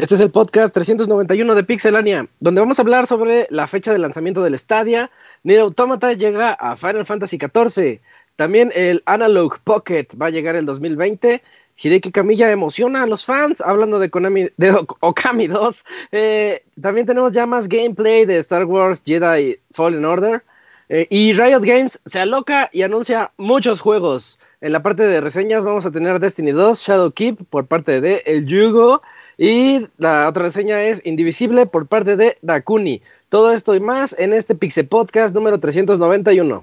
Este es el podcast 391 de Pixelania, donde vamos a hablar sobre la fecha de lanzamiento del Stadia. Nier Automata llega a Final Fantasy XIV. También el Analog Pocket va a llegar el 2020. Hideki Kamiya emociona a los fans hablando de, Konami, de Okami 2. Eh, también tenemos ya más gameplay de Star Wars Jedi Fallen Order. Eh, y Riot Games se aloca y anuncia muchos juegos. En la parte de reseñas vamos a tener Destiny 2, Shadow Keep por parte de El Yugo. Y la otra reseña es Indivisible por parte de Dakuni. Todo esto y más en este Pixel Podcast número 391.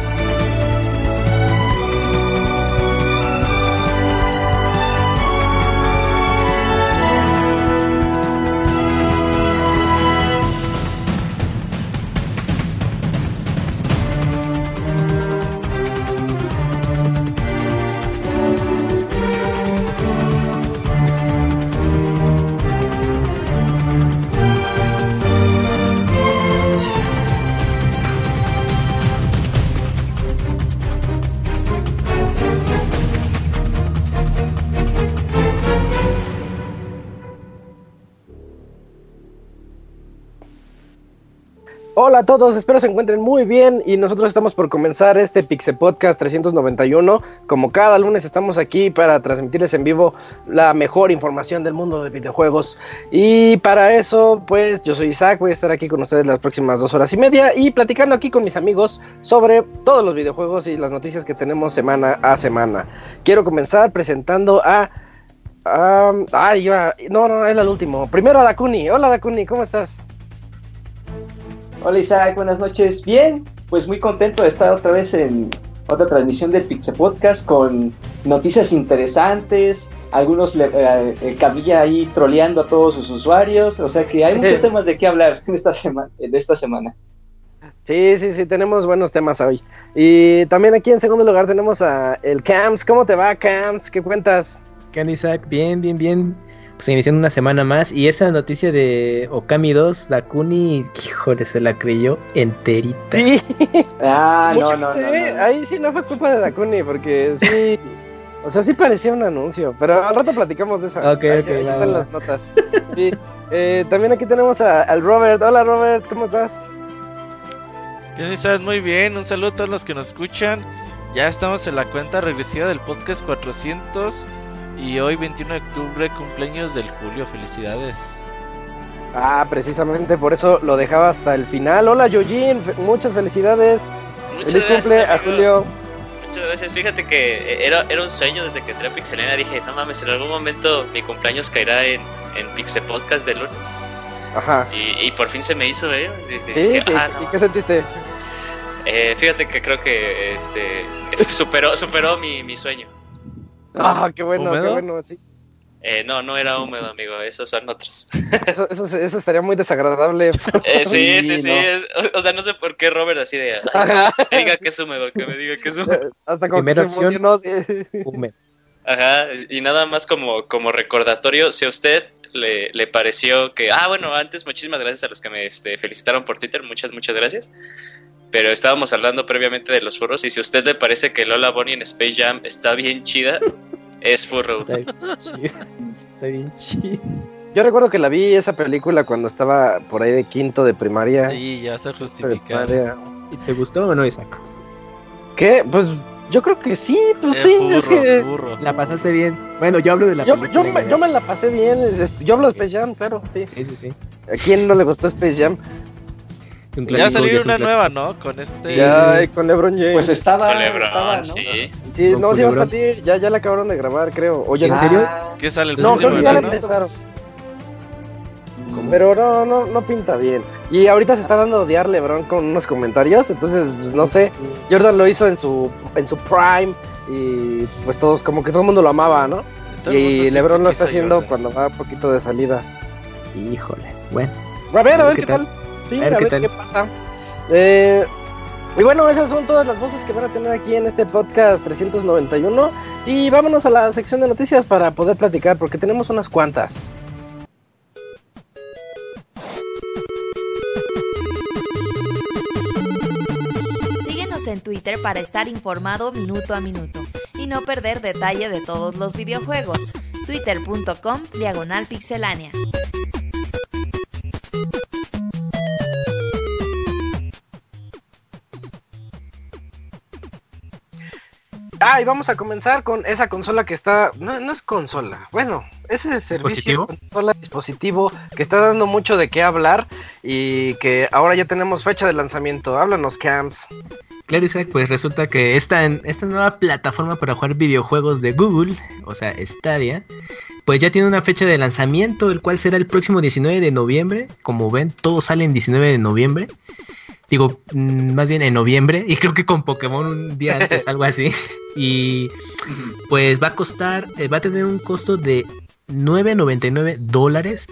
A todos, espero se encuentren muy bien y nosotros estamos por comenzar este Pixel Podcast 391. Como cada lunes estamos aquí para transmitirles en vivo la mejor información del mundo de videojuegos. Y para eso, pues yo soy Isaac, voy a estar aquí con ustedes las próximas dos horas y media y platicando aquí con mis amigos sobre todos los videojuegos y las noticias que tenemos semana a semana. Quiero comenzar presentando a... ay, no, no, es el último. Primero a Dakuni. Hola Dakuni, ¿cómo estás? Hola Isaac, buenas noches. Bien, pues muy contento de estar otra vez en otra transmisión del Pixel Podcast con noticias interesantes, algunos eh, Camilla ahí troleando a todos sus usuarios, o sea que hay muchos temas de qué hablar en esta semana, de esta semana. Sí, sí, sí, tenemos buenos temas hoy. Y también aquí en segundo lugar tenemos a el Camps. ¿Cómo te va, Camps? ¿Qué cuentas? ¿Qué Isaac? Bien, bien, bien pues iniciando una semana más. Y esa noticia de Okami 2, la Kuni, híjole, se la creyó enterita. Sí. Ah, no, no, no, Ahí sí no fue culpa de la Kuni, porque sí. o sea, sí parecía un anuncio. Pero al rato platicamos de eso. Ok, ok. Ahí están las notas. Sí. Eh, también aquí tenemos a, al Robert. Hola, Robert, ¿cómo estás? ¿Qué estás? Muy bien. Un saludo a todos los que nos escuchan. Ya estamos en la cuenta regresiva del podcast 400. Y hoy 21 de octubre, cumpleaños del Julio, felicidades. Ah, precisamente por eso lo dejaba hasta el final. Hola Yojin, muchas felicidades. Muchas Feliz cumple a Julio. Muchas gracias. Fíjate que era, era un sueño desde que entré a Pixelena. Dije, no mames, en algún momento mi cumpleaños caerá en, en Pixel Podcast de lunes. Ajá. Y, por fin se me hizo, ¿eh? ¿Sí? Ah, ¿Y qué sentiste? Eh, fíjate que creo que este superó, superó mi, mi sueño. Ah, qué bueno, qué bueno, sí. Eh, no, no era húmedo, amigo, esos son otros. Eso, eso, eso estaría muy desagradable. Eh, sí, sí, sí. o, sea, no sé por qué Robert así de. Que diga que es húmedo, que me diga que es húmedo. Hasta como que se emocionó. Húmedo. Ajá, y nada más como, como recordatorio, si a usted le, le, pareció que. Ah, bueno, antes muchísimas gracias a los que me este, felicitaron por Twitter, muchas, muchas gracias pero estábamos hablando previamente de los furros y si a usted le parece que Lola Bonnie en Space Jam está bien chida, es furro. Está bien chida. Está bien chida. Yo recuerdo que la vi esa película cuando estaba por ahí de quinto de primaria. Sí, ya se justifica. ¿Y te gustó o no, Isaac? ¿Qué? Pues yo creo que sí, pues sí. es que... La pasaste bien. Bueno, yo hablo de la yo, película. Yo me, yo me, la pasé bien. Yo hablo de Space Jam, claro, sí. Sí, sí, sí. ¿A quién no le gustó Space Jam? Ya salió una nueva, ¿no? Con este. Ya, con LeBron James. Pues estaba. Con LeBron, estaba, ¿no? sí. Sí, no, con sí va a salir. Ya, ya la acabaron de grabar, creo. Oye, ¿En serio? ¿Qué sale el No, próximo creo que ya la empezaron. ¿cómo? Pero no, no, no pinta bien. Y ahorita se está dando a odiar LeBron con unos comentarios, entonces pues, no sé. Jordan lo hizo en su en su prime y pues todos como que todo el mundo lo amaba, ¿no? Y LeBron lo está a haciendo Jordan. cuando va un poquito de salida. Híjole, bueno. A ver, a ver qué tal. Sí, A ver a qué ver tal. qué pasa. Eh, y bueno, esas son todas las voces que van a tener aquí en este podcast 391. Y vámonos a la sección de noticias para poder platicar, porque tenemos unas cuantas. Síguenos en Twitter para estar informado minuto a minuto y no perder detalle de todos los videojuegos. Twitter.com Diagonal Pixelánea. Ah, y vamos a comenzar con esa consola que está. No, no es consola. Bueno, ese servicio ¿Dispositivo? consola dispositivo que está dando mucho de qué hablar y que ahora ya tenemos fecha de lanzamiento. Háblanos, Cams. Claro, Isaac, pues resulta que esta, esta nueva plataforma para jugar videojuegos de Google, o sea, Stadia, pues ya tiene una fecha de lanzamiento, el cual será el próximo 19 de noviembre. Como ven, todo sale en 19 de noviembre. Digo, mm, más bien en noviembre, y creo que con Pokémon un día antes, algo así. Y pues va a costar, eh, va a tener un costo de 9.99 dólares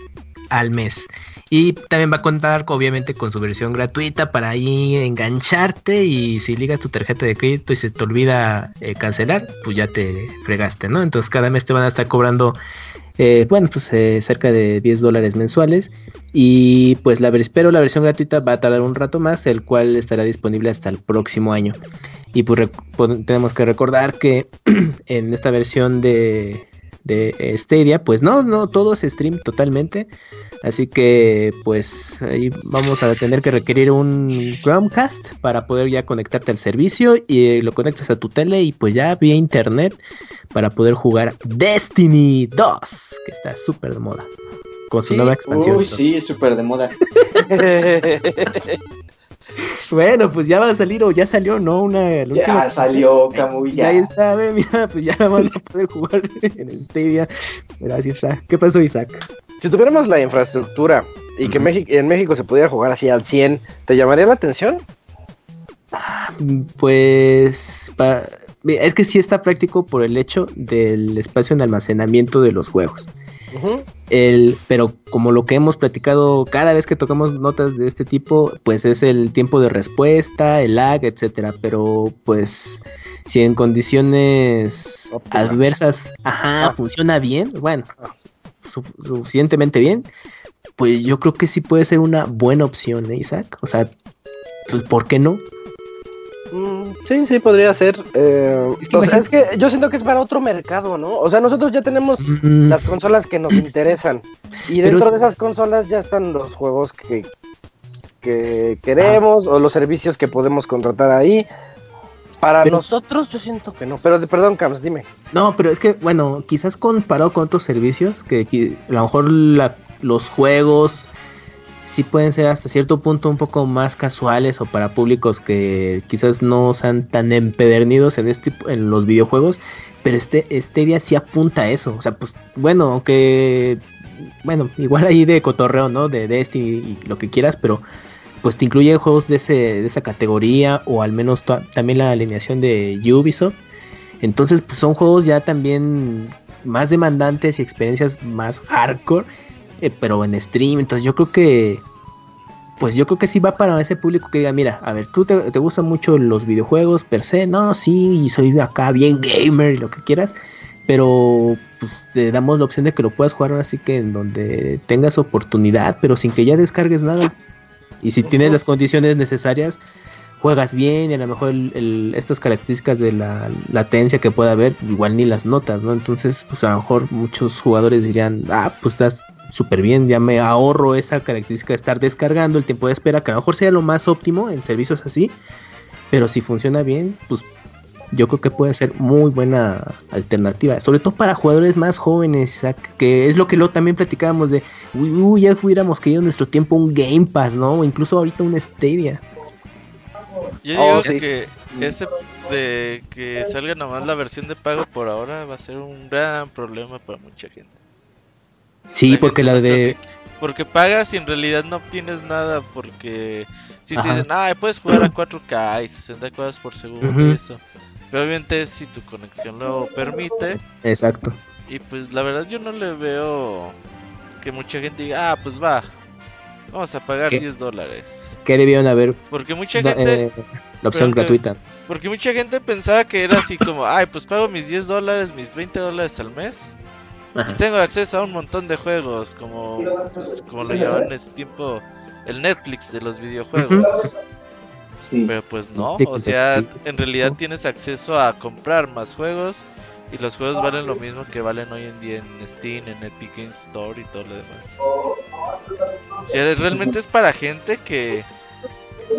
al mes. Y también va a contar obviamente con su versión gratuita para ahí engancharte y si ligas tu tarjeta de crédito y se te olvida eh, cancelar, pues ya te fregaste, ¿no? Entonces cada mes te van a estar cobrando, eh, bueno, pues eh, cerca de 10 dólares mensuales. Y pues la pero la versión gratuita va a tardar un rato más, el cual estará disponible hasta el próximo año. Y pues tenemos que recordar que en esta versión de, de Stadia, pues no, no, todo es stream totalmente. Así que pues ahí vamos a tener que requerir un Chromecast para poder ya conectarte al servicio y lo conectas a tu tele y pues ya vía internet para poder jugar Destiny 2, que está súper de moda. Con su Sí, nueva expansión. Uy, sí, es súper de moda. Bueno, pues ya va a salir o ya salió, ¿no? Una la Ya salió, Camuy, Ya ahí está, ve, mira, pues ya vamos a poder jugar en Stadia. Pero así está. ¿Qué pasó, Isaac? Si tuviéramos la infraestructura y que. México- en México se pudiera jugar así al 100, ¿te llamaría la atención? Pues es que sí está práctico por el hecho del espacio en almacenamiento de los juegos. El, pero como lo que hemos platicado cada vez que tocamos notas de este tipo, pues es el tiempo de respuesta, el lag, etcétera. Pero pues si en condiciones Óptimas. adversas, ajá, Ah. funciona bien, bueno, su- suficientemente bien, pues yo creo que sí puede ser una buena opción, ¿eh, Isaac? O sea, pues ¿por qué no? Mm, sí, sí, podría ser. eh, Es que o sea, imagínate- es que yo siento que es para otro mercado, ¿no? O sea, nosotros ya tenemos Mm, las consolas que nos interesan. Y dentro de esas consolas ya están los juegos que, que queremos o los servicios que podemos contratar ahí. Para Pero- nosotros yo siento que no. Pero de- perdón, Cams, dime. No, pero es que, bueno, quizás comparado con otros servicios, que, a lo mejor la- los juegos sí pueden ser hasta cierto punto un poco más casuales o para públicos que quizás no sean tan empedernidos en este en los videojuegos, pero este Stadia sí apunta a eso, o sea, pues bueno, aunque bueno, igual ahí de cotorreo, ¿no? De Destiny y lo que quieras, pero pues te incluye juegos de ese de esa categoría o al menos también la alineación de Ubisoft. Entonces, pues son juegos ya también más demandantes y experiencias más hardcore, eh, pero en stream. Entonces, yo creo que, pues yo creo que sí va para ese público que diga, mira, a ver, tú te, te gustan mucho los videojuegos per se, no, sí, y soy acá bien gamer y lo que quieras, pero pues te damos la opción de que lo puedas jugar ahora sí que en donde tengas oportunidad, pero sin que ya descargues nada. Y si tienes las condiciones necesarias, juegas bien y a lo mejor el- estas características de la latencia que pueda haber, igual ni las notas, ¿no? Entonces, pues a lo mejor muchos jugadores dirían, ah, pues estás súper bien, ya me ahorro esa característica de estar descargando el tiempo de espera, que a lo mejor sea lo más óptimo en servicios así, pero si funciona bien, pues yo creo que puede ser muy buena alternativa, sobre todo para jugadores más jóvenes, que es lo que luego también platicábamos de, uy, uy, ya hubiéramos querido en nuestro tiempo un Game Pass, ¿no? O incluso ahorita un Stadia. Yo digo oh, que ese de que salga nomás la versión de pago por ahora va a ser un gran problema para mucha gente. Sí, porque la de... porque pagas y en realidad no obtienes nada porque si te dicen, ah, puedes jugar a 4K y 60 cuadros por segundo y eso. Pero obviamente si tu conexión lo permite. Exacto. Y pues la verdad yo no le veo que mucha gente diga, ah, pues va, vamos a pagar 10 dólares. ¿Qué debieron haber? Porque mucha gente... Eh, la opción gratuita. Porque mucha gente pensaba que era así como, ay, pues pago mis 10 dólares, mis 20 dólares al mes. Y tengo acceso a un montón de juegos, como, pues, como lo llamaban en ese tiempo, el Netflix de los videojuegos. Pero pues no, o sea, en realidad tienes acceso a comprar más juegos y los juegos valen lo mismo que valen hoy en día en Steam, en Epic Games Store y todo lo demás. O sea, realmente es para gente que,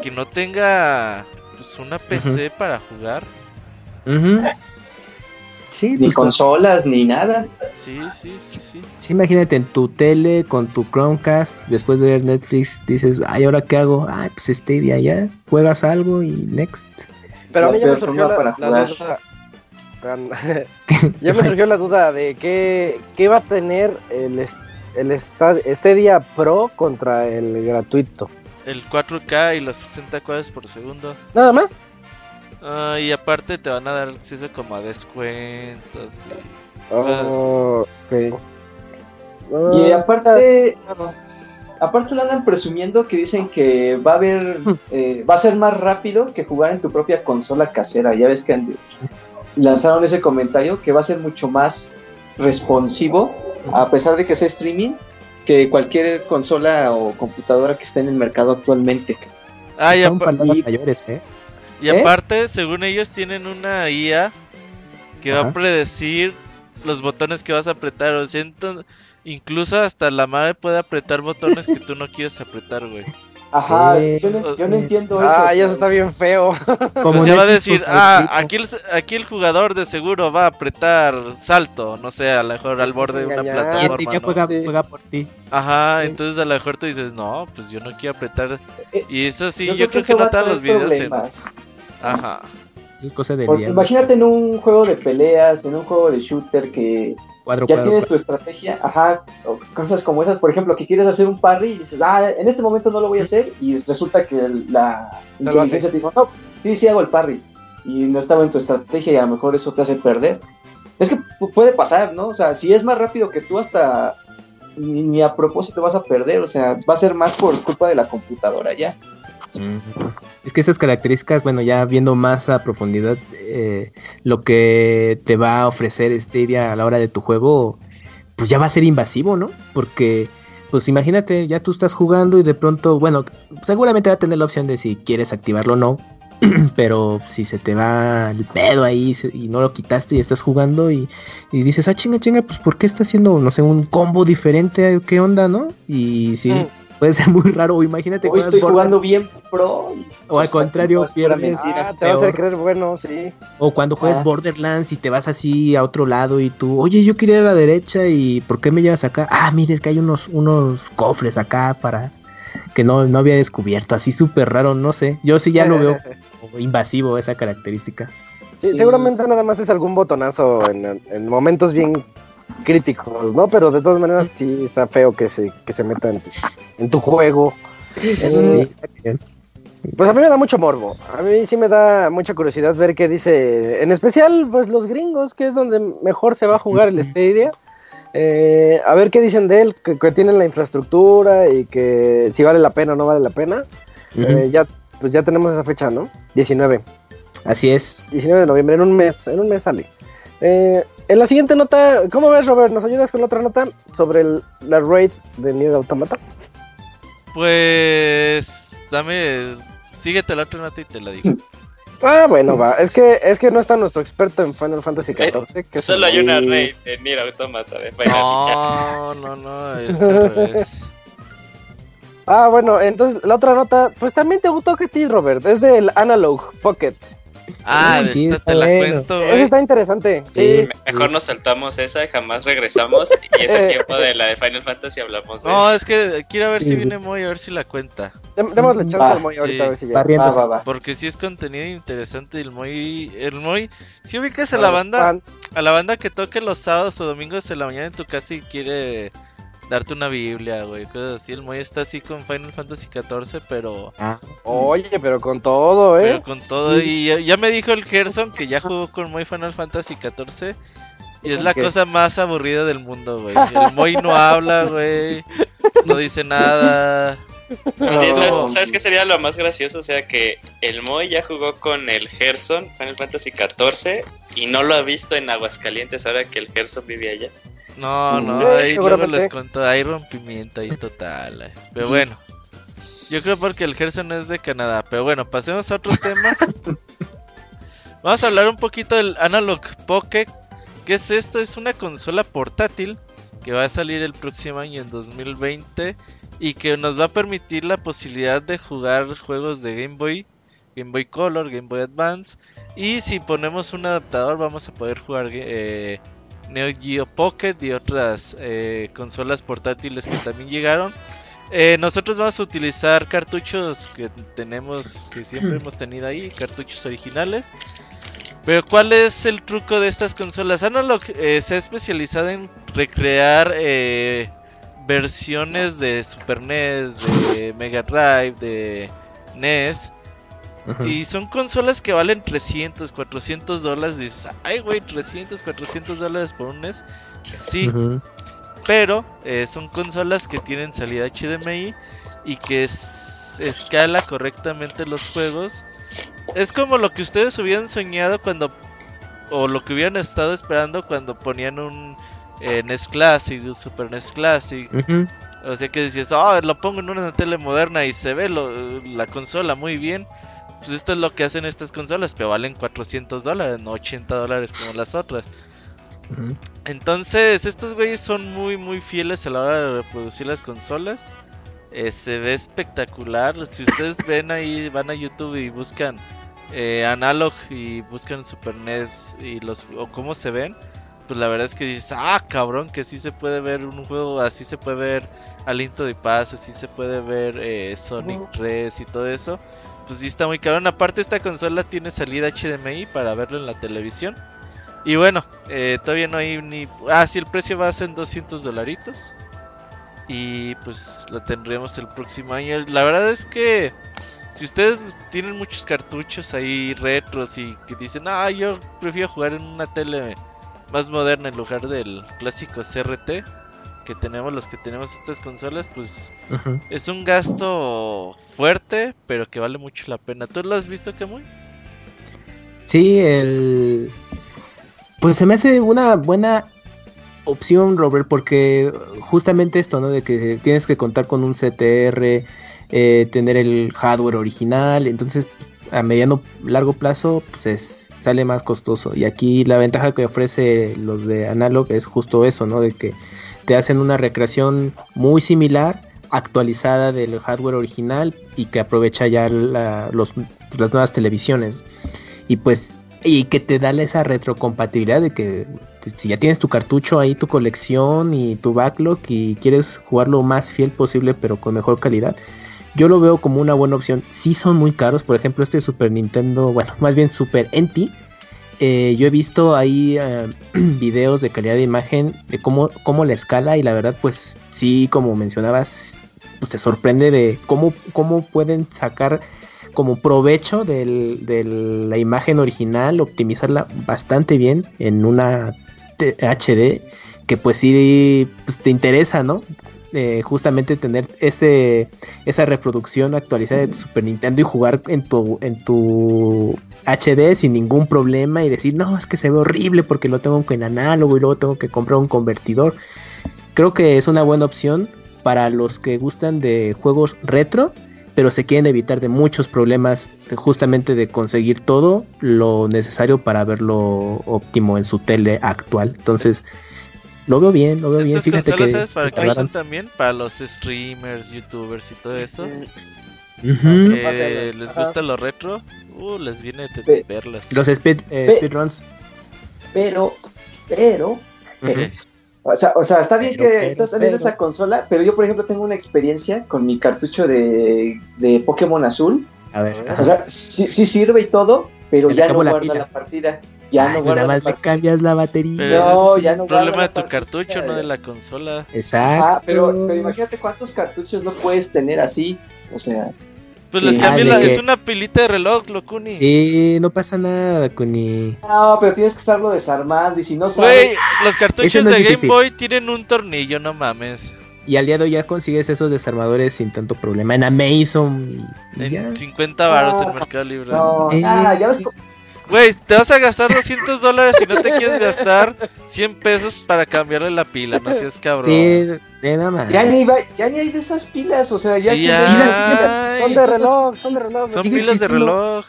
que no tenga pues una PC para jugar. Sí, ni pues, consolas ni nada. Sí, sí, sí, sí. Sí, imagínate en tu tele con tu Chromecast, después de ver Netflix, dices, ay, ¿ahora qué hago? Ay, pues Stadia ya, juegas algo y next. Pero a mí ya me surgió la, duda. ya me surgió la duda de qué, qué va a tener el, el Stadia Pro contra el gratuito. El 4K y los 60 cuadros por segundo. ¿Nada más? Ah, y aparte te van a dar acceso como a descuentos y... Oh, y aparte... Aparte lo andan presumiendo que dicen que va a haber, eh, va a ser más rápido que jugar en tu propia consola casera. Ya ves que lanzaron ese comentario que va a ser mucho más responsivo, a pesar de que sea streaming, que cualquier consola o computadora que esté en el mercado actualmente. Ah, ya, mayores, ¿eh? Y ¿Eh? aparte, según ellos, tienen una IA que va a predecir los botones que vas a apretar. O sea, incluso hasta la madre puede apretar botones que tú no quieres apretar, güey. Ajá, yo, no, entiendo eso. Ah, eso está bien feo. Como se va a decir, ah, aquí el, aquí el jugador de seguro va a apretar salto, no sé, a lo mejor al borde de una plataforma. Y juega, juega, por ti. Ajá, entonces a lo mejor tú dices, no, pues yo no quiero apretar. Eh, y eso sí, yo, creo, que, no están los videos en... Ajá. es cosa de imagínate en un juego de peleas, en un juego de shooter que ya tienes tu estrategia, ajá, cosas como esas, por ejemplo, que quieres hacer un parry y dices, ah, en este momento no lo voy a hacer, y resulta que la inteligencia te dijo, no, sí, sí hago el parry, y no estaba en tu estrategia y a lo mejor eso te hace perder. Es que puede pasar, ¿no? O sea, si es más rápido que tú, hasta ni a propósito vas a perder, o sea, va a ser más por culpa de la computadora ya. Es que esas características, bueno, ya viendo más a profundidad eh, lo que te va a ofrecer Stadia a la hora de tu juego, pues ya va a ser invasivo, ¿no? Porque, pues imagínate, ya tú estás jugando y de pronto, bueno, seguramente va a tener la opción de si quieres activarlo o no. Pero si se te va el pedo ahí y no lo quitaste y estás jugando y, dices, ah, chinga, chinga, pues ¿por qué está haciendo, no sé, un combo diferente? ¿Qué onda, no? Y si mm puede ser muy raro. O imagínate Hoy estoy jugando bien pro. O al contrario, pierdes. Ah, te vas a hacer creer bueno, sí. O cuando juegas ah. Borderlands y te vas así a otro lado y tú, oye, yo quería ir a la derecha y ¿por qué me llevas acá? Ah, mire, es que hay unos, unos cofres acá para que no, no había descubierto. Así súper raro, no sé. Yo sí ya lo veo invasivo esa característica. Sí, Seguramente nada más es algún botonazo en, en momentos bien críticos, ¿no? Pero de todas maneras sí está feo que se, que se meta en tu, juego. Pues a mí me da mucho morbo. A mí sí me da mucha curiosidad ver qué dice. En especial, pues los gringos, que es donde mejor se va a jugar el Stadia. Eh, a ver qué dicen de él, que, tienen la infraestructura y que si vale la pena o no vale la pena. Eh, ya, pues ya tenemos esa fecha, ¿no? 19. Así es. 19 de noviembre, en un mes, en un mes sale. Eh, en la siguiente nota, ¿cómo ves, Robert? ¿Nos ayudas con otra nota sobre la raid de Nier Automata? Pues dame, síguete la otra nota y te la digo. Ah, bueno, va. Es que, es que no está nuestro experto en Final Fantasy XIV. Eh, que solo hay una raid de Nier Automata de Final No, no, no, es Ah, bueno, entonces la otra nota, pues también te gustó que ti, Robert. Es del Analog Pocket. Ah, Sí, esta está te la bueno. cuento, Eso güey. está interesante. Sí. Sí. Mejor nos saltamos esa y jamás regresamos. Y ese tiempo de la de Final Fantasy hablamos de No, es que quiero ver si viene Moy, a ver si la cuenta. Dem- Démosle chance Va, al Moy ahorita sí. a ver si llega. riendo. Va, va, va. Porque si es contenido interesante el Moy, el Moy, si ubicas a la banda, Fan. a la banda que toque los sábados o domingos en la mañana en tu casa y quiere darte una Biblia, güey, cosas así. El Moy está así con Final Fantasy XIV, pero, Oye, pero con todo, ¿eh? pero con todo. Y ya, ya me dijo el Gerson que ya jugó con Moy Final Fantasy XIV. Y es la cosa más aburrida del mundo, güey. El Moy no habla, güey. No dice nada. Sí. ¿sabes, ¿Sabes qué sería lo más gracioso? O sea, que el Moy ya jugó con el Gerson Final Fantasy XIV y no lo ha visto en Aguascalientes ahora que el Gerson vive allá. No, no, Sí, ahí luego les cuento, hay rompimiento ahí total. eh. Pero bueno, yo creo porque el Gerson es de Canadá. Pero bueno, pasemos a otro tema. Vamos a hablar un poquito del Analog Pocket. ¿Qué es esto? Es una consola portátil que va a salir el próximo año en 2020 y que nos va a permitir la posibilidad de jugar juegos de Game Boy, Game Boy Color, Game Boy Advance y si ponemos un adaptador vamos a poder jugar eh, Neo Geo Pocket y otras eh, consolas portátiles que también llegaron. Eh, nosotros vamos a utilizar cartuchos que tenemos, que siempre hemos tenido ahí, cartuchos originales. Pero ¿cuál es el truco de estas consolas? Analog eh, se ha especializado en recrear eh, versiones de Super NES, de Mega Drive, de NES. Y son consolas que valen 300, 400 dólares. Dices, ay, güey, 300, 400 dólares por un NES. Sí, pero eh, son consolas que tienen salida HDMI y que es- escala correctamente los juegos. Es como lo que ustedes hubieran soñado cuando, o lo que hubieran estado esperando cuando ponían un eh, NES Classic, un Super NES Classic. O sea que decías, oh, lo pongo en una tele moderna y se ve lo- la consola muy bien. Pues esto es lo que hacen estas consolas, pero valen 400 dólares, no 80 dólares como las otras. Entonces, estos güeyes son muy, muy fieles a la hora de reproducir las consolas. Eh, se ve espectacular. Si ustedes ven ahí, van a YouTube y buscan eh, Analog y buscan Super NES y los o cómo se ven, pues la verdad es que dices, ah, cabrón, que sí se puede ver un juego, así se puede ver Aliento de Paz, así se puede ver eh, Sonic 3 y todo eso. Pues sí está muy cabrón. Aparte, esta consola tiene salida HDMI para verlo en la televisión. Y bueno, eh, todavía no hay ni... Ah, sí, el precio va a ser en 200 dolaritos. Y pues lo tendremos el próximo año. La verdad es que si ustedes tienen muchos cartuchos ahí retros y que dicen, ah, yo prefiero jugar en una tele más moderna en lugar del clásico CRT que tenemos los que tenemos estas consolas, pues es un gasto fuerte, pero que vale mucho la pena. ¿Tú lo has visto, Camuy? Sí, el... Pues se me hace una buena opción, Robert, porque justamente esto, ¿no? De que tienes que contar con un CTR, eh, tener el hardware original, entonces pues, a mediano, largo plazo, pues es, sale más costoso. Y aquí la ventaja que ofrece los de Analog es justo eso, ¿no? De que te hacen una recreación muy similar, actualizada del hardware original y que aprovecha ya los, las nuevas televisiones. Y pues, y que te da esa retrocompatibilidad de que si ya tienes tu cartucho ahí, tu colección y tu backlog y quieres jugar lo más fiel posible pero con mejor calidad, yo lo veo como una buena opción. Sí son muy caros, por ejemplo este Super Nintendo, bueno, más bien Super NT. Eh, yo he visto ahí eh, videos de calidad de imagen de cómo, cómo la escala y la verdad pues sí, como mencionabas, pues te sorprende de cómo, cómo pueden sacar como provecho de la imagen original, optimizarla bastante bien en una HD, que pues sí pues te interesa, ¿no? Justamente tener ese esa reproducción actualizada de tu Super Nintendo y jugar en tu en tu HD sin ningún problema y decir no es que se ve horrible porque lo tengo en análogo y luego tengo que comprar un convertidor creo que es una buena opción para los que gustan de juegos retro pero se quieren evitar de muchos problemas justamente de conseguir todo lo necesario para verlo óptimo en su tele actual. Entonces lo veo bien lo veo bien Estas fíjate consolas, que ¿sabes para qué son también? Para los streamers, youtubers y todo eso. Pásenlo. les gusta lo retro, uh, les viene de Ve- verlas. Los speed, eh, speedruns. Pero, pero, Ujú. o sea, o sea, está bien Pero, que pero, está saliendo pero. esa consola, pero yo, por ejemplo, tengo una experiencia con mi cartucho de, de Pokémon Azul. A ver. O sea, sí, sí sirve y todo, pero ya no la guarda pila. la partida. Ya Ay, no guarda nada más le cambias la batería. Pero No, ese ya es no un problema de tu cartucho, no de la consola. Exacto. Ah, pero, pero imagínate cuántos cartuchos no puedes tener así. O sea, Pues les Ah, la, es una pilita de reloj, Locuni. Sí, no pasa nada, Kuni. no, pero tienes que estarlo desarmando y si no Güey, sabes. los cartuchos no es de Game difícil. Boy tienen un tornillo, no mames. Y al día de hoy ya consigues esos desarmadores sin tanto problema. En Amazon. y- y ya. En 50 baros Ah, en Mercado Libre. No, Eh, ah, ya ves. Güey, te vas a gastar 200 dólares y no te quieres gastar 100 pesos para cambiarle la pila, no seas cabrón. Sí, de nada más. Ya ni, va- ya ni hay de esas pilas, o sea, ya Sí, que- ya Sí, las hay. pilas Son de reloj, son de reloj. Son pilas de reloj.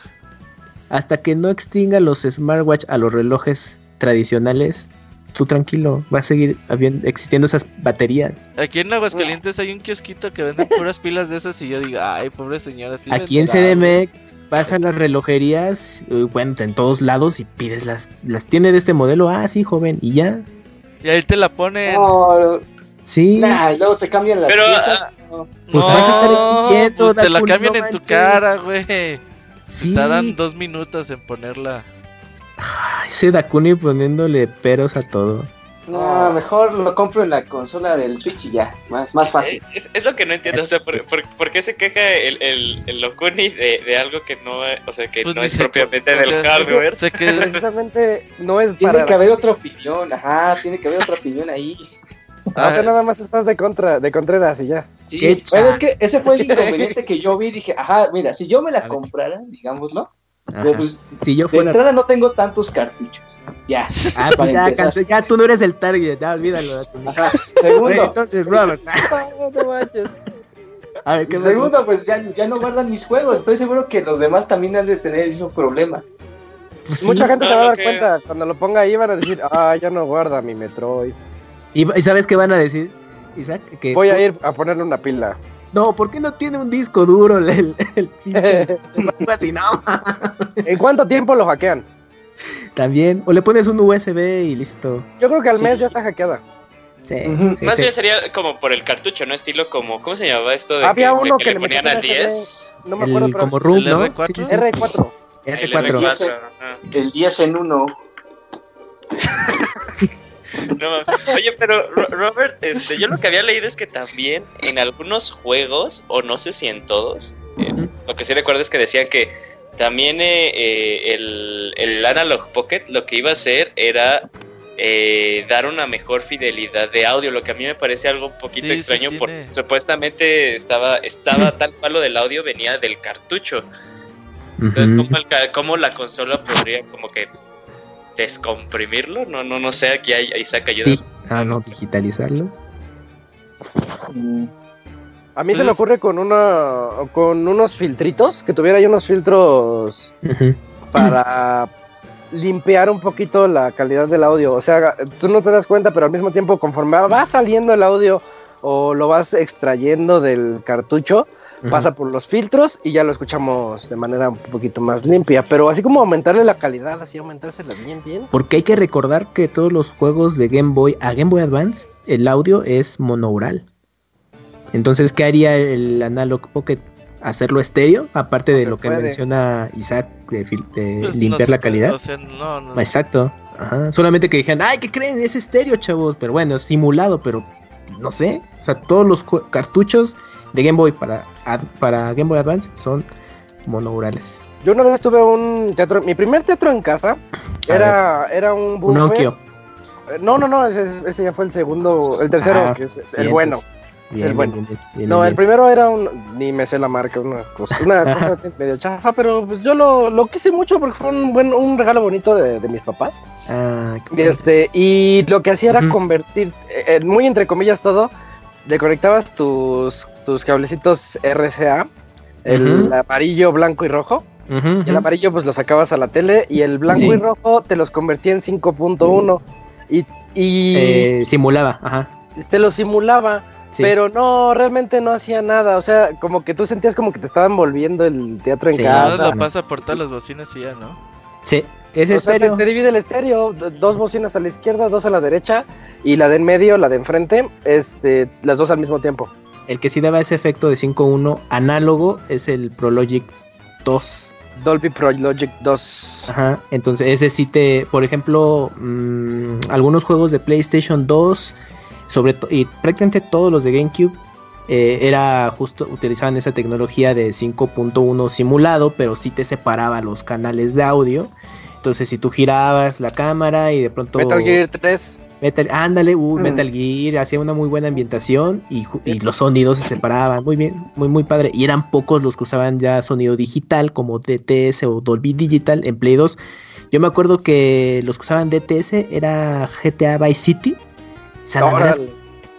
Hasta que no extinga los smartwatch a los relojes tradicionales, tú tranquilo, va a seguir habiendo, existiendo esas baterías. Aquí en Aguascalientes hay un kiosquito que vende puras pilas de esas y yo digo, ay, pobre señora. sí Aquí en venderá, güey". CDMX vas a las relojerías, bueno, en todos lados y pides las, las tiene de este modelo, ah, sí, joven, y ya. Y ahí te la ponen. No, Sí, nah, luego te cambian las Pero, piezas. ah, no. pues vas a estar pues te la cambian no en tu cara, güey. Te sí. tardan dos minutos en ponerla. Ay, ese Dakuni poniéndole peros a todo. No, mejor lo compro en la consola del Switch y ya, más, más fácil. Es, es lo que no entiendo, o sea, ¿por, por, por qué se queja el, el, el Locuni de, de algo que no, o sea, que Pues no es propiamente o del sea, hardware? Sé que Precisamente no es Tiene para. que haber otra opinión, ajá, tiene que haber otra opinión ahí. O sea, nada más estás de contra, de Contreras y ya. Sí, bueno, es que ese fue el inconveniente que yo vi. Dije, ajá, mira, si yo me la comprara, digámoslo, Ajá. pues si yo de entrada no tengo tantos cartuchos. Ya, Ah, pues ya, tú no eres el target, ya olvídalo. Ajá. Segundo, Entonces, Robert. No manches. A ver, ¿qué segundo, pues ya, ya no guardan mis juegos. Estoy seguro que los demás también han de tener el mismo problema. Pues sí. Mucha gente se va a dar cuenta. Cuando lo ponga ahí van a decir, ah, ya no guarda mi Metroid. ¿Y, y sabes qué van a decir, Isaac? Que Voy a ir a ponerle una pila. No, ¿por qué no tiene un disco duro el, el, el pinche? Así, no. ¿En cuánto tiempo lo hackean? También. O le pones un USB y listo. Yo creo que al Sí. mes ya está hackeada. Sí, Ujú. sí, Más sí. bien sería como por el cartucho, ¿no? Estilo como, ¿cómo se llamaba esto de Había que, uno que que le le ponían al un 10? No me El- acuerdo, pero como ¿El ¿no? R4? Sí, sí, sí. R4. El R4. R4, ajá. El 10 en 1. No mames. Oye, pero Ro- Robert, este, yo lo que había leído es que también en algunos juegos, o no sé si en todos, eh, lo que sí recuerdo es que decían que también eh, eh, el, el Analog Pocket lo que iba a hacer era eh, dar una mejor fidelidad de audio, lo que a mí me parece algo un poquito Sí, sí extraño tiene. porque supuestamente estaba, estaba tal cual lo del audio venía del cartucho. Entonces, Ujú. ¿cómo, el ca- cómo la consola podría como que descomprimirlo? No, no, no sé, aquí hay, Isaac ayuda. Di- Ah, no, digitalizarlo. A mí se Pues me es- ocurre con una con unos filtritos, que tuviera ahí unos filtros para limpiar un poquito la calidad del audio. O sea, tú no te das cuenta, pero al mismo tiempo conforme va saliendo el audio o lo vas extrayendo del cartucho, Pasa por los filtros y ya lo escuchamos de manera un poquito más limpia. Pero así como aumentarle la calidad, así aumentársela bien, bien. Porque hay que recordar que todos los juegos de Game Boy a Game Boy Advance, el audio es monoural. Entonces, ¿qué haría el Analog Pocket? ¿Hacerlo estéreo? Aparte No de lo que menciona Isaac, de, Pues, limpiar la calidad. No, no. Exacto. Ajá. Solamente que dijeran, ay, ¿qué creen? Es estéreo, chavos. Pero bueno, es simulado, pero no sé. O sea, todos los cartuchos de Game Boy para, ad- para Game Boy Advance son monourales. Yo una vez tuve un teatro, mi primer teatro en casa A era, era un Un buffer. Nokia. Eh, No, no, no, ese, ese ya fue el segundo, el tercero, Ah, que es el bien, bueno. Bien, Es el bueno. bien, No, el primero era un, ni me sé la marca, una cosa, una cosa medio chafa, pero pues yo lo, lo quise mucho porque fue un buen, un regalo bonito de, de mis papás. Ah, qué este, y lo que hacía era convertir, eh, muy entre comillas todo, le conectabas tus, tus cablecitos RCA, el amarillo, blanco y rojo. Y el amarillo pues lo sacabas a la tele y el blanco Sí. y rojo te los convertía en 5.1 y, y Eh, simulaba, ajá. te lo simulaba. Pero no, realmente no hacía nada. O sea, como que tú sentías como que te estaban volviendo el teatro en Sí, casa. nada, pasa por todas las bocinas y ya, ¿no? Sí, es O sea, te, estéreo. te divide el estéreo, dos bocinas a la izquierda, dos a la derecha, y la de en medio, la de enfrente, este, las dos al mismo tiempo. El que sí daba ese efecto de 5.1 análogo es el Prologic 2. Dolby Pro Logic 2. Ajá, entonces ese sí te, por ejemplo, mm, algunos juegos de PlayStation 2, sobre y prácticamente todos los de GameCube, eh, era justo, utilizaban esa tecnología de 5.1 simulado, pero sí te separaba los canales de audio. Entonces si tú girabas la cámara y de pronto... Metal Gear 3. Metal, ándale, uh, Mm. Metal Gear, hacía una muy buena ambientación y, los sonidos se separaban, muy bien, muy muy padre. Y eran pocos los que usaban ya sonido digital como DTS o Dolby Digital en Play 2. Yo me acuerdo que los que usaban DTS era GTA Vice City. San Andreas.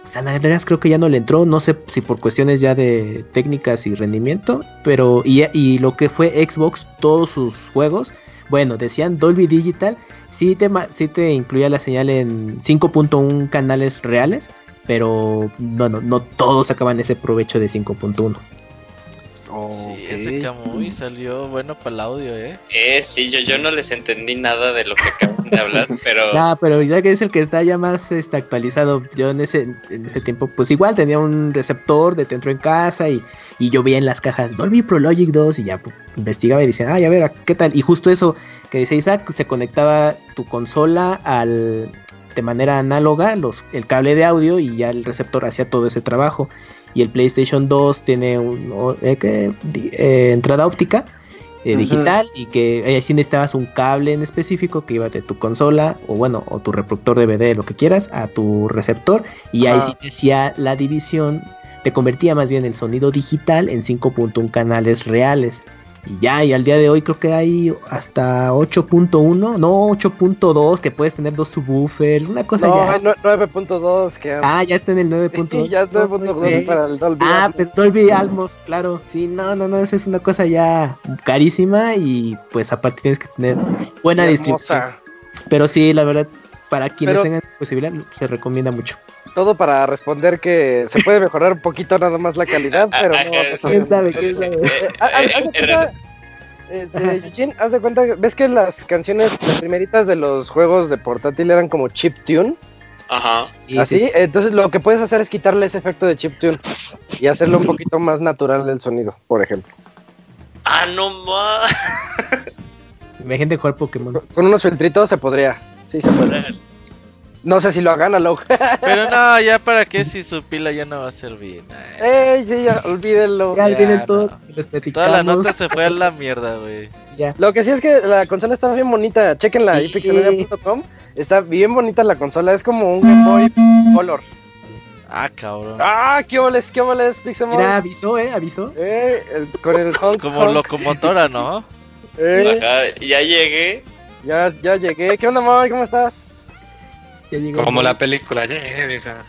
San Andreas creo que ya no le entró, no sé si por cuestiones ya de técnicas y rendimiento, pero y, y lo que fue Xbox, todos sus juegos, bueno, decían Dolby Digital, sí te, sí te incluía la señal en 5.1 canales reales, pero no, no, no todos sacaban ese provecho de 5.1. Sí, ese Kamui salió bueno para el audio, ¿eh? Eh, sí, yo, yo no les entendí nada de lo que acaban de hablar, pero Ah, pero ya que es el que está ya más este, actualizado, yo en ese, en ese tiempo, pues igual tenía un receptor de dentro en casa y, y yo veía en las cajas Dolby Pro Logic 2 y ya pues, investigaba y decía, ay, a ver, ¿qué tal? Y justo eso que dice Isaac, se conectaba tu consola al de manera análoga, los, el cable de audio y ya el receptor hacía todo ese trabajo. Y el PlayStation 2 tiene un, eh, eh, entrada óptica eh, digital y que ahí sí necesitabas un cable en específico que iba de tu consola o bueno, o tu reproductor DVD, lo que quieras, a tu receptor y ahí sí te hacía la división, te convertía más bien el sonido digital en 5.1 canales reales. Y ya, y al día de hoy creo que hay hasta 8.1, no 8.2, que puedes tener dos subwoofers, una cosa No, ya. nue- 9.2 que Ah, ya está en el 9.2. Sí, ya es 9.2 Ok. para el Dolby. Ah, Atmos. pues Dolby Atmos, claro. Sí, no, no, no, esa es una cosa ya carísima y pues aparte tienes que tener buena distribución. Pero sí, la verdad, para quienes Pero- tengan posibilidad, se recomienda mucho. Todo para responder que se puede mejorar un poquito nada más la calidad, pero no. Va a pasar. ¿Quién sabe? ¿Quién sabe? Haz- de cuenta, de Eugene, haz de cuenta, ves que las canciones, las primeritas de los juegos de portátil eran como chip tune, ajá. Sí, así, sí, sí. entonces lo que puedes hacer es quitarle ese efecto de chip tune y hacerlo un poquito más natural del sonido, por ejemplo. Ah, no más. Imagínate jugar Pokémon. Con- Con unos filtritos se podría, sí se puede. No sé si lo hagan a lo Pero no, ya para qué si su pila ya no va a servir. Ay, Ey, sí, ya, olvídenlo. Ya Ya, tienen todo, no. les. Toda la nota se fue a la mierda, güey. Ya. Lo que sí es que la consola está bien bonita. Chequenla Sí. Está bien bonita la consola. Es como un Game Boy Color. Ah, cabrón. ¡Ah! ¿Qué óboles, qué óboles, Pixelmon? Mira, avisó, ¿eh? Avisó. Eh, el- con el honk, Como honk. locomotora, ¿no? Eh, Ajá, ya llegué. ya, ya llegué. ¿Qué onda, Moy? ¿Cómo estás? Ya llegó. Como la película, ya llegué, vieja.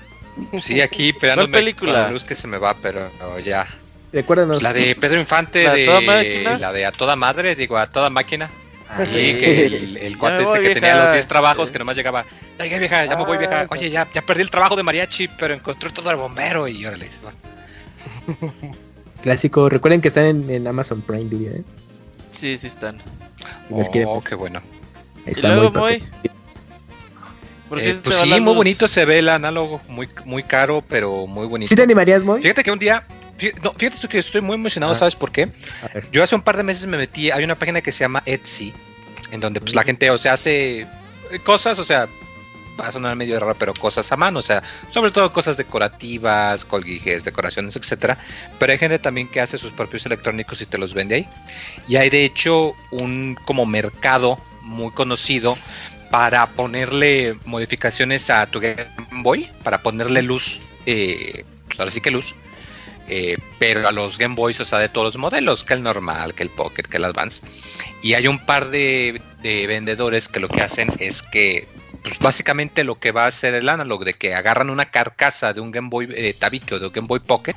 Sí, aquí pegándome película? luz que se me va, pero no, ya. Recuérdanos. La de Pedro Infante, ¿La de de, toda máquina? la de A Toda Madre, digo, A Toda Máquina. Ah, Sí, que el, el cuate este voy, que tenía vieja. los 10 trabajos que nomás llegaba. Ya llegué, vieja, ya me voy, vieja. Ah, Oye, ya, ya perdí el trabajo de mariachi, pero encontré todo el bombero y órale. se va. Clásico. Recuerden que están en, en Amazon Prime Video, ¿eh? Sí, sí están. Si les quieren Oh, qué bueno. Ahí Y está luego, muy Moy. Perfecto. ¿Por qué Eh, pues sí, muy luz? bonito se ve el análogo, muy, muy caro, pero muy bonito. ¿Sí te animarías, Moy? Fíjate que un día, fí- no, fíjate tú que estoy muy emocionado, Ah. ¿sabes por qué? Yo hace un par de meses me metí, hay una página que se llama Etsy, en donde pues la gente, o sea, hace eh, cosas, o sea, va a sonar medio raro, pero cosas a mano, o sea, sobre todo cosas decorativas, colguijes, decoraciones, etcétera. Pero hay gente también que hace sus propios electrónicos y te los vende ahí. Y hay de hecho un como mercado muy conocido para ponerle modificaciones a tu Game Boy, para ponerle luz, eh, pues ahora sí que luz, eh, pero a los Game Boys, o sea, de todos los modelos, que el normal, que el Pocket, que el Advance. Y hay un par de, de vendedores que lo que hacen es que, pues básicamente lo que va a hacer el analog, de que agarran una carcasa de un Game Boy eh, Tabique o de un Game Boy Pocket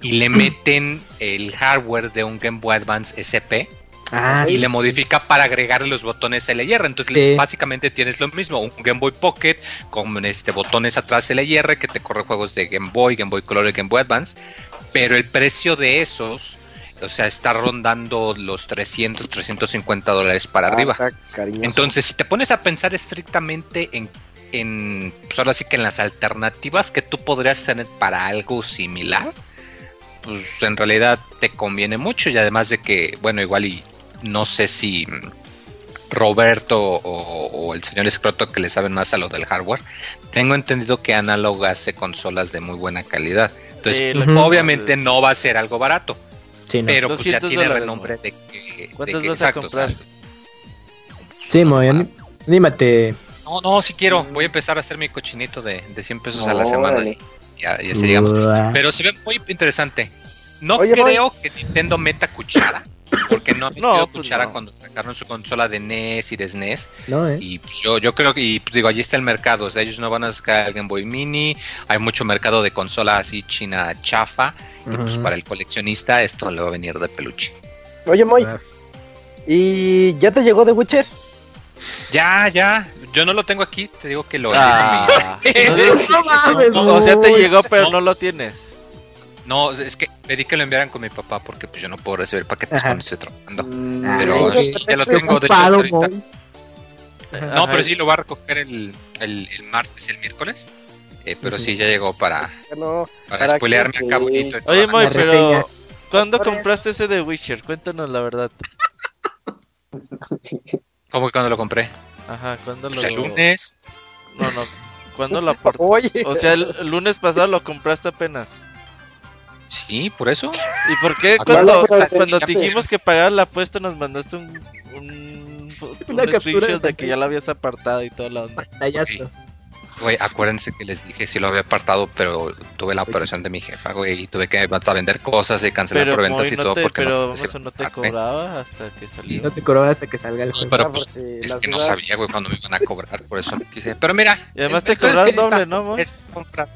y le meten el hardware de un Game Boy Advance SP Ah, y sí, le sí. modifica para agregarle los botones LR. Entonces, Sí. básicamente tienes lo mismo: un Game Boy Pocket con este botones atrás LR que te corre juegos de Game Boy, Game Boy Color y Game Boy Advance. Pero el precio de esos, o sea, está rondando los 300, 350 dólares para arriba. Ah, cariñoso. Entonces, si te pones a pensar estrictamente en, en pues ahora sí que en las alternativas que tú podrías tener para algo similar, pues en realidad te conviene mucho y además de que, bueno, igual y no sé si Roberto o, o el señor Escroto que le saben más a lo del hardware, tengo entendido que Analog hace consolas de muy buena calidad. Entonces, Sí, obviamente no va a ser algo barato, Sí, no. pero pues ya 200 tiene dólares, renombre ¿no? de que... de ¿Cuántos que- vas a exacto, o sea, comprar? Sí, muy bien. Anímate. No, no, si quiero. Voy a empezar a hacer mi cochinito de, de 100 pesos a la semana. Ya, ya se. Pero se ve muy interesante. No Oye, creo que Nintendo meta cuchara. Porque no pues cuchara no. cuando sacaron su consola de NES y de SNES. No, eh. Y pues yo, yo creo que, y, pues, digo, allí está el mercado. O sea, ellos no van a sacar el Game Boy Mini. Hay mucho mercado de consola así china chafa. Y pues para el coleccionista esto le va a venir de peluche. Oye, Moy, Ah. ¿y ya te llegó The Witcher? Ya, ya. Yo no lo tengo aquí. Te digo que lo... Ah, No mames, o sea, te llegó, pero No. no lo tienes. No, es que pedí que lo enviaran con mi papá porque pues yo no puedo recibir paquetes Ajá. cuando estoy trabajando. Mm, Ay, Pero sí, ya lo tengo, de hecho. Moy. No, Ajá. pero sí lo va a recoger el, el, el martes, el miércoles. Eh, pero sí, ya llegó para, no. para ¿Para spoilearme acá bonito. Oye, Moy, reseña. pero ¿cuándo compraste ese de Witcher? Cuéntanos la verdad. ¿Cómo que cuando lo compré? Ajá, ¿cuándo lo Pues el lunes. No, no. ¿Cuándo lo aportaste? Oye, O sea, el lunes pasado lo compraste apenas. Sí, por eso. ¿Y por qué cuando, cuando te dijimos que pagaras la apuesta nos mandaste un, un, screenshot de de que ya la habías apartado y toda la onda? Pantallazo. Güey, acuérdense que les dije si lo había apartado, pero tuve la operación de mi jefa, güey, y tuve que hasta vender cosas y cancelar Pero, preventas y no todo te, porque pero no, eso no te cobraba hasta que salió. No te cobraba hasta que salga el juego. Pero pues, si es las que no sabía, güey, cuando me iban a cobrar, por eso no quise. Pero mira. Y además te está- doble, ¿no, comprado.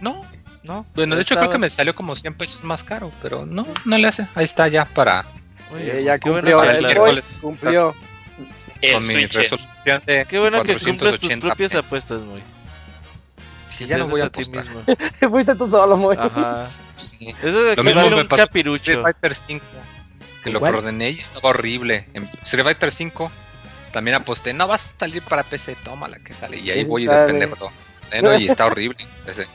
No, No. bueno, de hecho creo que me Estabas- salió como 100 pesos más caro, pero no, no le hace. Ahí está ya para Muy Eh, bien, ya qué bueno cumplió, que para el miércoles. cumplió. El con mi Switch. resolución de Qué bueno que cumples tus 480p. propias apuestas, muy. Sí, ya no voy a ti apostar. mismo. Fuiste tú solo, Moy. Ajá. Sí. Eso de Lo que mismo vale me un pasó capirucho. Street Fighter 5, que lo ¿Cuál? ordené y estaba horrible. En Street Fighter 5 también aposté, no vas a salir para PC, tómala que sale. Y ahí Sí, voy de sale. pendejo. Bueno, y está horrible PC.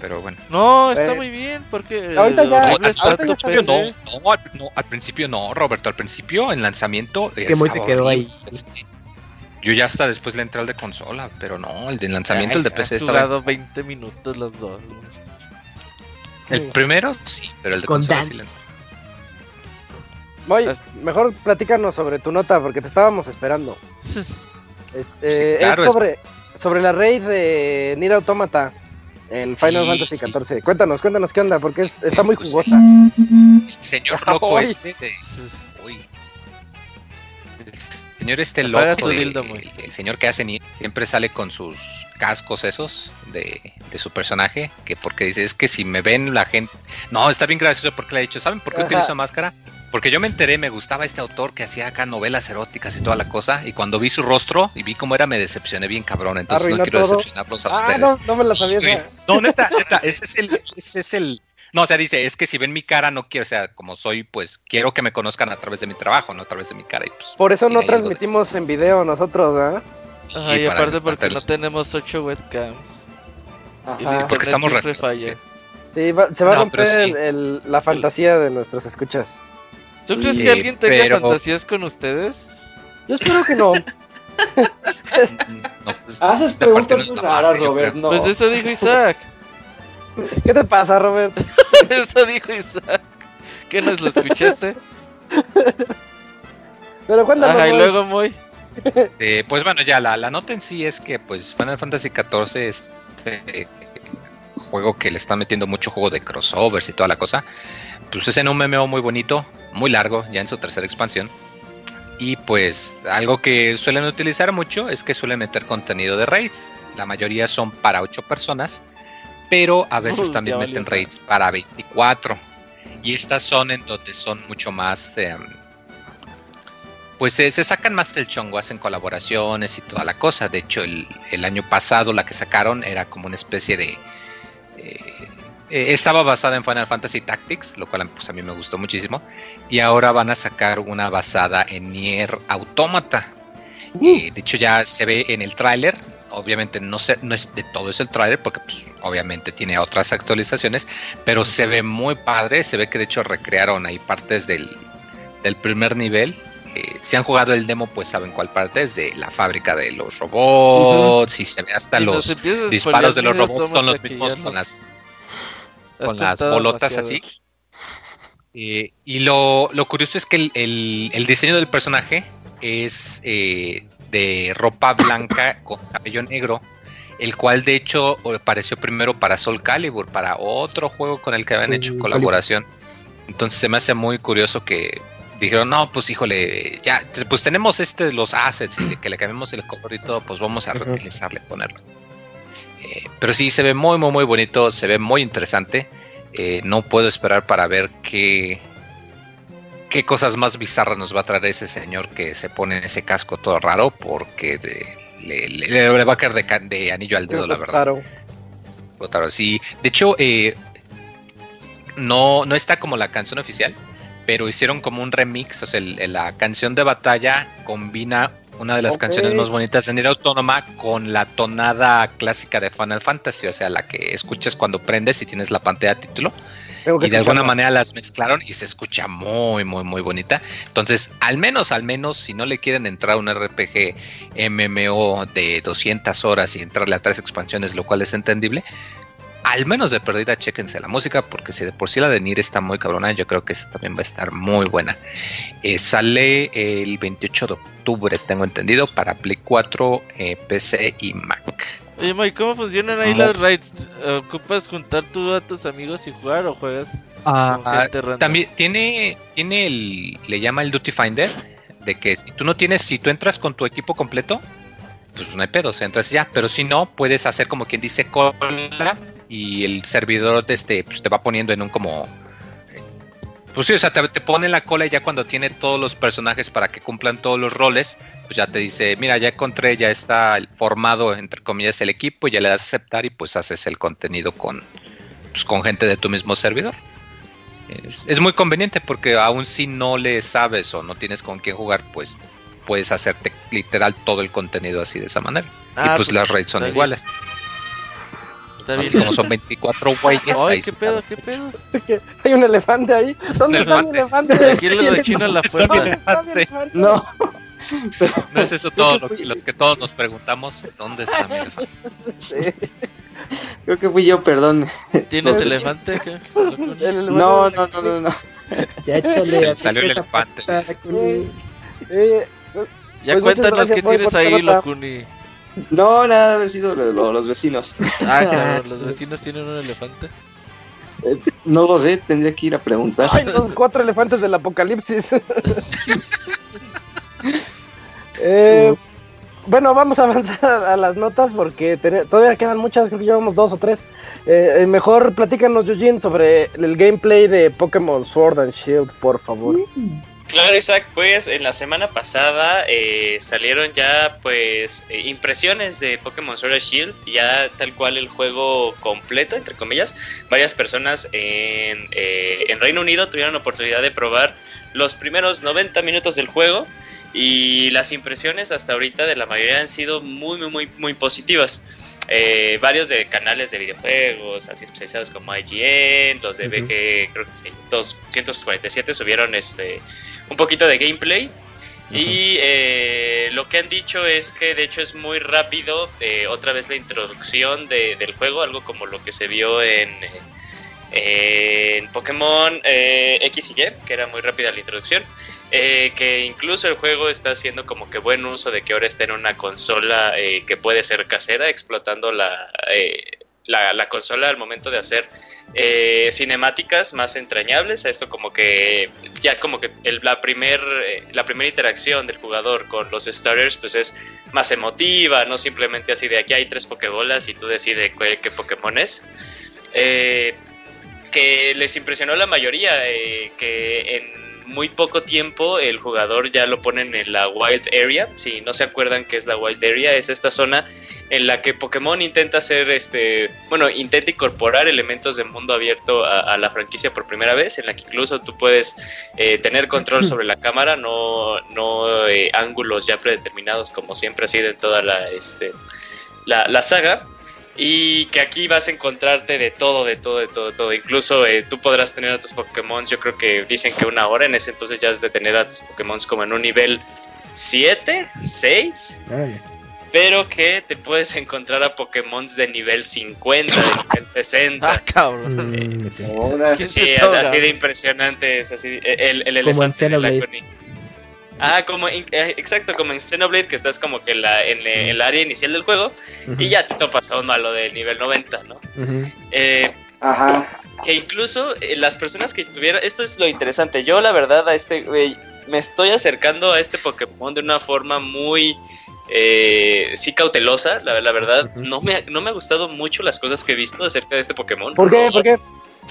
Pero bueno. No, está Eh, muy bien, porque ahorita ya- No, al, está ahorita tu ya principio PC. no, no, al, no, al principio no, Roberto. Al principio, en lanzamiento. que muy se quedó horrible ahí. el PC. Yo ya hasta después le entré al de consola, pero no, el de lanzamiento, Ay, el de PC estaba. jugado 20 minutos los dos. El primero sí, pero el de Con consola Dan. sí lanzó. Las- mejor platícanos sobre tu nota porque te estábamos esperando. Este, Sí, claro, es es- sobre, sobre la raid de Nier Automata en Final Sí, Fantasy sí. XIV. Cuéntanos, cuéntanos qué onda, porque es- está muy jugosa. El señor loco Ay. este de. Uy. El señor este Apaga loco, tu de- dildo, güey. el, el señor que hace ni siempre sale con sus cascos esos de, de su personaje, que porque dice, es que si me ven la gente... No, está bien gracioso porque le ha dicho, ¿saben por qué Ajá. utilizo máscara? Porque yo me enteré, me gustaba este autor que hacía acá novelas eróticas y toda la cosa, y cuando vi su rostro y vi cómo era, me decepcioné bien cabrón, entonces no quiero todo. decepcionarlos a Ah, ustedes. no, no me la sabía. No, neta, neta, ese es el, ese es el. No, o sea, dice, es que si ven mi cara, no quiero, o sea, como soy, pues quiero que me conozcan a través de mi trabajo, no a través de mi cara. Y pues, Por eso no de- transmitimos en video nosotros, ¿verdad? Ajá, Y y para aparte porque no tenemos 8 webcams. Ajá. Porque estamos falla. Sí, va- se va a No, romper pero sí. el- el- la fantasía de nuestros escuchas. ¿Tú crees que alguien tenga pero- fantasías con ustedes? Yo espero que no. no, pues, Haces esta parte preguntas no muy la raras, Robert. No. Pues eso dijo Isaac. ¿Qué te pasa, Robert? eso dijo Isaac. ¿Qué nos lo escuchaste? Pero cuéntanos. Ajá, y luego muy. Este, pues bueno, ya la, la nota en sí es que pues Final Fantasy XIV es este juego que le está metiendo mucho juego de crossovers y toda la cosa. Pues es en un MMO muy bonito, muy largo, ya en su tercera expansión. Y pues algo que suelen utilizar mucho es que suelen meter contenido de raids. La mayoría son para 8 personas, pero a veces Uh, también meten raids para 24. Y estas son en donde son mucho más... em, pues se, sacan más el chongo, hacen colaboraciones y toda la cosa. De hecho, el, año pasado la que sacaron era como una especie de... Eh, eh, estaba basada en Final Fantasy Tactics, lo cual pues, a mí me gustó muchísimo. Y ahora van a sacar una basada en Nier Automata. Uh. de hecho, ya se ve en el tráiler. Obviamente no, sé, no es de todo es el tráiler porque pues, obviamente tiene otras actualizaciones, pero se ve muy padre. Se ve que de hecho recrearon ahí partes del, del primer nivel eh, si han jugado el demo, pues saben cuál parte es de la fábrica de los robots. Y se ve hasta los disparos de los robots son los mismos con las, con las bolotas así. Eh, y lo, curioso es que el, diseño del personaje es eh, de ropa blanca con cabello negro, el cual de hecho apareció primero para Soul Calibur, para otro juego con el que habían hecho colaboración. Entonces se me hace muy curioso que dijeron, no, pues híjole, ya, pues tenemos este, los assets y que le cambiemos el color y todo, pues vamos a reutilizarle, ponerlo. Eh, pero sí, se ve muy, muy, muy bonito, se ve muy interesante. Eh, no puedo esperar para ver qué, qué cosas más bizarras nos va a traer ese señor que se pone en ese casco todo raro, porque le, va a caer de, anillo al dedo, la verdad. Claro. Sí, de hecho, eh, no, no está como la canción oficial, pero hicieron como un remix, o sea, la canción de batalla combina una de las canciones más bonitas de Nier Autónoma con la tonada clásica de Final Fantasy, o sea, la que escuchas cuando prendes y tienes la pantalla de título. Y de alguna manera las mezclaron y se escucha muy, muy, muy bonita. Entonces, al menos, al menos, si no le quieren entrar a un RPG MMO de 200 horas y entrarle a tres expansiones, lo cual es entendible, al menos de perdida, chéquense la música, porque si de por sí la de Nier está muy cabrona, yo creo que esta también va a estar muy buena. Eh, sale el 28 de octubre, tengo entendido, para Play 4, eh, PC y Mac. Oye, Mike, ¿cómo funcionan ahí las raids? ¿Ocupas juntar tú a tus amigos y jugar o juegas? Ah, también tiene, tiene el, le llama el Duty Finder, de que si tú no tienes, si tú entras con tu equipo completo, pues no hay pedo, o entras ya, pero si no, puedes hacer como quien dice cola y el servidor este, pues, te va poniendo en un como... Pues sí, o sea, te, pone la cola y ya cuando tiene todos los personajes para que cumplan todos los roles, pues ya te dice, mira, ya encontré, ya está formado, entre comillas, el equipo, ya le das a aceptar y pues haces el contenido con, pues, con gente de tu mismo servidor. Es, es, muy conveniente porque aún si no le sabes o no tienes con quién jugar, pues puedes hacerte literal todo el contenido así de esa manera. y ah, pues, pues, las raids son iguales. Así como son 24 güeyes. Ay, qué pedo, qué pedo. Hay un elefante ahí. ¿Dónde está el elefante? Aquí lo de China la fuerza. No. No es eso todo lo que, los que todos nos preguntamos, ¿dónde está mi elefante? Sí. Creo que fui yo, perdón. ¿Tienes elefante? No, no, no, no, no. Ya échale. salió el elefante. Eh, ya pues cuéntanos qué tienes ahí, Locuni. No, nada, haber sido los vecinos. Ah, claro, los vecinos tienen un elefante. Eh, no lo sé, tendría que ir a preguntar. Ay, los cuatro elefantes del apocalipsis. Eh, bueno, vamos a avanzar a las notas porque todavía quedan muchas, creo que llevamos dos o tres. Eh, mejor platícanos, Eugene, sobre el gameplay de Pokémon Sword and Shield, por favor. Mm. Claro, Isaac, pues en la semana pasada eh, salieron ya pues eh, impresiones de Pokémon Sword and Shield, ya tal cual el juego completo, entre comillas. Varias personas en, eh, en Reino Unido tuvieron la oportunidad de probar los primeros 90 minutos del juego y las impresiones hasta ahorita de la mayoría han sido muy, muy, muy, muy positivas. varios de canales de videojuegos, así especializados como IGN, los de BG, creo que sí, 247 subieron este un poquito de gameplay. Y eh, lo que han dicho es que de hecho es muy rápido, eh, otra vez la introducción del juego, algo como lo que se vio en, en Pokémon eh, X y Y, que era muy rápida la introducción. que incluso el juego está haciendo como que buen uso de que ahora está en una consola que puede ser casera, explotando la, la, la consola al momento de hacer eh, cinemáticas más entrañables. Esto como que ya como que la, primer, eh, la primera interacción del jugador con los starters pues es más emotiva, no simplemente así de aquí hay tres pokebolas y tú decides qué, Pokémon es. Eh, que les impresionó la mayoría, que en muy poco tiempo el jugador ya lo ponen en la Wild Area. Si no se acuerdan qué es la Wild Area, es esta zona en la que Pokémon intenta hacer este, bueno, intenta incorporar elementos de mundo abierto a, la franquicia por primera vez, en la que incluso tú puedes eh, tener control sobre la cámara, no, no eh, ángulos ya predeterminados como siempre ha sido en toda la, este, la, la saga. Y que aquí vas a encontrarte de todo, de todo, de todo, de todo. Incluso eh, tú podrás tener a tus Pokémon, yo creo que dicen que una hora, en ese entonces ya has de tener a tus Pokémon como en un nivel 7, 6. Pero que te puedes encontrar a Pokémon de nivel 50, de nivel 60. Ah, cabrón. Eh, sí, así de impresionante. Es así, el, el elefante de la Ah, como eh, exacto, como en Xenoblade, que estás como que en, la, en, el área inicial del juego y ya te topas a un malo de nivel 90, ¿no? Eh, Ajá. Que incluso eh, las personas que tuvieron. Esto es lo interesante. Yo, la verdad, a este. me estoy acercando a este Pokémon de una forma muy. sí, cautelosa, la, la verdad. no, me, no me ha gustado mucho las cosas que he visto acerca de este Pokémon. ¿Por qué? ¿Por qué?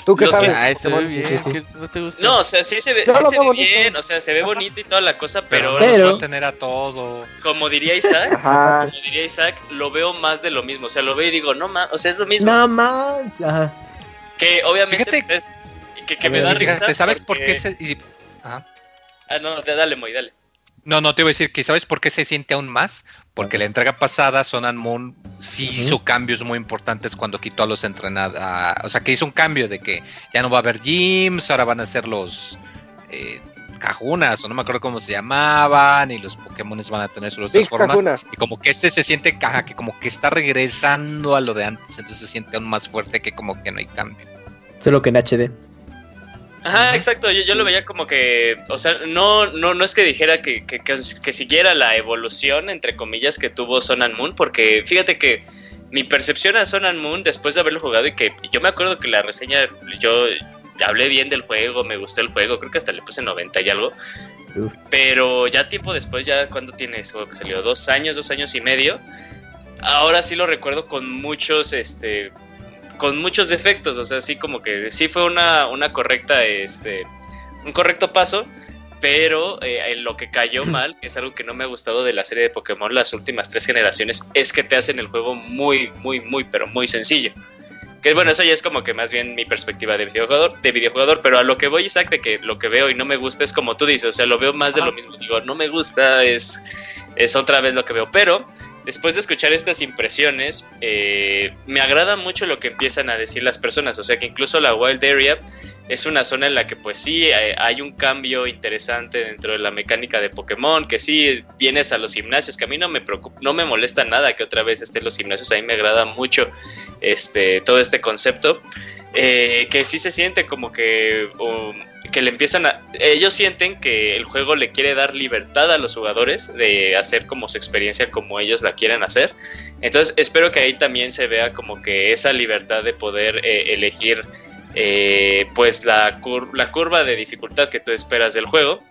¿Tú qué sabes? se ve bien, no te gusta. No, o sea, sí se ve, sí se ve bien, o sea, se ve bonito y toda la cosa, pero, pero, no tener a todo. Como diría Isaac, como diría Isaac, lo veo más de lo mismo, o sea, lo veo y digo, no más, o sea, es lo mismo. No más. Que obviamente Fíjate, pues, que, que me da risa. ¿Sabes por qué se Ajá. Ah, no, dale, muy, dale. No, no, te voy a decir que ¿sabes por qué se siente aún más? Porque la entrega pasada, Son Moon sí hizo cambios muy importantes cuando quitó a los entrenados. O sea, que hizo un cambio de que ya no va a haber gyms, ahora van a ser los eh, cajunas, o no me acuerdo cómo se llamaban, y los Pokémon van a tener sus dos formas. Y como que este se siente caja, que como que está regresando a lo de antes, entonces se siente aún más fuerte que como que no hay cambio. Solo que en HD. Ajá, exacto. Yo, yo, lo veía como que, o sea, no, no, no es que dijera que, que, que, siguiera la evolución, entre comillas, que tuvo Sun and Moon, porque fíjate que mi percepción a Sun and Moon, después de haberlo jugado, y que yo me acuerdo que la reseña, yo hablé bien del juego, me gustó el juego, creo que hasta le puse 90 y algo. Pero ya tiempo después, ya cuando tiene eso que salió, dos años, dos años y medio, ahora sí lo recuerdo con muchos, este, con muchos defectos, o sea, sí como que sí fue una, una correcta, este, un correcto paso, pero eh, en lo que cayó mal, que es algo que no me ha gustado de la serie de Pokémon las últimas tres generaciones, es que te hacen el juego muy, muy, muy, pero muy sencillo. Que bueno, eso ya es como que más bien mi perspectiva de videojugador, de videojugador, pero a lo que voy, Isaac, de que lo que veo y no me gusta es como tú dices, o sea, lo veo más de lo mismo. Digo, no me gusta, es, es otra vez lo que veo, pero después de escuchar estas impresiones, eh, me agrada mucho lo que empiezan a decir las personas. O sea que incluso la Wild Area es una zona en la que pues sí eh, hay un cambio interesante dentro de la mecánica de Pokémon, que sí vienes a los gimnasios, que a mí no me preocupa, no me molesta nada que otra vez estén los gimnasios, a mí me agrada mucho este, todo este concepto, eh, que sí se siente como que... Um, que le empiezan a... Ellos sienten que el juego le quiere dar libertad a los jugadores de hacer como su experiencia como ellos la quieren hacer. Entonces espero que ahí también se vea como que esa libertad de poder eh, elegir eh, pues la, curva de dificultad que tú esperas del juego.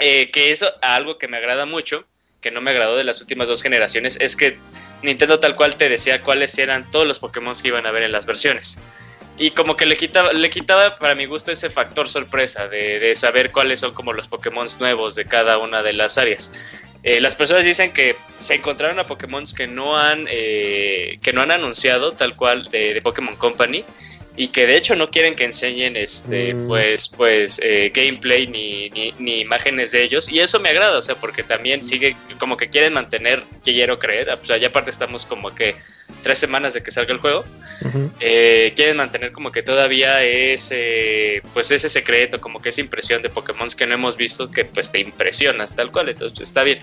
Eh, que eso algo que me agrada mucho, que no me agradó de las últimas dos generaciones, es que Nintendo tal cual te decía cuáles eran todos los Pokémon que iban a ver en las versiones y como que le quitaba, le quitaba para mi gusto ese factor sorpresa de, saber cuáles son como los Pokémon nuevos de cada una de las áreas. Eh, las personas dicen que se encontraron a Pokémon que no han eh, que no han anunciado tal cual de, Pokémon Company y que de hecho no quieren que enseñen este mm. pues pues eh, gameplay ni, ni, imágenes de ellos y eso me agrada o sea porque también sigue como que quieren mantener quiero creer o sea ya aparte estamos como que tres semanas de que salga el juego, eh, quieren mantener como que todavía ese, pues ese secreto, como que esa impresión de Pokémon que no hemos visto que pues te impresionas tal cual, entonces pues, está bien.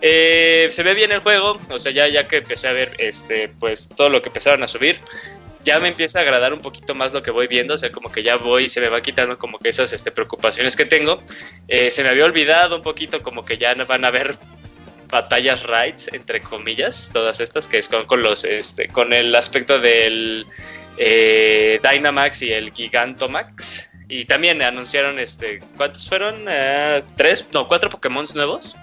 Eh, se ve bien el juego, o sea, ya, ya que empecé a ver este, pues todo lo que empezaron a subir, ya me empieza a agradar un poquito más lo que voy viendo, o sea, como que ya voy, se me va quitando como que esas este, preocupaciones que tengo. Eh, se me había olvidado un poquito como que ya van a ver batallas raids, entre comillas, todas estas, que es con, los, este, con el aspecto del eh, Dynamax y el Gigantomax. Y también anunciaron, este, ¿cuántos fueron? Eh, ¿Tres? No, cuatro Pokémon nuevos.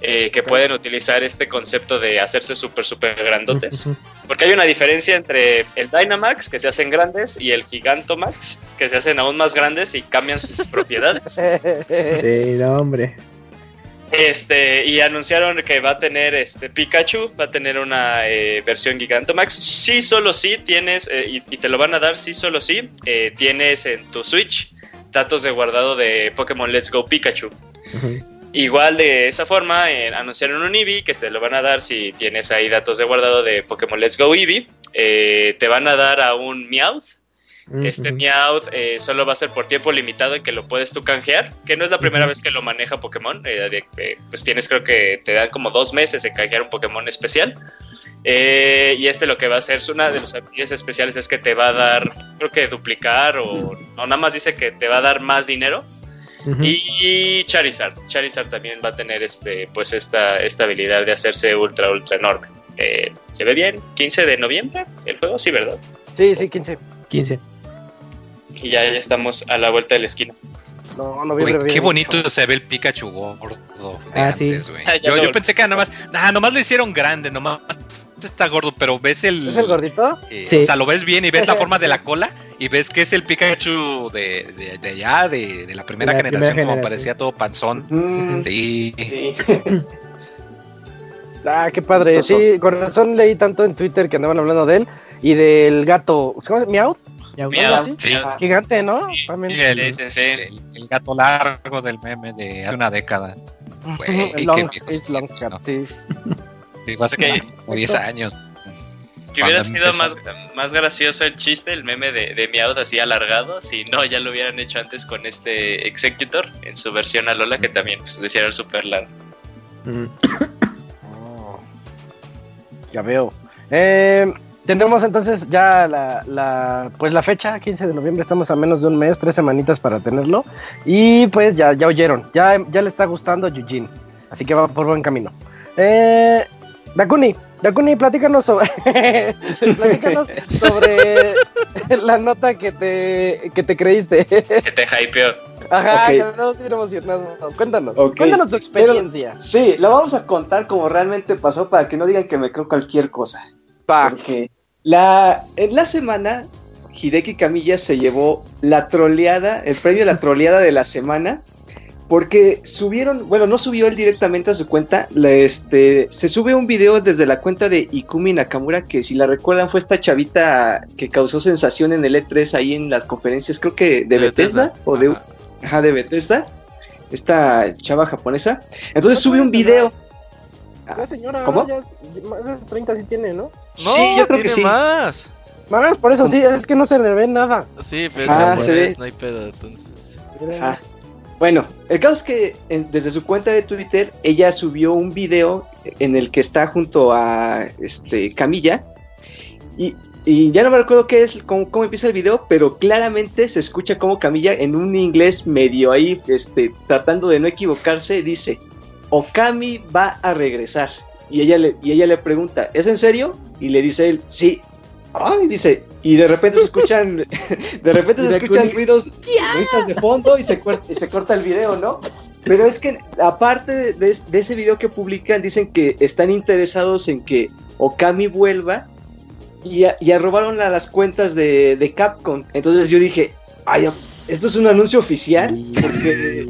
eh, que pueden utilizar este concepto de hacerse súper, súper grandotes. Porque hay una diferencia entre el Dynamax, que se hacen grandes, y el Gigantomax, que se hacen aún más grandes y cambian sus propiedades. sí, no, hombre. Este, y anunciaron que va a tener este Pikachu, va a tener una eh, versión Gigantamax. Sí, solo sí tienes, eh, y, te lo van a dar, sí, solo sí, eh, tienes en tu Switch datos de guardado de Pokémon Let's Go Pikachu. Igual de esa forma, anunciaron un Eevee que te lo van a dar si tienes ahí datos de guardado de Pokémon Let's Go Eevee. te van a dar a un Meowth este Meowth eh, solo va a ser por tiempo limitado y que lo puedes tú canjear, que no es la primera vez que lo maneja Pokémon. Eh, eh, pues tienes, creo que te dan como dos meses de canjear un Pokémon especial. y este lo que va a hacer, es una de las habilidades especiales es que te va a dar, creo que duplicar o, nada más dice que te va a dar más dinero. Y Charizard, Charizard también va a tener este, pues esta, esta habilidad de hacerse ultra, ultra enorme. ¿Se ve bien? ¿15 de noviembre el juego? Sí, ¿verdad? Sí, sí, 15. 15 y ya, estamos a la vuelta de la esquina. No, no qué bonito se ve el Pikachu gordo. Ah, sí. yo, pensé que nada más, nah, nomás lo hicieron grande, nomás está gordo, pero ves el. ¿Es el gordito? Eh, sí. O sea, lo ves bien y ves la forma de la cola y ves que es el Pikachu de, de, allá, de, la primera generación, como parecía todo panzón. Mm. sí. ah, qué padre. Sí, con razón leí tanto en Twitter que andaban hablando de él y del gato. ¿Cómo se llama? ¿Miau? sí. Gigante, ¿no? Sí, sí, sí. El, gato largo del meme de hace una década. el long, long sí. sí hace que, como 10 años. Que hubiera sido más, más gracioso el chiste, el meme de, de Meowth así alargado, si no, ya lo hubieran hecho antes con este Executor en su versión a Lola, que también pues, decía era súper largo. Oh. Ya veo. Eh, tenemos entonces ya la, pues la fecha, 15 de noviembre, estamos a menos de un mes, tres semanitas para tenerlo. Y pues ya, ya oyeron, ya, ya le está gustando a Eugene, así que va por buen camino. Eh, Dakuni, Dakuni, platícanos sobre, platícanos sobre la nota que te, que te creíste. que te hypeó. Ajá, okay. quedamos bien emocionados. Cuéntanos, cuéntanos tu experiencia. sí, lo vamos a contar como realmente pasó para que no digan que me creo cualquier cosa. Porque la, en la semana, Hideki Camilla se llevó la troleada, el premio a la troleada de la semana, porque subieron, bueno, no subió él directamente a su cuenta, este, se sube un video desde la cuenta de Ikumi Nakamura, que si la recuerdan fue esta chavita que causó sensación en el E3 ahí en las conferencias, creo que de, Bethesda, o de, ajá, de Bethesda, esta chava japonesa. Entonces sube un video. La señora, ¿Cómo? Ya, más de 30 sí tiene, ¿no? Sí, yo creo que sí. más. Más, por eso sí, es que no se le ve nada. Sí, pero ah, se ve. no hay pedo, entonces. Ah. Bueno, el caso es que desde su cuenta de Twitter ella subió un video en el que está junto a este Camilla y, y ya no me recuerdo qué es cómo, cómo, empieza el video, pero claramente se escucha como Camilla en un inglés medio ahí este tratando de no equivocarse dice Okami va a regresar. Y ella le, y ella le pregunta, ¿es en serio? Y le dice él, sí. Ay, dice, y de repente se escuchan, de repente se escuchan ruidos, de fondo y se, corta, y se corta el video, ¿no? Pero es que aparte de, ese video que publican, dicen que están interesados en que Okami vuelva y, y robaron a las cuentas de, de Capcom. Entonces yo dije, ay, esto es un anuncio oficial, porque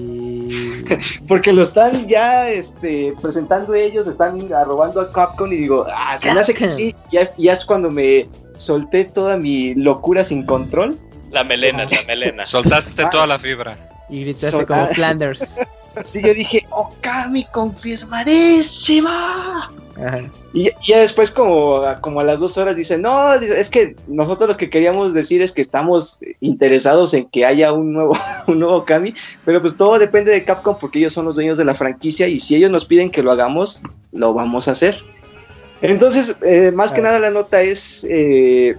porque lo están ya este, presentando ellos, están arrobando a Capcom y digo, ah, se me hace que sí, ya, ya es cuando me solté toda mi locura sin control. La melena, la melena. Soltaste ah. toda la fibra. Y gritaste como Flanders. Así que dije, Okami confirmadísima. Y, ya después como, como a las dos horas dice, no, es que nosotros lo que queríamos decir es que estamos interesados en que haya un nuevo, un nuevo Kami, pero pues todo depende de Capcom porque ellos son los dueños de la franquicia y si ellos nos piden que lo hagamos, lo vamos a hacer. Entonces, eh, más que nada la nota es, eh,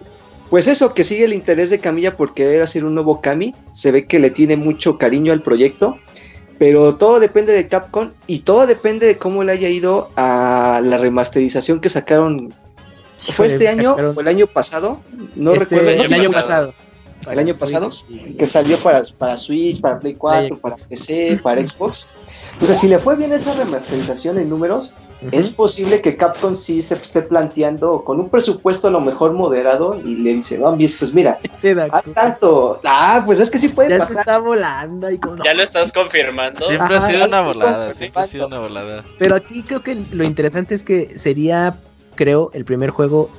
pues eso, que sigue el interés de Camilla por querer hacer un nuevo Kami, se ve que le tiene mucho cariño al proyecto pero todo depende de Capcom y todo depende de cómo le haya ido a la remasterización que sacaron. ¿Fue este año o el año pasado? No este, recuerdo. El año pasado. el año pasado, que salió para, para Switch, para Play 4, para PC, para Xbox. Entonces, si le fue bien esa remasterización en números, es posible que Capcom sí se esté planteando con un presupuesto a lo mejor moderado y le dice, no, pues mira, hay tanto. Ah, pues es que sí puede ya pasar. está volando. Y Ya lo estás confirmando. Siempre ha sido una volada, siempre ha sido una volada. Pero aquí creo que lo interesante es que sería, creo, el primer juego,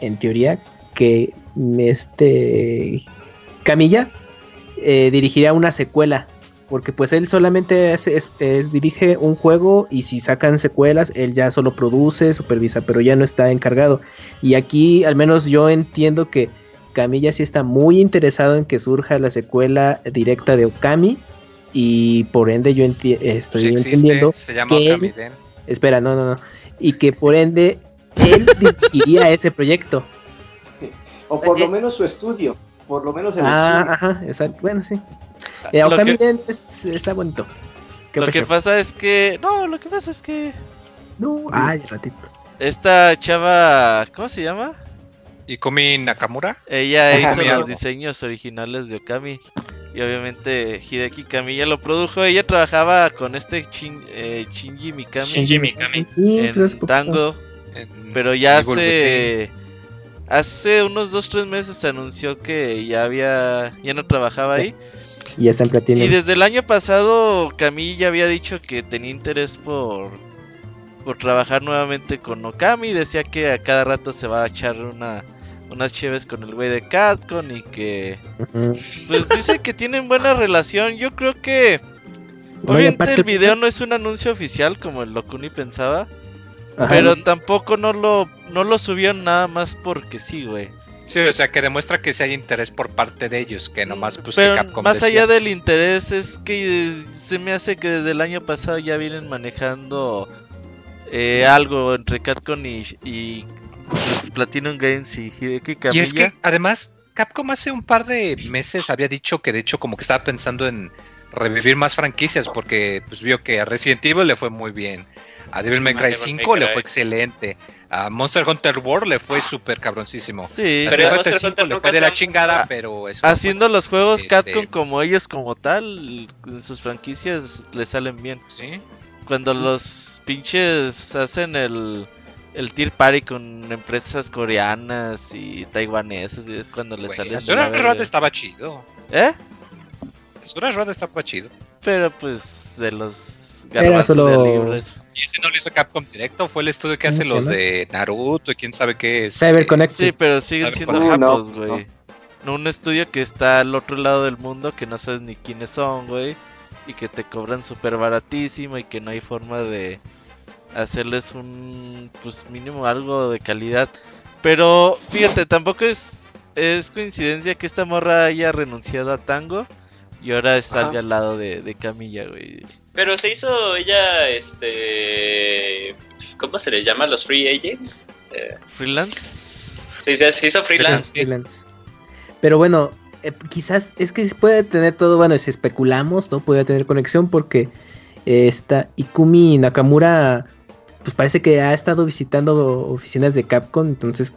en teoría, que este Camilla eh, dirigiría una secuela. Porque pues él solamente hace- es- es- dirige un juego y si sacan secuelas, él ya solo produce, supervisa, pero ya no está encargado. Y aquí al menos yo entiendo que Camilla sí está muy interesado en que surja la secuela directa de Okami. Y por ende yo enti- estoy Sí existe, entendiendo se llama que él- Okamiden. Espera, no, no, no. Y que por ende él dirigiría ese proyecto. O por lo menos su estudio. Por lo menos el Ah, estudio. ajá, exacto. Bueno, sí. Eh, Lo que- Okamiden es- está bonito. ¿Qué Lo que pasa es que. No, lo que pasa es que. No, ay, ratito. Esta chava. ¿Cómo se llama? Y Kumi Nakamura. Ella hizo los algo. diseños originales de Okami. Y obviamente Hideki Kamiya lo produjo. Ella trabajaba con este Shin- eh, Shinji Mikami Shinji Mikami. Sí, en. Tango. en Pero ya hace. Hace unos 2-3 meses se anunció que ya había. Ya no trabajaba ahí. Y ya en platino. Y desde el año pasado Camille ya había dicho que tenía interés por por trabajar nuevamente con Okami, decía que a cada rato se va a echar una unas cheves con el güey de Catcon y que pues dice que tienen buena relación. Yo creo que No, obviamente aparte- el video no es un anuncio oficial como el Lokuni pensaba, Ajá. pero tampoco no lo no lo subieron nada más porque sí, güey. Sí, o sea, que demuestra que sí hay interés por parte de ellos, que nomás pues Pero que Capcom más decía. allá del interés es que eh, se me hace que desde el año pasado ya vienen manejando eh, algo entre Capcom y, y pues, Platinum Games y Hideki Y Kamiya. es que además Capcom hace un par de meses había dicho que de hecho como que estaba pensando en revivir más franquicias porque pues vio que a Resident Evil le fue muy bien, a Devil May A Cry Devil May 5 le fue excelente, a Monster Hunter World le fue súper cabroncísimo. Sí, A Pero Monster Fighter 5 Hunter le fue de la chingada, Ah, pero es una haciendo los juegos Este- Capcom como ellos como tal, en sus franquicias le salen bien. ¿sí? Cuando los pinches hacen el el tier party con empresas coreanas y taiwanesas y es cuando Azura la Road verga. estaba chido. ¿Eh? Azura Road estaba chido. Pero pues de los Garbanzos solo- de libros. Y ese no lo hizo Capcom directo, fue el estudio que ¿Cómo hace los de Naruto y quién sabe qué es. Cyber Connect. Sí, pero siguen ¿Sabe siendo japos, no, güey. No. Un estudio que está al otro lado del mundo que no sabes ni quiénes son, güey. Y que te cobran súper baratísimo y que no hay forma de hacerles un, pues mínimo algo de calidad. Pero fíjate, tampoco es, es coincidencia que esta morra haya renunciado a Tango y ahora salga Ajá. al lado de, de Camilla, güey. Pero se hizo ella, este... ¿Cómo se les llama? ¿Los free agent? Eh, Freelance. sí, se, hizo freelance. Freelance. Pero bueno, eh, quizás es que puede tener todo, bueno, si especulamos, ¿no? Puede tener conexión porque eh, esta Ikumi Nakamura, pues parece que ha estado visitando oficinas de Capcom, entonces,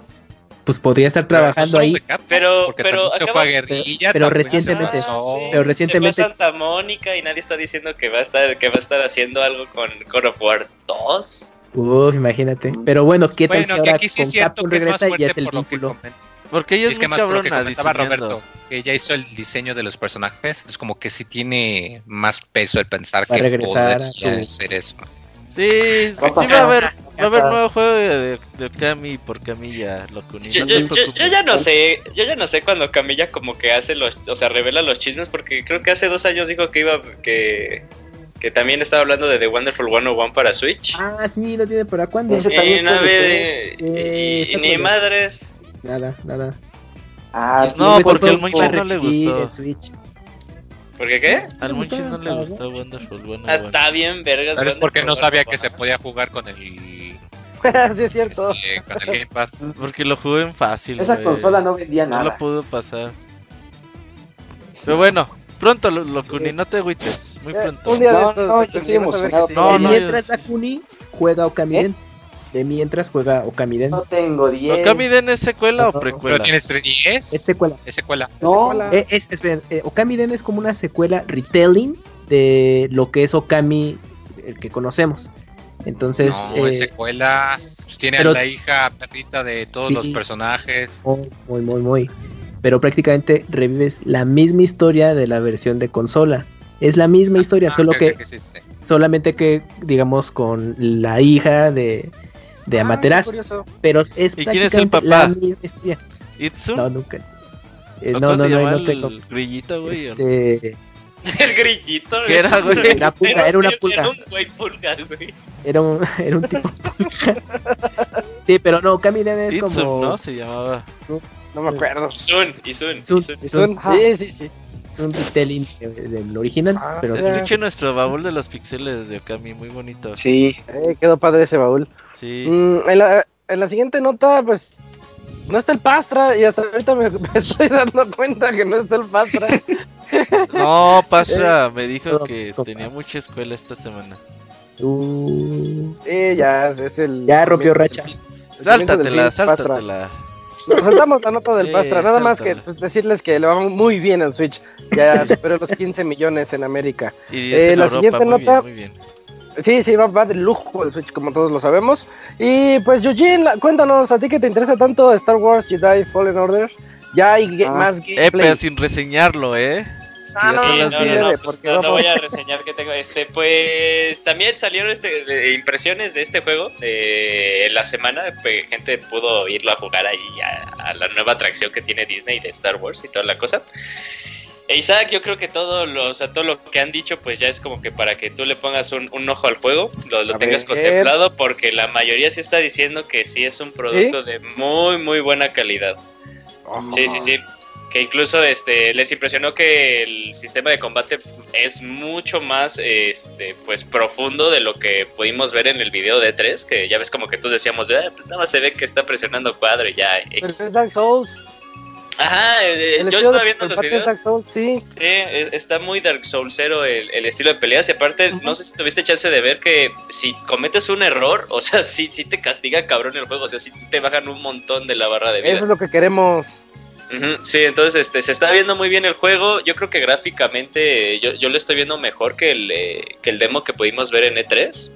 pues podría estar trabajando Pero ahí. Pero- pero también se acaba- fue a Guerrilla. pero recientemente. sí, Pero recientemente- Se fue a Santa Mónica y nadie está diciendo que va a estar, que va a estar haciendo algo con God of War 2. Uf, imagínate. Pero bueno, ¿qué tal Bueno, si que ahora aquí sí con es cierto Capcom que es más regresa y fuerte es el por lo que vínculo? comenta. Porque ella Y es, es que muy más por lo que cabrona comentaba diseñando. Roberto, que ella hizo el diseño de los personajes, es como que sí tiene más peso el pensar Va que regresar a podría su- hacer eso. Sí, Va a va a haber, va a haber nuevo juego de, de, de Okami por Camilla. Yo, No yo- yo- ya no sé, yo ya no sé cuando Camilla como que hace los, o sea, revela los chismes porque creo que hace dos años dijo que iba, que, que también estaba hablando de The Wonderful 101 para Switch. Ah, sí, lo tiene para cuándo. Ese Y, no. Eh, y- y está ni madres. Nada, nada. Ah, sí, No, pues, porque al Monchis no le gustó. Switch. ¿Por qué qué? Al Monchis no le gustó Wonderful bueno, Ah, Está bien, vergas. Pero es porque no sabía 101. que se podía jugar con el, sí, es cierto. este, con el Gamepad. Porque lo jugué en fácil. Esa güey. consola no vendía No lo nada. pudo pasar. Pero bueno, pronto, Lo- Locuni, no te agüites. Muy Eh, pronto. un día de No, estos, no, yo Locuni, estoy emocionado sí. No, Eh, no, Mientras yo- Dakuni juega Okami. ¿Eh? De mientras juega Okamiden. No tengo 10. ¿Okamiden es secuela o precuela? ¿Pero tienes 3DS? Es secuela. Es secuela. No. Eh, es, esperen, eh, Okamiden es como una secuela retelling de lo que es Okami, el que conocemos. Entonces, no, es eh, secuela. Pues tiene pero- a la hija perrita de todos Sí. los personajes. muy, muy, muy, muy. Pero prácticamente revives la misma historia de la versión de consola. Es la misma historia, Ah, solo ok, que ok, sí, sí. solamente que digamos con la hija de, de Ah, Amaterasu, curioso. pero es ¿Y quién es el papá? ¿Itsu? No, nunca. Eh, ¿O no, ¿Cómo no, se no, llama no el tengo. grillito, güey? Este, El grillito. ¿Qué era, güey? Era pulga, era una pulga. Era un güey pulga, güey. era un, era un tipo Sí, pero no, Kamiden es Itsu, como ¿no? Se llamaba. No me acuerdo. Isun, Isun, Isun. Isun. Sí, sí, sí. Es un retelling de- del original, Ah, pero sí. nuestro baúl de los pixeles de Okami, muy bonito. Sí. Eh, quedó padre ese baúl. Sí. Mm, en, la, en la siguiente nota, pues, no está el Pastra y hasta ahorita me, me estoy dando cuenta que no está el Pastra. No, Pastra me dijo que compa. tenía mucha escuela esta semana. Uh, Sí, ya es, el... Ya rompió racha. el Sáltatela, sáltatela. Nos saltamos la nota del Pastra, nada más que pues, decirles que le va muy bien al Switch. Ya superó los 15 millones en América. Y Eh, en la Europa, siguiente muy nota- bien, muy bien. Sí, sí, va, va de lujo el Switch, como todos lo sabemos. Y pues, Eugene, cuéntanos, ¿a ti que te interesa tanto Star Wars Jedi Fallen Order? Ya hay Ah. más Eh, gameplay. pero sin reseñarlo, ¿eh? Ah, ya no, son Sí, las no, no, no, pues, voy a reseñar que tengo este pues también salieron este de impresiones de este juego de la semana pues, gente pudo irlo a jugar ahí a, a la nueva atracción que tiene Disney de Star Wars y toda la cosa Isaac yo creo que todo lo, o sea, todo lo que han dicho pues ya es como que para que tú le pongas un, un ojo al juego lo, tengas ver. contemplado porque la mayoría sí está diciendo que sí es un producto de muy muy buena calidad Sí, sí, sí. Que incluso este les impresionó que el sistema de combate es mucho más este pues profundo de lo que pudimos ver en el video de 3, que ya ves como que todos decíamos, "Ah, pues nada más se ve que está presionando cuadro y ya. Pero X". es Dark Souls. Ajá, eh, El yo estaba viendo los videos. Dark Souls, sí. Sí, es- está muy Dark Soulsero el, el estilo de peleas y aparte no sé si tuviste chance de ver que si cometes un error, o sea, sí, sí te castiga cabrón el juego, o sea, sí te bajan un montón de la barra de vida. Eso es lo que queremos. Sí, entonces este, se está viendo muy bien el juego. Yo creo que gráficamente eh, yo, yo lo estoy viendo mejor que el, eh, que el demo que pudimos ver en E3.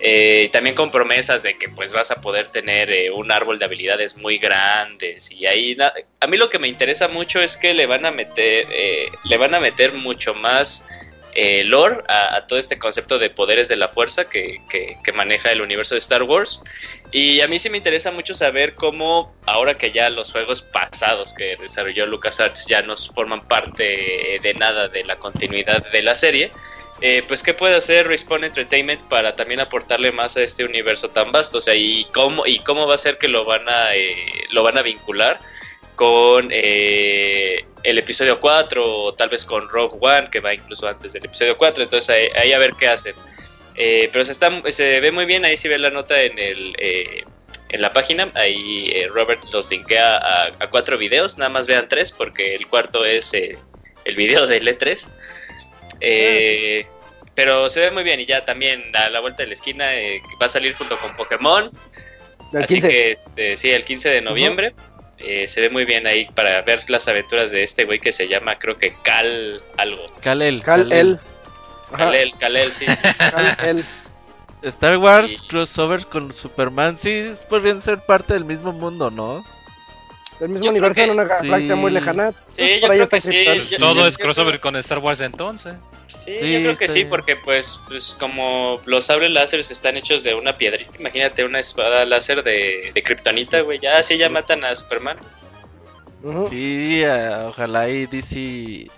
Eh, también con promesas de que pues vas a poder tener eh, un árbol de habilidades muy grandes y ahí a mí lo que me interesa mucho es que le van a meter eh, le van a meter mucho más eh, lore a, a todo este concepto de poderes de la fuerza que, que- que maneja el universo de Star Wars. Y a mí sí me interesa mucho saber cómo, ahora que ya los juegos pasados que desarrolló LucasArts ya no forman parte de nada de la continuidad de la serie, eh, pues qué puede hacer Respawn Entertainment para también aportarle más a este universo tan vasto, o sea, y cómo, y cómo va a ser que lo van a, eh, lo van a vincular con eh, el episodio 4 o tal vez con Rogue One, que va incluso antes del episodio 4, entonces ahí, a ver qué hacen. Eh, pero se, está, ve muy bien, ahí sí ve la nota en el... eh, en la página, ahí Robert los linkea a, a cuatro videos, nada más vean tres porque el cuarto es el video del E3. Eh, pero se ve muy bien y ya también a la vuelta de la esquina eh, va a salir junto con Pokémon. El así 15. que este, sí, el 15 de noviembre. Eh, se ve muy bien ahí para ver las aventuras de este güey que se llama, creo que Cal algo. Kalel. Cal El. Ajá, Kalel, Kalel, sí. sí. Cal El. Star Wars Y- crossover con Superman sí podrían ser parte del mismo mundo, ¿no? Del mismo Yo universo en una galaxia sí. muy lejana. Sí, Pues yo por ahí creo está que sí, Krypton. yo- Todo yo- es crossover con Star Wars entonces. Sí, Sí, yo creo que sí, bien. porque pues, pues como los sables láseres están hechos de una piedrita, imagínate una espada láser de, de kriptonita, güey, ya así ya matan a Superman. Ujú. Sí, ah, ojalá y DC y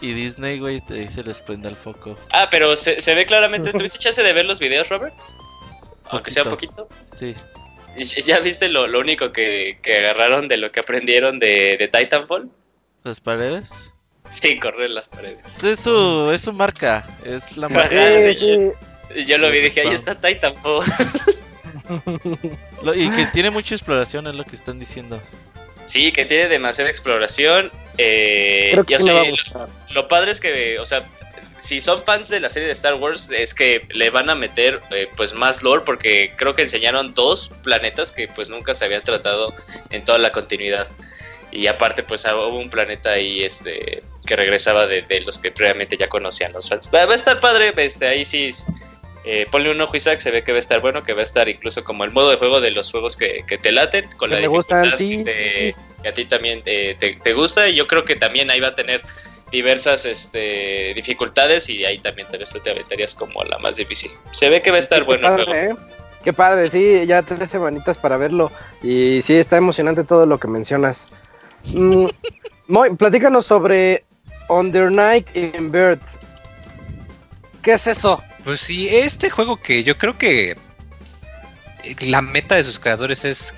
Disney, güey, te- ahí se les prenda el foco. Ah, pero se, se ve claramente, ¿tuviste chance de ver los videos, Robert? Aunque sea Poquito. poquito. Sí. ¿Y si- ya viste lo, lo único que, que agarraron de lo que aprendieron de, de Titanfall? ¿Las paredes? Sí, correr las paredes. Es su, es su marca, es la marca. Sí, sí, sí. Y Yo lo vi y dije, ahí está Titanfall. Lo- y que tiene mucha exploración, es lo que están diciendo. Sí, que tiene demasiada exploración. eh, Creo que sí me sea, va a gustar. lo padre es que, o sea, si son fans de la serie de Star Wars, es que le van a meter eh, pues más lore porque creo que enseñaron dos planetas que pues nunca se habían tratado en toda la continuidad. Y aparte pues hubo un planeta ahí este que regresaba de, los que previamente ya conocían los fans. Va, a estar padre, este, ahí sí eh, ponle un ojo Isaac, se ve que va a estar bueno, que va a estar incluso como el modo de juego de los juegos que, te laten, con la dificultad que, a ti también te, te, gusta, y yo creo que también ahí va a tener diversas este, dificultades y ahí también te, te aventarías como la más difícil. Se ve que va a estar bueno el juego. ¿eh? Qué padre, sí, ya tres semanitas para verlo y sí, está emocionante todo lo que mencionas. Mm, platícanos sobre Under Night in Bird. ¿Qué es eso? Pues sí, este juego que yo creo que la meta de sus creadores es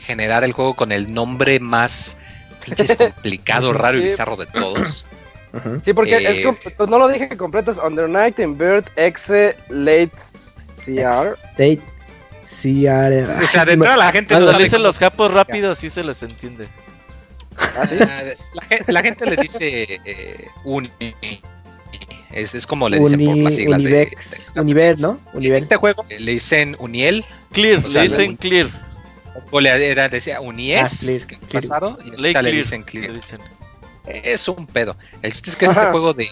generar el juego con el nombre más complicado, raro y bizarro de todos. Sí, porque es eh, pues no lo dije completo, es Under Night in Bird X Late CR. Late CR. O sea, de entrada la gente no dicen los capos rápidos, sí se les entiende. ¿Ah, la, gente le dice eh, uni. Es, es, como le dicen por las siglas Univex, de, Univer, ¿no? Univex. Este juego le dicen Uniel. Clear, le dicen Clear. O le era, decía Unies, ah, que pasado, y le dicen Clear. Es un pedo. El chiste es que este juego de.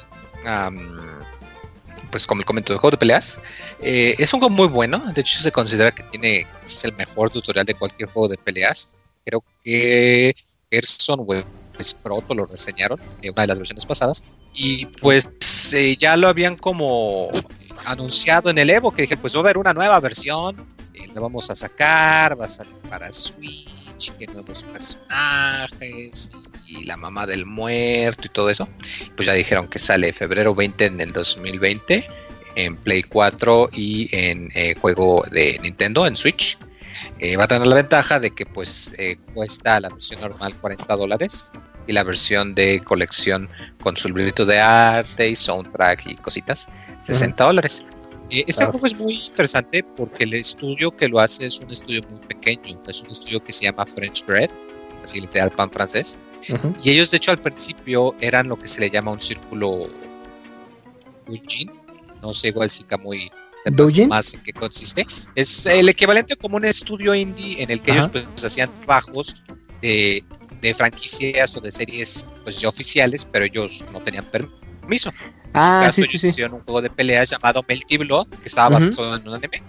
pues como el comento de juego de peleas, eh, es un juego muy bueno. De hecho, se considera que tiene es el mejor tutorial de cualquier juego de peleas. Creo que Gerson pues Proto lo reseñaron en una de las versiones pasadas. Y pues eh, ya lo habían como anunciado en el Evo, que dije, pues va a haber una nueva versión, eh, la vamos a sacar, va a salir para Switch, nuevos personajes, y, la mamá del muerto y todo eso. Pues ya dijeron que sale febrero 20 en el 2020 en Play 4 y en eh, juego de Nintendo en Switch. Eh, va a tener la ventaja de que pues eh, cuesta la versión normal 40 dólares y la versión de colección con su librito de arte y soundtrack y cositas 60 dólares. Eh, este juego es muy interesante porque el estudio que lo hace es un estudio muy pequeño, es un estudio que se llama French Bread, así literal pan francés. Y ellos de hecho al principio eran lo que se le llama un círculo Eugene, no sé igual si muy más en qué consiste. Es el equivalente como un estudio indie en el que ellos pues, hacían trabajos de, franquicias o de series pues ya oficiales, pero ellos no tenían permiso. Ah, en sí, hicieron un juego de peleas llamado Melty Blood, que estaba basado en un anime.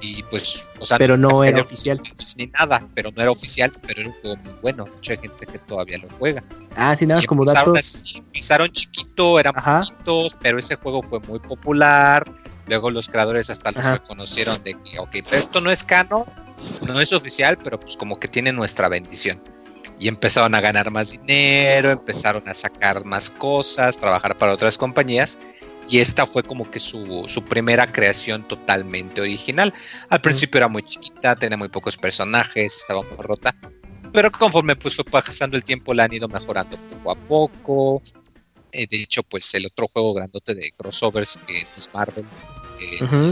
Y pues, o sea, pero no era oficial. Ni nada, pero no era oficial, pero era un juego muy bueno. Mucha gente que todavía lo juega. Ah, sí, nada más como datos. empezaron chiquito, eran poquitos, pero ese juego fue muy popular Luego los creadores hasta lo reconocieron de que, ok, pero esto no es cano, no es oficial, pero pues como que tiene nuestra bendición. Y empezaron a ganar más dinero, empezaron a sacar más cosas, trabajar para otras compañías. Y esta fue como que su, su primera creación totalmente original. Al principio era muy chiquita, tenía muy pocos personajes, estaba muy rota. Pero conforme pues fue pasando el tiempo la han ido mejorando poco a poco. Eh, de hecho, pues el otro juego grandote de crossovers que es Marvel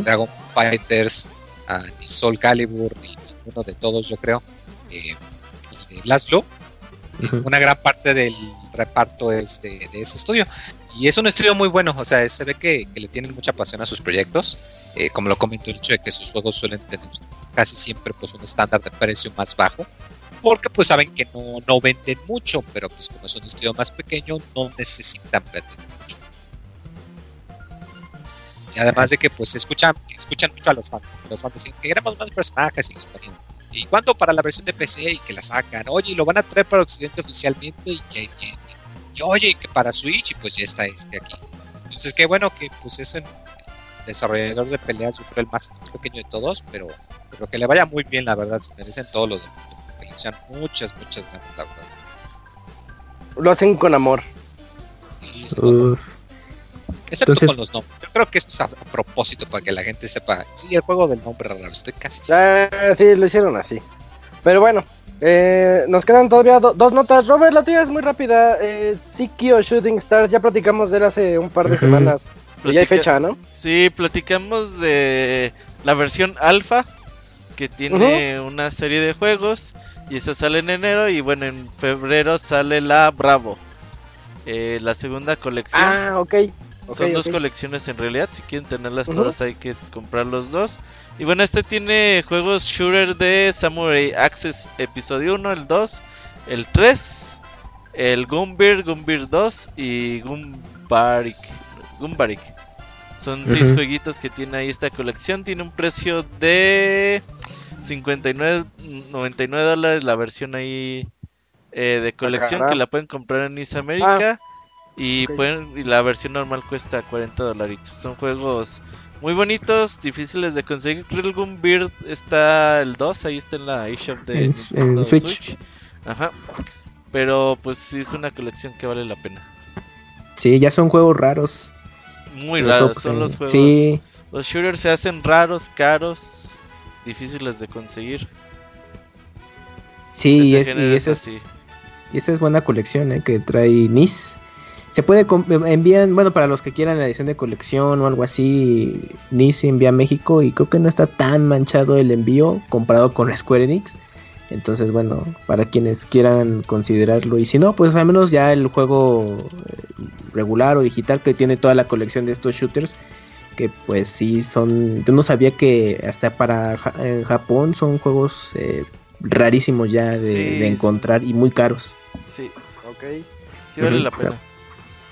Dragon Fighters, ni Soul Calibur, ni uno de todos, yo creo, de Last Blue. Una gran parte del reparto es de, ese estudio. Y es un estudio muy bueno, o sea, se ve que, le tienen mucha pasión a sus proyectos. Eh, como lo comento, el hecho de que sus juegos suelen tener casi siempre pues un estándar de precio más bajo porque pues saben que no, no, venden mucho, pero pues como es un estudio más pequeño, no necesitan vender mucho. Y además de que pues escuchan, escuchan mucho a los fans. Los fans dicen que queremos más personajes y los ponen. ¿Y cuándo para la versión de PC y que la sacan? Oye, lo van a traer para Occidente oficialmente y que ahí viene. Y oye, que para Switch y pues ya está este aquí. Entonces qué bueno que pues es el desarrollador de peleas, yo creo el más pequeño de todos, pero creo que le vaya muy bien, la verdad, se merecen todos los que le echan muchas, muchas ganas, la verdad. Lo hacen con amor. Y Excepto con los nombres. Yo creo que esto es a, propósito para que la gente sepa. Sí, el juego del nombre raro. Estoy casi. Ah, sí, lo hicieron así. Pero bueno, eh, nos quedan todavía dos notas. Robert, la tuya es muy rápida. Eh, Sikio Shooting Stars, ya platicamos de él hace un par de semanas. ya hay fecha, ¿no? Sí, platicamos de la versión alfa, que tiene una serie de juegos. Y esa sale en enero. Y bueno, en febrero sale la Bravo. Eh, la segunda colección. Ah, ok. Son dos colecciones en realidad. Si quieren tenerlas todas, hay que comprar los dos. Y bueno, este tiene juegos shooter de Samurai Access Episodio 1, el 2, el 3, el Gumbir, Gumbir 2 y Gumbarik. Gumbarik. Son 6 jueguitos que tiene ahí esta colección. Tiene un precio de 59.99 dólares la versión ahí eh, de colección que la pueden comprar en East America. Ah. Y, pueden, y la versión normal cuesta 40 dolaritos. Son juegos muy bonitos, difíciles de conseguir. Rilgun Beard está el 2, ahí está en la eShop de en, Switch. Ajá. Pero pues sí es una colección que vale la pena. Sí, ya son juegos raros. Muy raros, son los juegos. Sí. Los shooters se hacen raros, caros, difíciles de conseguir. Sí, y, es, y, esa es, y esa es buena colección ¿eh? que trae NIS. Se puede envían, bueno, para los que quieran la edición de colección o algo así, NIS envía a México y creo que no está tan manchado el envío comparado con Square Enix. Entonces, bueno, para quienes quieran considerarlo y si no, pues al menos ya el juego eh, regular o digital que tiene toda la colección de estos shooters que pues sí son, yo no sabía que hasta para en Japón son juegos eh, rarísimos ya de, encontrar y muy caros. Sí, ok. Sí vale la pena.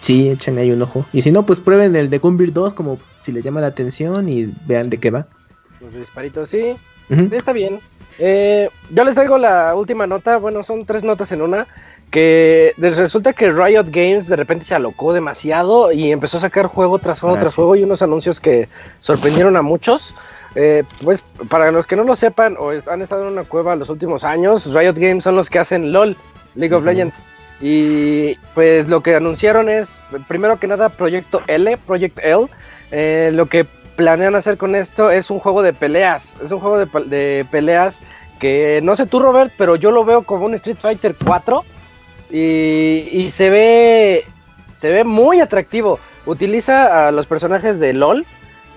Sí, echen ahí un ojo. Y si no, pues prueben el de Gumbir 2 como si les llama la atención y vean de qué va. Los disparitos, sí. Está bien. Eh, yo les traigo la última nota. Bueno, son tres notas en una. Que resulta que Riot Games de repente se alocó demasiado y empezó a sacar juego tras juego ah, tras juego y unos anuncios que sorprendieron a muchos. Eh, pues para los que no lo sepan o han estado en una cueva los últimos años, Riot Games son los que hacen LOL, League of Legends. Y pues lo que anunciaron es, primero que nada, Proyecto L, Project L. Eh, lo que planean hacer con esto es un juego de peleas. Es un juego de, peleas que no sé tú, Robert, pero yo lo veo como un Street Fighter 4. Y, se ve se ve muy atractivo. Utiliza a los personajes de LOL.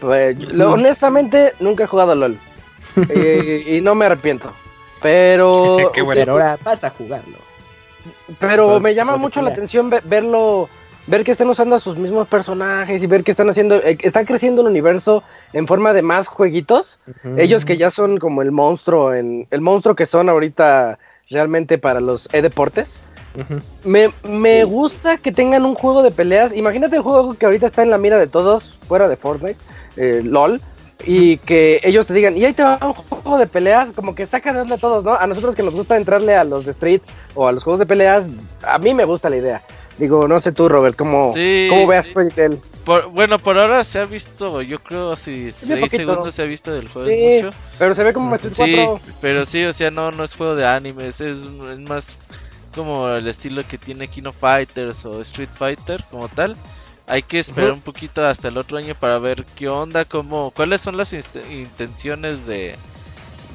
Pues, honestamente, nunca he jugado LOL. y, no me arrepiento. Pero. Qué bueno, ahora vas a jugarlo. Pero pues, me llama mucho la atención verlo, ver que están usando a sus mismos personajes y ver que están haciendo, eh, están creciendo el universo en forma de más jueguitos. Ellos que ya son como el monstruo, en, el monstruo que son ahorita realmente para los e-deportes. me, gusta que tengan un juego de peleas. Imagínate el juego que ahorita está en la mira de todos, fuera de Fortnite, eh, LOL y que ellos te digan, y ahí te va un juego de peleas, como que saca de onda a todos, ¿no? A nosotros que nos gusta entrarle a los de Street o a los juegos de peleas, a mí me gusta la idea. Digo, no sé tú, Robert, ¿cómo, ¿cómo veas Project L? bueno, por ahora se ha visto, yo creo, si 6 segundos se ha visto del juego mucho. Pero se ve como Street sí, pero sí, o sea, no, no es juego de animes, es, es más como el estilo que tiene Kino Fighters o Street Fighter como tal. Hay que esperar un poquito hasta el otro año para ver qué onda, cómo, cuáles son las intenciones de,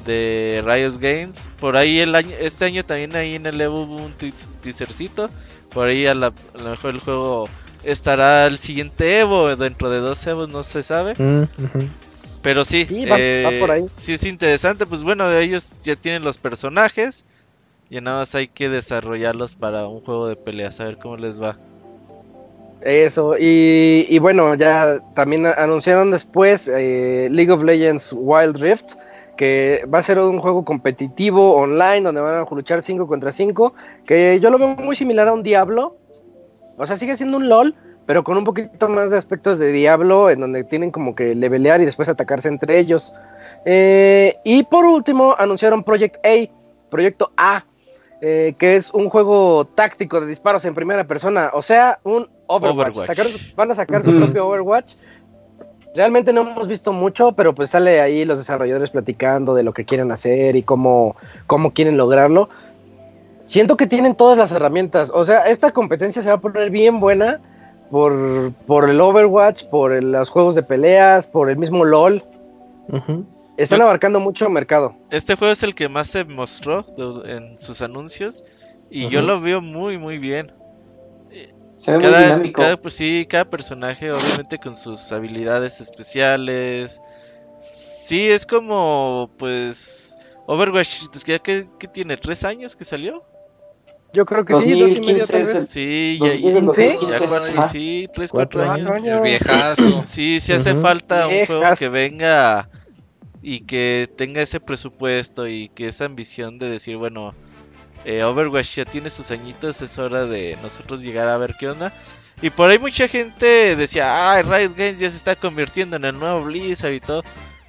de Riot Games. Por ahí el año, este año también ahí en el Evo hubo un teasercito. Por ahí a, lo mejor el juego estará el siguiente Evo, dentro de dos Evos, no se sabe. Mm, Pero sí, sí, eh, sí es interesante. Pues bueno, ellos ya tienen los personajes. Y nada más hay que desarrollarlos para un juego de peleas, a ver cómo les va. Eso, y, bueno, ya también anunciaron después eh, League of Legends Wild Rift, que va a ser un juego competitivo online donde van a luchar 5 contra 5, que yo lo veo muy similar a un Diablo, o sea, sigue siendo un LOL, pero con un poquito más de aspectos de Diablo, en donde tienen como que levelear y después atacarse entre ellos. Eh, y por último, anunciaron Project A, Proyecto A, eh, que es un juego táctico de disparos en primera persona, o sea, un Overwatch. van a sacar su propio Overwatch. Realmente no hemos visto mucho, pero pues sale ahí los desarrolladores platicando de lo que quieren hacer y cómo, cómo quieren lograrlo. Siento que tienen todas las herramientas. O sea, esta competencia se va a poner bien buena por, por el Overwatch, por los juegos de peleas, por el mismo LOL. Están abarcando mucho mercado. Este juego es el que más se mostró en sus anuncios y yo lo veo muy, muy bien. Se ve cada, muy dinámico. pues sí, cada personaje obviamente con sus habilidades especiales. Sí, es como, pues, Overwatch, ¿qué, qué tiene? ¿Tres años que salió? Yo creo que sí, dos y medio 2015 Sí, Dos- ya, es del ya, 2015, cuatro, ajá. sí, tres, Cuatro cuatro años. El viejazo. Sí, sí hace falta un juego que venga y que tenga ese presupuesto y que esa ambición de decir, bueno, eh, Overwatch ya tiene sus añitos, es hora de nosotros llegar a ver qué onda. Y por ahí mucha gente decía, ah, Riot Games ya se está convirtiendo en el nuevo Blizzard y todo.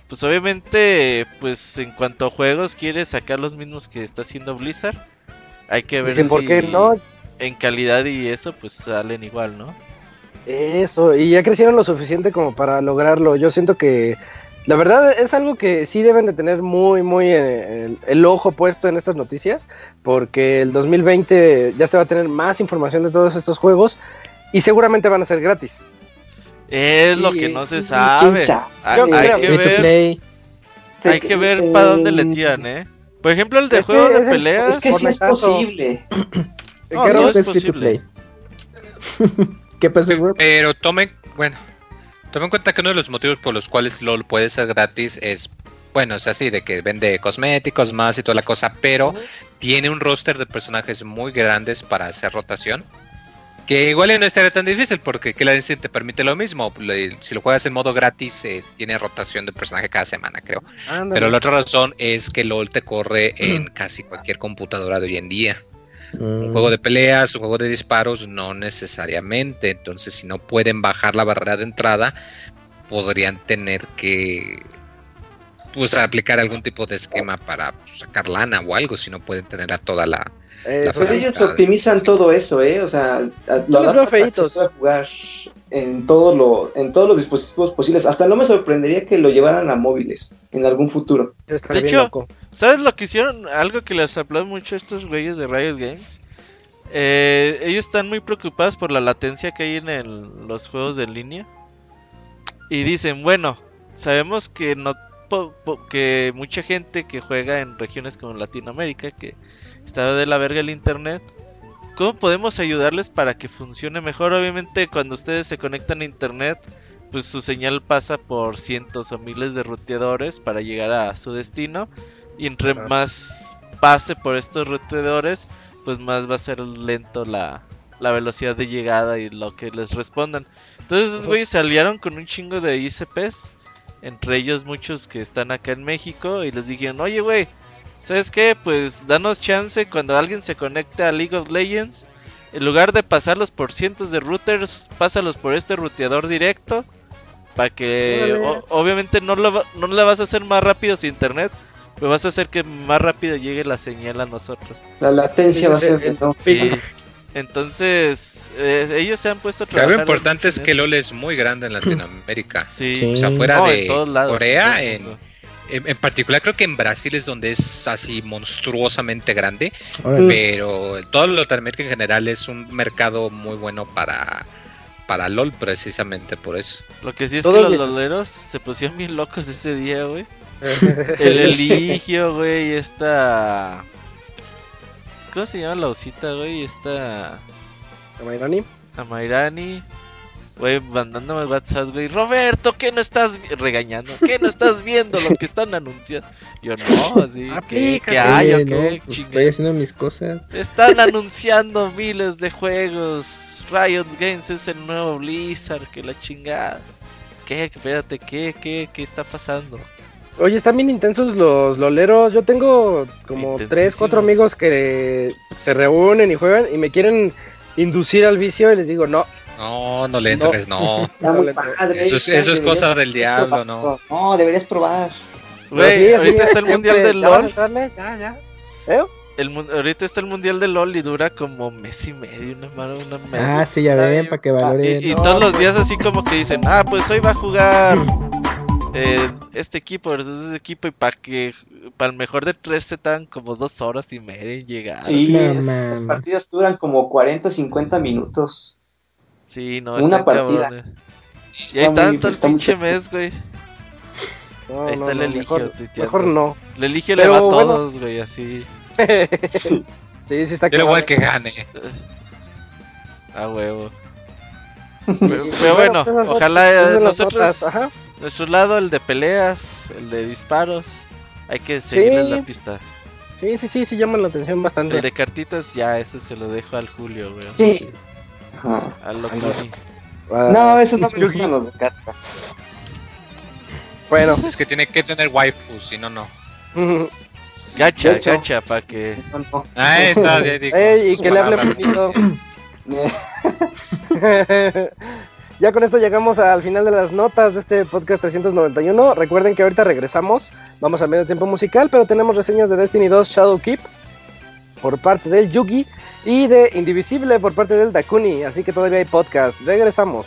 Pues obviamente, pues en cuanto a juegos quiere sacar los mismos que está haciendo Blizzard. Hay que ver Dicen, ¿por si qué no? en calidad y eso pues salen igual, ¿no? Eso, y ya crecieron lo suficiente como para lograrlo. Yo siento que la verdad es algo que sí deben de tener muy, muy eh, el, el ojo puesto en estas noticias, porque el 2020 ya se va a tener más información de todos estos juegos y seguramente van a ser gratis. Es lo Y- que no se ¿Quién sabe. Hay, Yo hay creo. que ver, hay que ver para dónde le tiran, ¿eh? Por ejemplo, el de Es que juego de peleas. Es que sí es posible. No, es posible. ¿Qué pasa? Pero tomen, bueno, tomen en cuenta que uno de los motivos por los cuales LOL puede ser gratis es, bueno, es así, de que vende cosméticos más y toda la cosa, pero tiene un roster de personajes muy grandes para hacer rotación. Que igual no estaría tan difícil porque Instinct te permite lo mismo. Si lo juegas en modo gratis, eh, tiene rotación de personaje cada semana, creo. Pero la otra razón es que LOL te corre en casi cualquier computadora de hoy en día. Un Mm. juego de peleas, un juego de disparos, no necesariamente. Entonces, si no pueden bajar la barrera de entrada, podrían tener que pues aplicar algún tipo de esquema para pues, sacar lana o algo, si no pueden tener a toda la... Eh, la Pues ellos optimizan sí. todo eso, ¿eh? O sea, lo los veo adaptan para que pueda jugar en todo lo, en todos los dispositivos posibles. Hasta no me sorprendería que lo llevaran a móviles en algún futuro. De hecho, loco. ¿Sabes lo que hicieron? Algo que les aplaudo mucho a estos güeyes de Riot Games. Eh, ellos están muy preocupados por la latencia que hay en el- los juegos de línea. Y dicen, bueno, sabemos que no po- po- que mucha gente que juega en regiones como Latinoamérica, que está de la verga el internet, ¿cómo podemos ayudarles para que funcione mejor? Obviamente cuando ustedes se conectan a internet, pues su señal pasa por cientos o miles de ruteadores para llegar a su destino. Y entre Claro. más pase por estos ruteadores, pues más va a ser lento la, la velocidad de llegada y lo que les respondan. Entonces güeyes se aliaron con un chingo de ICPs, entre ellos muchos que están acá en México, y les dijeron, oye güey, ¿sabes qué? Pues danos chance cuando alguien se conecte a League of Legends, en lugar de pasarlos por cientos de routers, pásalos por este ruteador directo. Para que o- obviamente no, lo va- no le vas a hacer más rápido su internet, pero vas a hacer que más rápido llegue la señal a nosotros. La latencia va a ser. Sí. Entonces, eh, ellos se han puesto a trabajar. Lo importante es que. LOL es muy grande en Latinoamérica. Sí, Sí. O sea, fuera No, de en todos lados, Corea, en en, particular creo que en Brasil es donde es así monstruosamente grande, Órale. pero todo Latinoamérica en general es un mercado muy bueno para, para LOL precisamente por eso. Lo que sí es Todos que los loleros se pusieron bien locos ese día, güey. El Eligio, güey, esta. ¿Cómo se llama la osita, güey? Esta. Mayrani. Amairani. Güey, mandándome WhatsApp, güey. Roberto, ¿qué no estás vi-?" regañando? ¿Qué no estás viendo lo que están anunciando? Yo no, así. ¿Qué, Aplícate. qué hay o Oye, qué? no, pues estoy haciendo mis cosas. Están anunciando miles de juegos. Riot Games es el nuevo Blizzard, que la chingada. ¿Qué? Espérate, ¿qué? ¿Qué? ¿Qué está pasando? Oye, están bien intensos los loleros. Yo tengo como tres, cuatro amigos que se reúnen y juegan y me quieren inducir al vicio y les digo, no, No, no le entres, no. Está muy Dale, padre. Eso es, eso cosa del diablo, ¿no? No, deberías probar. Güey, sí, así ahorita es, está el mundial del ¿ya vas a LOL. Ya, ya. ¿Eh? El, ahorita está el mundial del LOL y dura como mes y medio, una mano, una media. Ah, sí, ya ven, para que valoren. y, y todos los días así como que dicen, ah, pues hoy va a jugar eh, este equipo versus ese equipo y para que para el mejor de tres se dan como dos horas y media en llegar. Sí, No es que las partidas duran como 40, 50 minutos. Sí, no, Una partida. cabrón. eh. Y ahí Está están todo el pinche chido. mes, güey. No, Ahí está no, el no, Eligio mejor, tuiteando. mejor no. El Eligio le va a bueno. todos, güey, así. sí, sí está Yo le voy a que gane. A huevo. Pero, bueno, ojalá nosotros, notas, ajá. Nuestro lado, el de peleas, el de disparos, hay que seguirles Sí. la pista. Sí, sí, sí, sí llaman la atención bastante. El de cartitas ya, ese se lo dejo al Julio, güey. Sí. Al. Ah, No, eso no me gustan los de cartas. Bueno, Es que tiene que tener waifus, si no, no. Gacha, gacha, para que. No, no. Ahí está, ya digo. Ey, y que le hable bonito. ya con esto llegamos al final de las notas de este podcast 391. Recuerden que ahorita regresamos, vamos a medio tiempo musical, pero tenemos reseñas de Destiny 2 Shadowkeep por parte del Yugi y de Indivisible por parte del Dakuni, así que todavía hay podcast. Regresamos.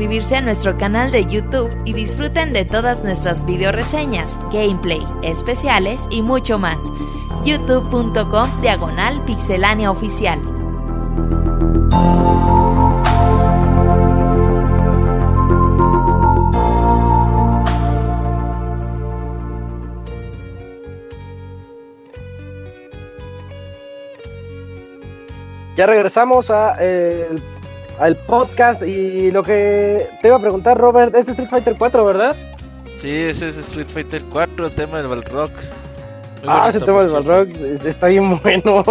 suscribirse a nuestro canal de YouTube y disfruten de todas nuestras video reseñas, gameplay, especiales y mucho más. youtube.com diagonal pixelánea oficial. ya regresamos a, al podcast y lo que te iba a preguntar, Robert, es Street Fighter 4, ¿verdad? Sí, ese es Street Fighter 4, tema del Balrog. ah, ese tema del Balrog está bien bueno.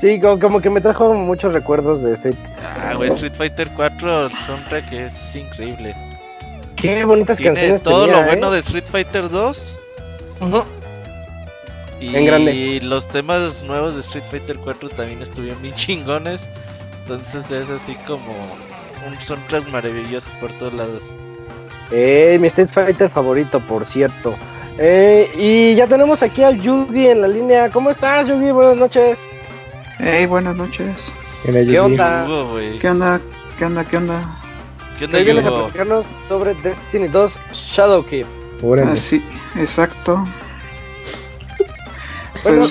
sí, como, que me trajo muchos recuerdos de Street. Ah, güey, Street Fighter 4, el soundtrack es increíble. Qué bonitas Tiene canciones. todo lo ¿eh? bueno de Street Fighter 2. Y En grande. los temas nuevos de Street Fighter 4 también estuvieron bien chingones. Entonces es así como un soundtrack maravilloso por todos lados. Eh, mi Street Fighter favorito, por cierto. Eh, y ya tenemos aquí al Yugi en la línea. ¿Cómo estás, Yugi? Buenas noches. Hey, buenas noches. ¿Qué onda? Hugo. ¿Qué onda? ¿Qué onda? ¿Qué onda? ¿Qué onda, Hoy vienes a platicarnos sobre Destiny 2 Shadowkeep. Así, exacto. Bueno,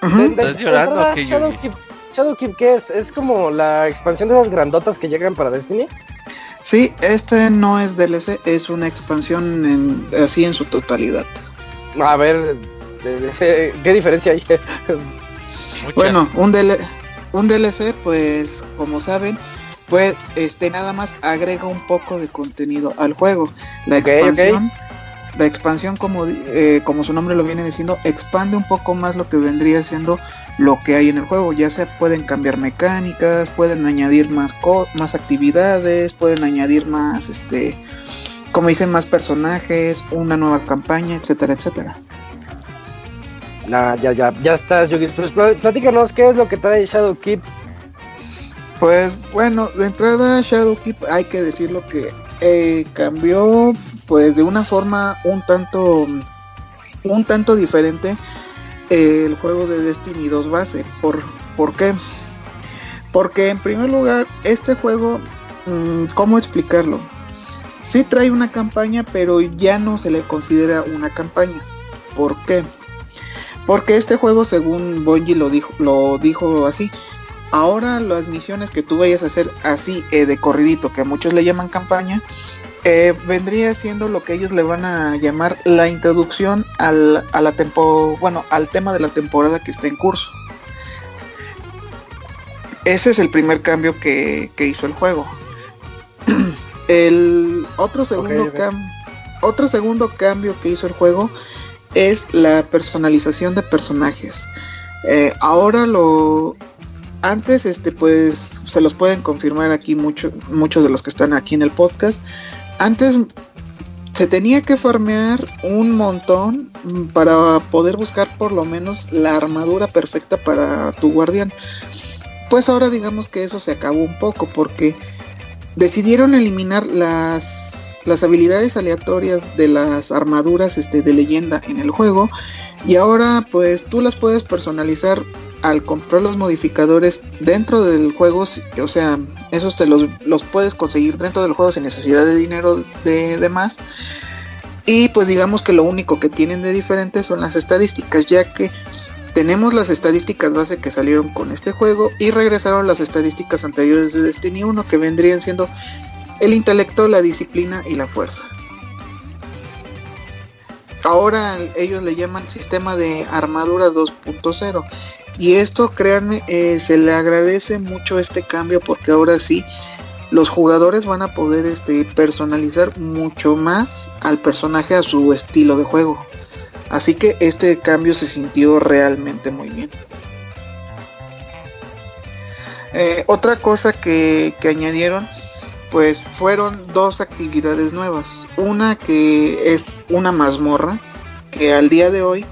Pues, ¿Estás llorando o qué, Yugi? Shadowkeep, ¿qué es? ¿Es como la expansión de esas grandotas que llegan para Destiny? Sí, este no es DLC, es una expansión en- así en su totalidad. A ver, ¿qué diferencia hay? Mucha. Bueno, un, DL un DLC, pues como saben, pues este nada más agrega un poco de contenido al juego. La expansión, la expansión como, eh, como su nombre lo viene diciendo, expande un poco más lo que vendría siendo lo que hay en el juego. Ya sea pueden cambiar mecánicas, pueden añadir más co- más actividades, pueden añadir más, este, como dicen, más personajes, una nueva campaña, etcétera, etcétera. Nah, ya, ya, ya estás, Yugi. Pues pl- platícanos, ¿qué es lo que trae Shadowkeep? Pues bueno, de entrada Shadowkeep hay que decirlo que eh, cambió pues de una forma un tanto un tanto diferente el juego de Destiny 2 base. ¿Por, ¿Por qué? Porque en primer lugar este juego, mm, ¿cómo explicarlo? Sí trae una campaña, pero ya no se le considera una campaña. ¿Por qué? Porque este juego, según Bungie lo dijo, lo dijo así, Ahora las misiones que tú vayas a hacer así eh, de corridito, que a muchos le llaman campaña, eh, vendría siendo lo que ellos le van a llamar la introducción al, a la tempo, bueno, al tema de la temporada que está en curso. Ese es el primer cambio que, que hizo el juego. el otro segundo, cam- otro segundo cambio que hizo el juego es la personalización de personajes. Eh, ahora lo, antes, este, pues, se los pueden confirmar aquí mucho, muchos de los que están aquí en el podcast. Antes se tenía que farmear un montón para poder buscar por lo menos la armadura perfecta para tu guardián. Pues ahora digamos que eso se acabó un poco porque decidieron eliminar las, las habilidades aleatorias de las armaduras este, de leyenda en el juego y ahora pues tú las puedes personalizar al comprar los modificadores dentro del juego, o sea, esos te los, los puedes conseguir dentro del juego sin necesidad de dinero de, de más. Y pues digamos que lo único que tienen de diferente son las estadísticas, ya que tenemos las estadísticas base que salieron con este juego y regresaron las estadísticas anteriores de Destiny 1 que vendrían siendo el intelecto, la disciplina y la fuerza. Ahora ellos le llaman sistema de armadura 2.0 y esto, créanme, eh, se le agradece mucho este cambio porque ahora sí los jugadores van a poder este, personalizar mucho más al personaje a su estilo de juego. Así que este cambio se sintió realmente muy bien. Eh, otra cosa que, que añadieron pues fueron dos actividades nuevas. Una que es una mazmorra que al día de hoy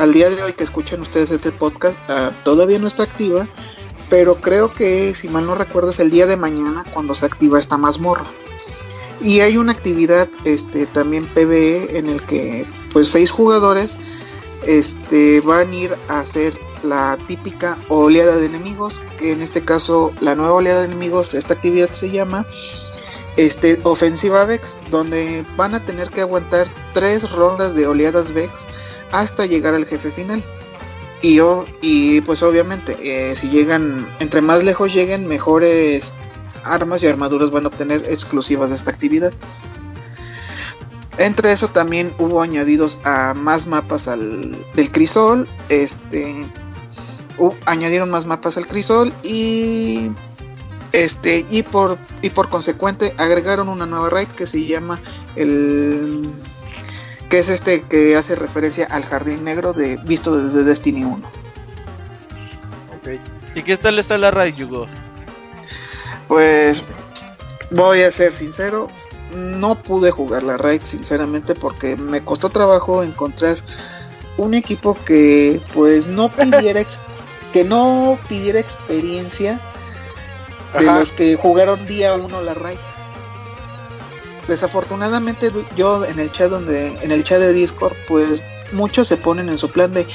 al día de hoy que escuchan ustedes este podcast ah, todavía no está activa, pero creo que si mal no recuerdo es el día de mañana cuando se activa esta mazmorra. Y hay una actividad este también PvE en el que pues seis jugadores este van a ir a hacer la típica oleada de enemigos, que en este caso la nueva oleada de enemigos, esta actividad se llama este ofensiva Vex, donde van a tener que aguantar tres rondas de oleadas Vex hasta llegar al jefe final. Y, yo, y pues obviamente, eh, si llegan, entre más lejos lleguen, mejores armas y armaduras van a obtener exclusivas de esta actividad. Entre eso también hubo añadidos a más mapas al, del crisol. Este añadieron más mapas al crisol y este y por y por consecuente agregaron una nueva raid que se llama el que es este que hace referencia al jardín negro de visto desde Destiny 1. Okay. ¿Y qué tal está la raid, Yugo? Pues voy a ser sincero, no pude jugar la raid sinceramente porque me costó trabajo encontrar un equipo que pues no pidiera que no pidiera experiencia de los que jugaron día uno la raid. Desafortunadamente yo en el chat donde en el chat de Discord pues muchos se ponen en su plan de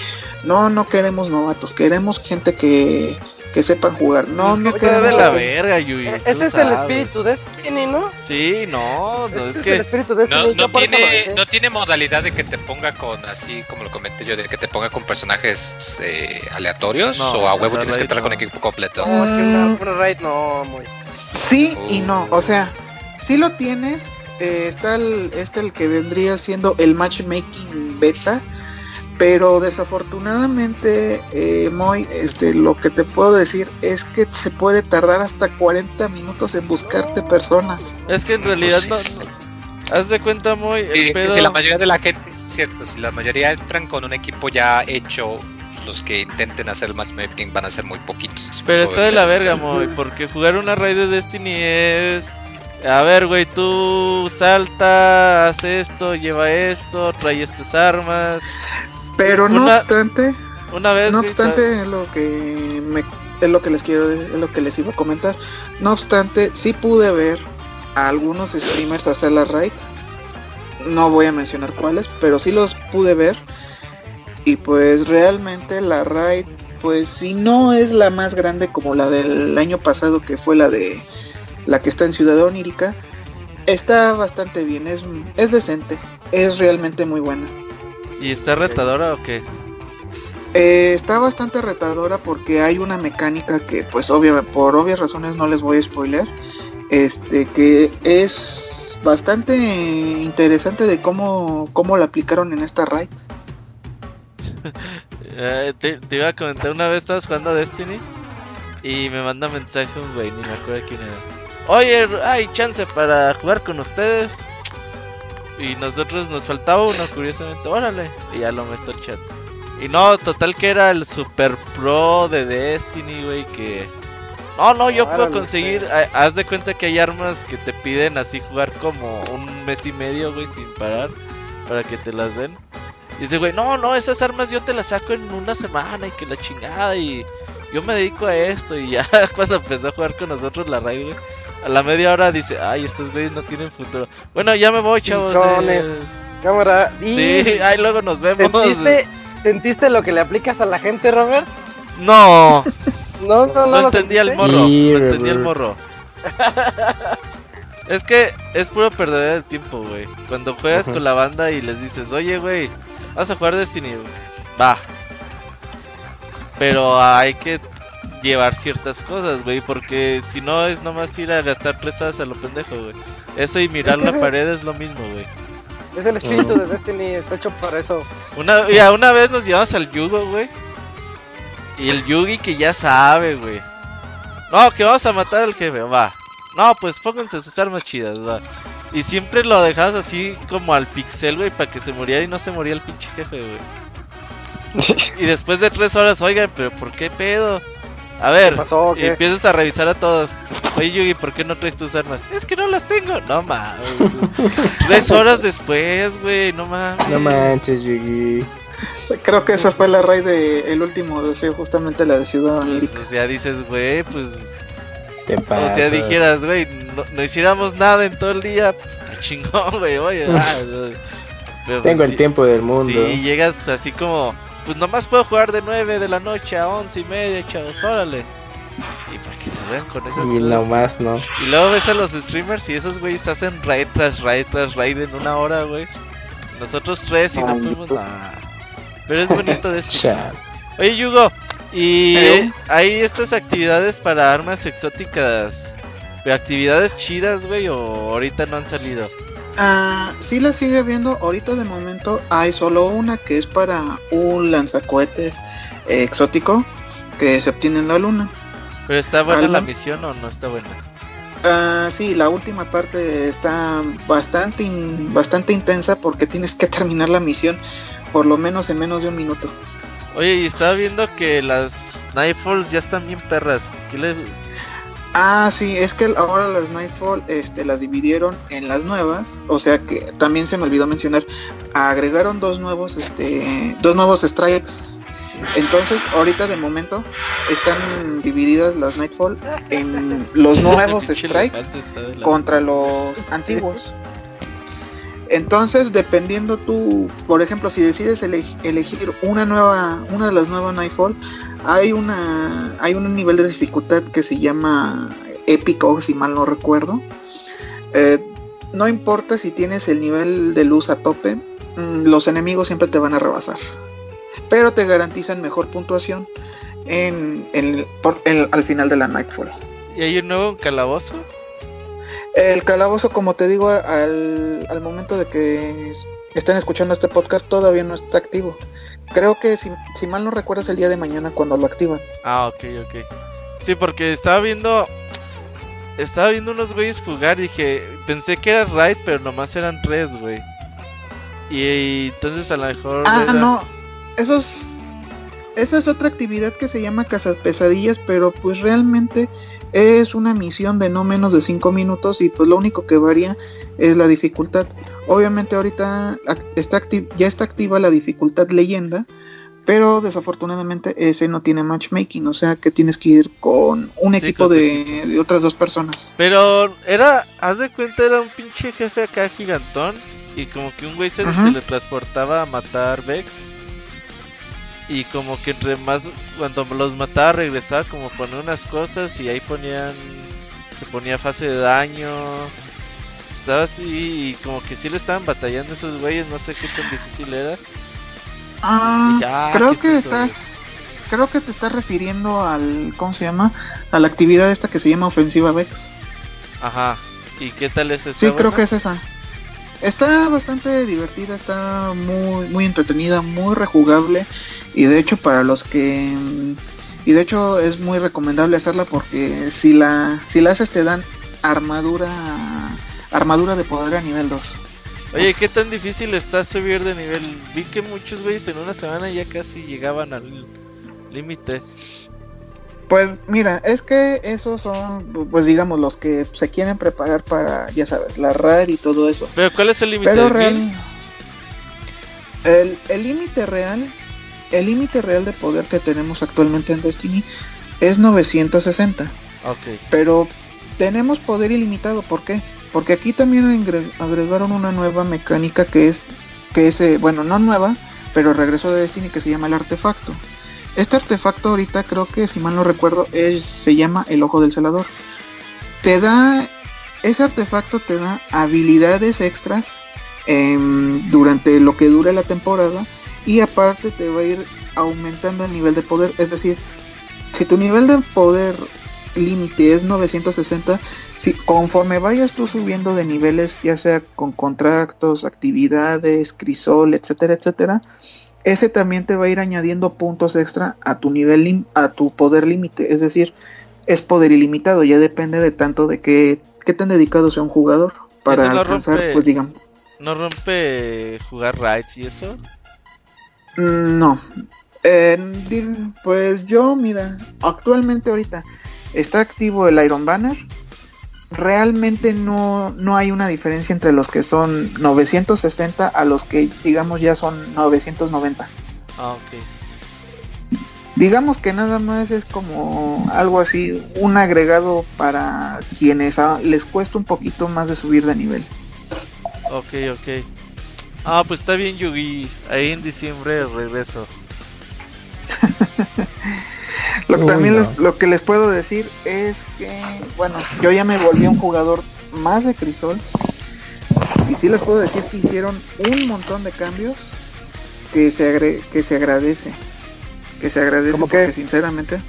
no no queremos novatos, queremos gente que que sepan jugar. No, no queda de la verga, Yui. E-, ese es el espíritu de Destiny, ¿no? Sí, no, no es, que... el espíritu de Destiny. No, tiene, no tiene modalidad de que te ponga con, así como lo comenté yo, de que te ponga con personajes eh, aleatorios o a huevo tienes que entrar con equipo completo. No, es que mm. no, muy. Sí y no, o sea, sí lo tienes. Eh, está el, este el que vendría siendo el matchmaking beta pero desafortunadamente, eh, Moy, este, lo que te puedo decir es que se puede tardar hasta 40 minutos en buscarte personas. Es que en realidad no, Haz de cuenta, Moy. si la mayoría de la gente, es cierto, si la mayoría entran con un equipo ya hecho, los que intenten hacer el matchmaking van a ser muy poquitos. Pero está de la verga, Moy, porque jugar una raid de Destiny es. A ver, güey, tú salta, haz esto, lleva esto, trae estas armas. Pero no obstante, una vez no obstante es lo que me, es lo que les quiero es lo que les iba a comentar. No obstante, sí pude ver a algunos streamers hacer la raid. No voy a mencionar cuáles, pero sí los pude ver. Y pues realmente la raid, pues si no es la más grande como la del año pasado, que fue la de la que está en Ciudad Onírica, está bastante bien, es, es decente, es realmente muy buena. ¿Y está retadora o qué? Eh, está bastante retadora porque hay una mecánica que, pues, obviamente, por obvias razones no les voy a spoiler. Este, que es bastante interesante de cómo, cómo la aplicaron en esta raid. Eh, te, iba a comentar, una vez estabas jugando a Destiny y me manda mensaje un güey, ni me acuerdo quién era. Oye, hay chance para jugar con ustedes. Y nosotros nos faltaba uno, curiosamente. Órale. Y ya lo meto al chat. Y no, total que era el super pro de Destiny, güey. Que. No, no, yo puedo conseguir. Haz de cuenta que hay armas que te piden así jugar como un mes y medio, güey, sin parar. Para que te las den. Y dice, güey, no, no, esas armas yo te las saco en una semana y que la chingada. Y yo me dedico a esto. Y ya cuando empezó a jugar con nosotros la raid, güey a la media hora dice, ay, estos güeyes no tienen futuro. Bueno, ya me voy, chavos. Cámara. Sí, ahí luego nos vemos. ¿Sentiste, ¿Sentiste lo que le aplicas a la gente, Robert? No. no, no, no. No entendía el morro. no entendía el morro. es que es puro perder el tiempo, güey. Cuando juegas con la banda y les dices, oye, güey, vas a jugar Destiny. Va. Pero hay que llevar ciertas cosas, güey, porque si no es nomás ir a gastar tres horas a lo pendejo, güey. Eso y mirar la pared es lo mismo, güey. Es el espíritu de Destiny, está hecho para eso. Una, ya una vez nos llevamos al Yugo, güey. Y el Yugi que ya sabe, güey. No, que vamos a matar al jefe, va. No, pues pónganse sus armas chidas, va. Y siempre lo dejabas así como al pixel, güey, para que se muriera y no se moría el pinche jefe, güey. y después de tres horas, oigan, pero ¿por qué pedo? A ver, y empiezas a revisar a todos. Oye, Yugi, ¿por qué no traes tus armas? Es que no las tengo. No mames. Tres horas después, güey, no mames. No manches, Yugi. Creo que esa fue la raíz de el último deseo, justamente la de Ciudad pues, O sea, dices, güey, pues. ¿Qué pasa? O sea, dijeras, güey, no, hiciéramos nada en todo el día. chingón, güey, oye. Ah, pues Tengo el tiempo del mundo. Sí, llegas así como pues nomás puedo jugar de 9 de la noche a 11 y media, chavos, órale. Y para que se vean con esas Y nomás, ¿no? Y luego ves a los streamers y esos güeyes hacen raid tras raid tras raid en una hora, güey. Nosotros tres y no podemos nada. Pero es bonito de este. Oye, Yugo, ¿y hay estas actividades para armas exóticas? ¿Actividades chidas, güey? ¿O ahorita no han salido? Ah, sí la sigue viendo. Ahorita de momento hay solo una que es para un lanzacohetes exótico. que se obtiene en la luna. ¿Pero está buena Algo. la misión o no está buena? Ah, sí, la última parte está bastante, in- bastante intensa porque tienes que terminar la misión por lo menos en menos de un minuto. Oye, y estaba viendo que las Nightfalls ya están bien perras. ¿Qué le... Ah, sí, es que ahora las Nightfall este, las dividieron en las nuevas, o sea que también se me olvidó mencionar, agregaron dos nuevos, este, dos nuevos strikes. Entonces, ahorita de momento están divididas las Nightfall en los nuevos strikes contra los antiguos. Entonces, dependiendo tú, por ejemplo, si decides elegi- elegir una nueva, una de las nuevas Nightfall, hay una, hay un nivel de dificultad que se llama épico, si mal no recuerdo. Eh, no importa si tienes el nivel de luz a tope, mm, los enemigos siempre te van a rebasar, pero te garantizan mejor puntuación en, en- por- en- al final de la Nightfall. ¿Y hay un nuevo calabozo? El calabozo, como te digo, al, al momento de que es- estén escuchando este podcast, todavía no está activo. Creo que, si, si mal no recuerdo, es el día de mañana cuando lo activan. Ah, ok, ok. Sí, porque estaba viendo. Estaba viendo unos güeyes jugar y dije. Pensé que era Raid, pero nomás eran tres, güey. Y, y entonces a lo mejor. Ah, era- no. Eso es, esa es otra actividad que se llama Cazas Pesadillas, pero pues realmente es una misión de no menos de 5 minutos y pues lo único que varía es la dificultad. Obviamente ahorita está ya está activa la dificultad leyenda, pero desafortunadamente ese no tiene matchmaking, o sea que tienes que ir con un equipo de, de otras dos personas. Pero era. Haz de cuenta, era un pinche jefe acá gigantón. Y como que un güey se Ajá. teletransportaba a matar Vex. Y como que entre más. Cuando los mataba, regresaba como con unas cosas. Y ahí ponían. Se ponía fase de daño. Estaba así. Y como que sí le estaban batallando esos güeyes. No sé qué tan difícil era. Ah, creo ¿qué es que eso, güey? estás creo que te estás refiriendo al ¿cómo se llama? a la actividad esta que se llama ofensiva Vex. Ajá. ¿Y qué tal es Sí, creo que es esa. Está bastante divertida, está muy muy entretenida, muy rejugable y de hecho para los que y de hecho es muy recomendable hacerla porque si la si la haces te dan armadura armadura de poder a nivel 2. Oye, ¿qué tan difícil está subir de nivel? Vi que muchos güeyes en una semana ya casi llegaban al límite. Pues mira, es que esos son, pues digamos, los que se quieren preparar para, ya sabes, la RAD y todo eso. Pero ¿cuál es el límite? Pero ¿De real, el límite real, el límite real de poder que tenemos actualmente en Destiny es 960. Ok. Pero tenemos poder ilimitado, ¿por qué? Porque aquí también agregaron una nueva mecánica que es, que es, eh, bueno, no nueva, pero regresó de Destiny que se llama el artefacto. Este artefacto ahorita creo que, si mal no recuerdo, se llama el ojo del celador. Te da, ese artefacto te da habilidades extras em, durante lo que dure la temporada y aparte te va a ir aumentando el nivel de poder. Es decir, si tu nivel de poder límite es 960, si conforme vayas tú subiendo de niveles, ya sea con contratos, actividades, crisol, etcétera, etcétera, ese también te va a ir añadiendo puntos extra a tu nivel lim- a tu poder límite, es decir, es poder ilimitado, ya depende de tanto de qué, qué tan dedicado sea un jugador para no alcanzar, rompe- pues digamos, ¿No rompe jugar raids y eso? Mm, No. Eh, pues yo, mira, actualmente ahorita está activo el Iron Banner. Realmente no, no hay una diferencia entre los que son 960 a los que digamos ya son 990. Ah, ok. Digamos que nada más es como algo así, un agregado para quienes les cuesta un poquito más de subir de nivel. Ok, ok. Ah, pues está bien, Yugi. Ahí en diciembre regreso. Lo que Uy, también no. les- lo que les puedo decir es que, bueno, yo ya me volví un jugador más de Crisol. Y sí les puedo decir que hicieron un montón de cambios que se, agre- que se agradece. Que se agradece ¿Cómo porque qué? sinceramente.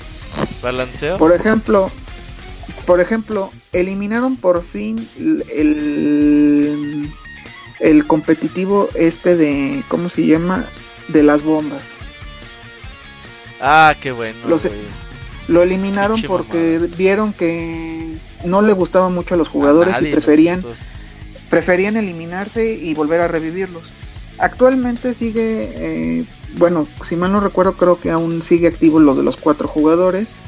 ¿Balanceo? Por ejemplo, por ejemplo, eliminaron por fin el, el, el competitivo este de, ¿cómo se llama? De las bombas. Ah, qué bueno. lo eliminaron porque vieron que no le gustaba mucho a los jugadores y preferían preferían eliminarse y volver a revivirlos. Actualmente sigue, eh, bueno, si mal no recuerdo, creo que aún sigue activo lo de los cuatro jugadores,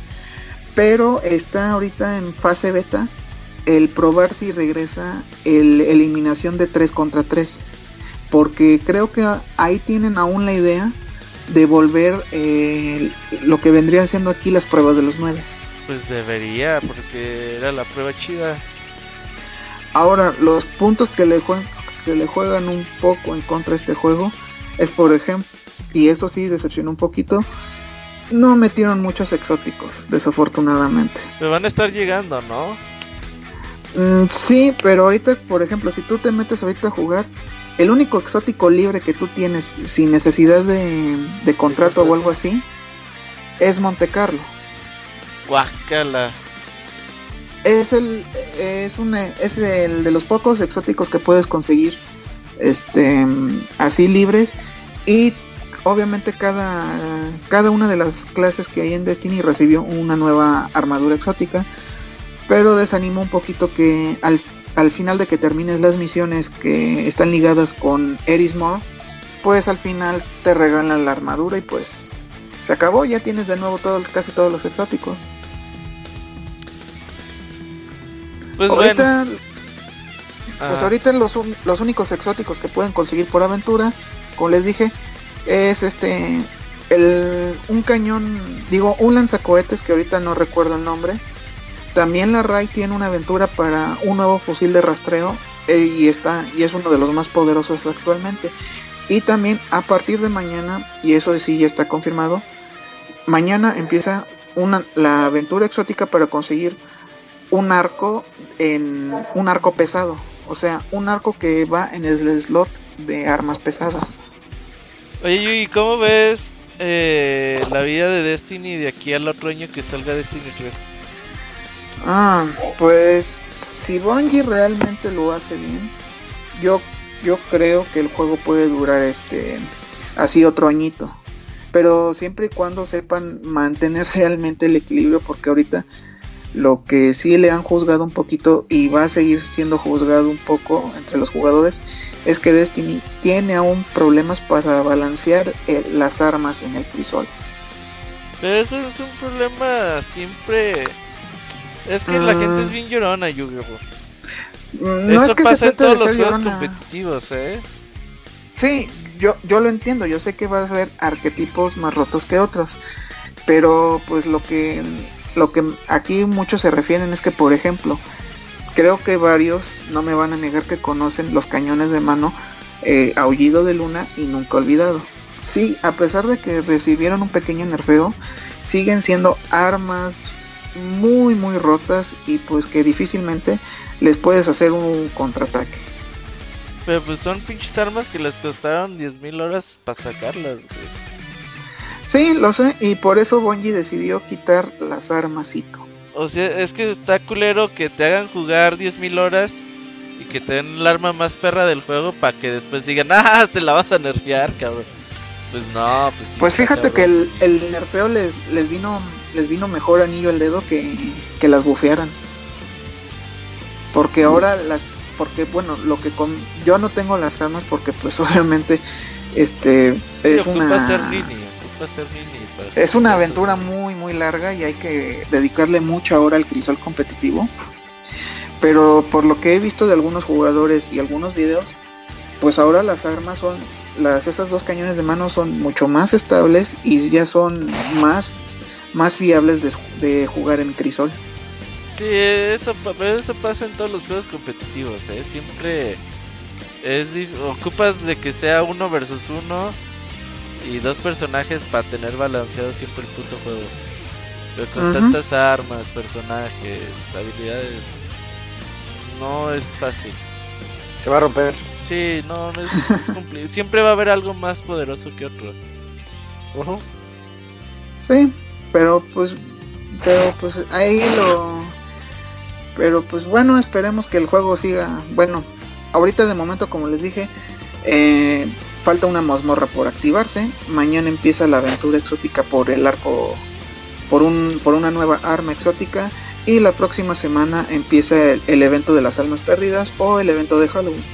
pero está ahorita en fase beta el probar si regresa el eliminación de 3 contra 3, porque creo que ahí tienen aún la idea de volver eh, lo que vendrían siendo aquí las pruebas de los 9. Pues debería, porque era la prueba chida. Ahora, los puntos que le, que le juegan un poco en contra de este juego es, por ejemplo, y eso sí decepcionó un poquito, no metieron muchos exóticos, desafortunadamente. Pero van a estar llegando, ¿no? Mm, sí, pero ahorita, por ejemplo, si tú te metes ahorita a jugar, el único exótico libre que tú tienes sin necesidad de, de contrato o algo así es Monte Carlo. Guacala es el es un es el de los pocos exóticos que puedes conseguir este así libres y obviamente cada cada una de las clases que hay en Destiny recibió una nueva armadura exótica pero desanimó un poquito que al, al final de que termines las misiones que están ligadas con Erismore pues al final te regalan la armadura y pues se acabó. Ya tienes de nuevo todo casi todos los exóticos. Pues ahorita, Pues ahorita los, los únicos exóticos que pueden conseguir por aventura, como les dije, es este el, un cañón, digo, un lanzacohetes que ahorita no recuerdo el nombre. También la RAI tiene una aventura para un nuevo fusil de rastreo eh, y está y es uno de los más poderosos actualmente. Y también a partir de mañana, y eso sí ya está confirmado, mañana empieza una, la aventura exótica para conseguir un arco en un arco pesado, o sea, un arco que va en el slot de armas pesadas. Oye, ¿y cómo ves eh, la vida de Destiny de aquí al otro año que salga Destiny 3? Ah, pues si Bungie realmente lo hace bien, yo yo creo que el juego puede durar este así otro añito. Pero siempre y cuando sepan mantener realmente el equilibrio, porque ahorita lo que sí le han juzgado un poquito y va a seguir siendo juzgado un poco entre los jugadores es que Destiny tiene aún problemas para balancear eh, las armas en el crisol. Pero eso es un problema siempre. Es que la gente es mm. bien llorona, yu mm, Eso pasa en todos los juegos competitivos, ¿eh? Sí, yo, yo lo entiendo. Yo sé que va a haber arquetipos más rotos que otros. Pero pues lo que lo que aquí muchos se refieren es que, por ejemplo, creo que varios no me van a negar que conocen los cañones de mano eh, Aullido de Luna y Nunca Olvidado. Sí, a pesar de que recibieron un pequeño nerfeo, siguen siendo armas muy muy rotas y pues que difícilmente les puedes hacer un contraataque. Pero pues son pinches armas que les costaron 10.000 horas para sacarlas, Sí, lo sé, y por eso Bungie decidió quitar las armasito. O sea, es que está culero que te hagan jugar 10.000 horas y que te den el arma más perra del juego para que después digan, ah, te la vas a nerfear, cabrón. Pues no, pues Pues fíjate que el, el, nerfeo les, les vino les vino mejor anillo al dedo que, que las bufearan. Porque ahora las porque bueno, lo que con yo no tengo las armas porque pues obviamente este es una ser es una aventura muy muy larga y hay que dedicarle mucha hora al crisol competitivo. Pero por lo que he visto de algunos jugadores y algunos videos, pues ahora las armas son, las esas dos cañones de mano son mucho más estables y ya son más, más fiables de, jugar en crisol. Sí, eso, eso pasa en todos los juegos competitivos, ¿eh? Siempre es ocupas de que sea uno versus uno y dos personajes para tener balanceado siempre el puto juego. Pero con tantas armas, personajes, habilidades, no es fácil. Se va a romper. Sí, no, no es, Siempre va a haber algo más poderoso que otro. Sí, pero pues, pero pues ahí lo, pero pues bueno, esperemos que el juego siga. Bueno, ahorita de momento, como les dije, eh, falta una mazmorra por activarse. Mañana empieza la aventura exótica por el arco, por, un, por una nueva arma exótica. Y la próxima semana empieza el, evento de las almas perdidas o el evento de Halloween.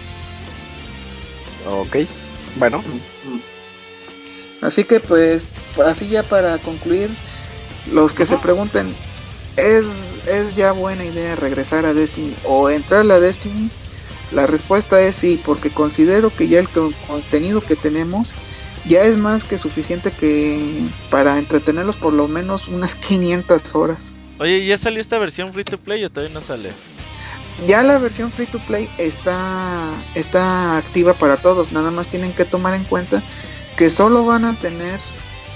Ok, bueno. Así que pues, así ya para concluir, los que se pregunten, ¿es, ¿es ya buena idea regresar a Destiny o entrar a Destiny? La respuesta es sí, porque considero que ya el contenido que tenemos ya es más que suficiente que para entretenerlos por lo menos unas 500 horas. Oye, ¿ya salió esta versión free to play o todavía no sale? Ya la versión free to play está, está activa para todos, nada más tienen que tomar en cuenta que solo van a tener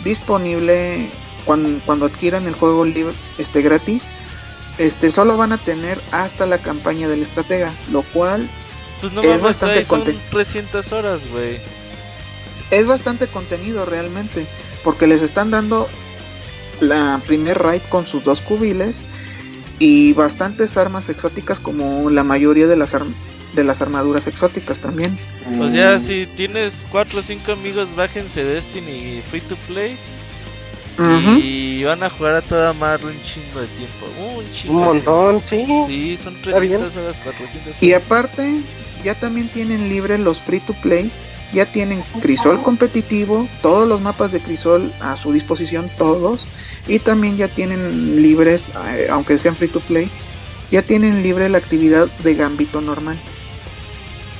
disponible cuando, cuando adquieran el juego libre este gratis este solo van a tener hasta la campaña del estratega, lo cual pues no es bastante son 300 horas, güey. Es bastante contenido realmente, porque les están dando la primer raid con sus dos cubiles y bastantes armas exóticas como la mayoría de las de las armaduras exóticas también. O sea, si tienes 4 o 5 amigos, bájense Destiny Free to Play y van a jugar a toda madre un chingo de tiempo. Un chingo. Un montón, sí. Sí, son 300 horas, 400 Y aparte, ya también tienen libre los free to play. Ya tienen Crisol competitivo, todos los mapas de Crisol a su disposición, todos. Y también ya tienen libres, eh, aunque sean free to play, ya tienen libre la actividad de Gambito normal.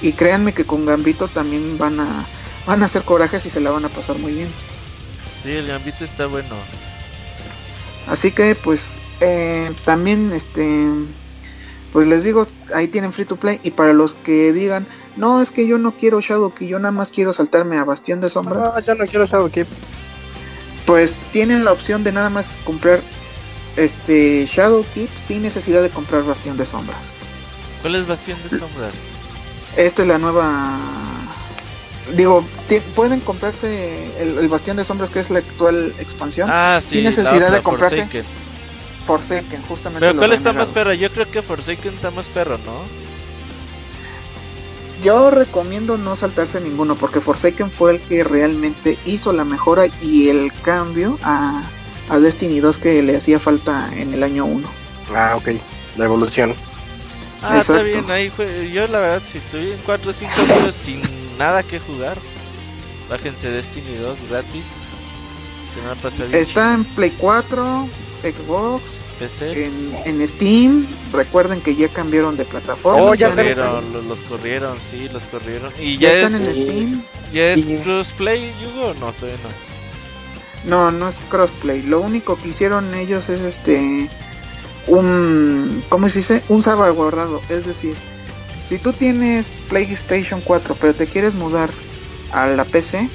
Y créanme que con Gambito también van a, van a hacer corajes y se la van a pasar muy bien. Sí, el gambito está bueno. Así que pues eh, también este pues les digo, ahí tienen free to play y para los que digan, no, es que yo no quiero Shadow que yo nada más quiero saltarme a Bastión de Sombra. No, yo no quiero Shadow Keep. Pues tienen la opción de nada más comprar este Shadow Keep sin necesidad de comprar Bastión de Sombras. ¿Cuál es Bastión de Sombras? Esta es la nueva digo, pueden comprarse el, Bastión de Sombras, que es la actual expansión, ah, sin necesidad de comprarse Forsaken. justamente. Pero ¿cuál está más perro? Yo creo que Forsaken está más perro, ¿no? Yo recomiendo no saltarse ninguno, porque Forsaken fue el que realmente hizo la mejora y el cambio a, a Destiny 2 que le hacía falta en el año 1. Ah, ok, la evolución. Ah, está bien, ahí yo la verdad, si tuviera 4 o 5 años sin nada que jugar. Bájense Destiny 2 gratis. Se van a pasar Está en Play 4, Xbox, PC. En, Steam. Recuerden que ya cambiaron de plataforma. Oh, ya corrieron, los, corrieron, sí, los corrieron. Y ya, están en Steam. ¿Ya es crossplay, Yugo? No, todavía no. No, no es crossplay. Lo único que hicieron ellos es este un ¿cómo se dice? Un salvaguardado, es decir, si tú tienes PlayStation 4 pero te quieres mudar a la PC,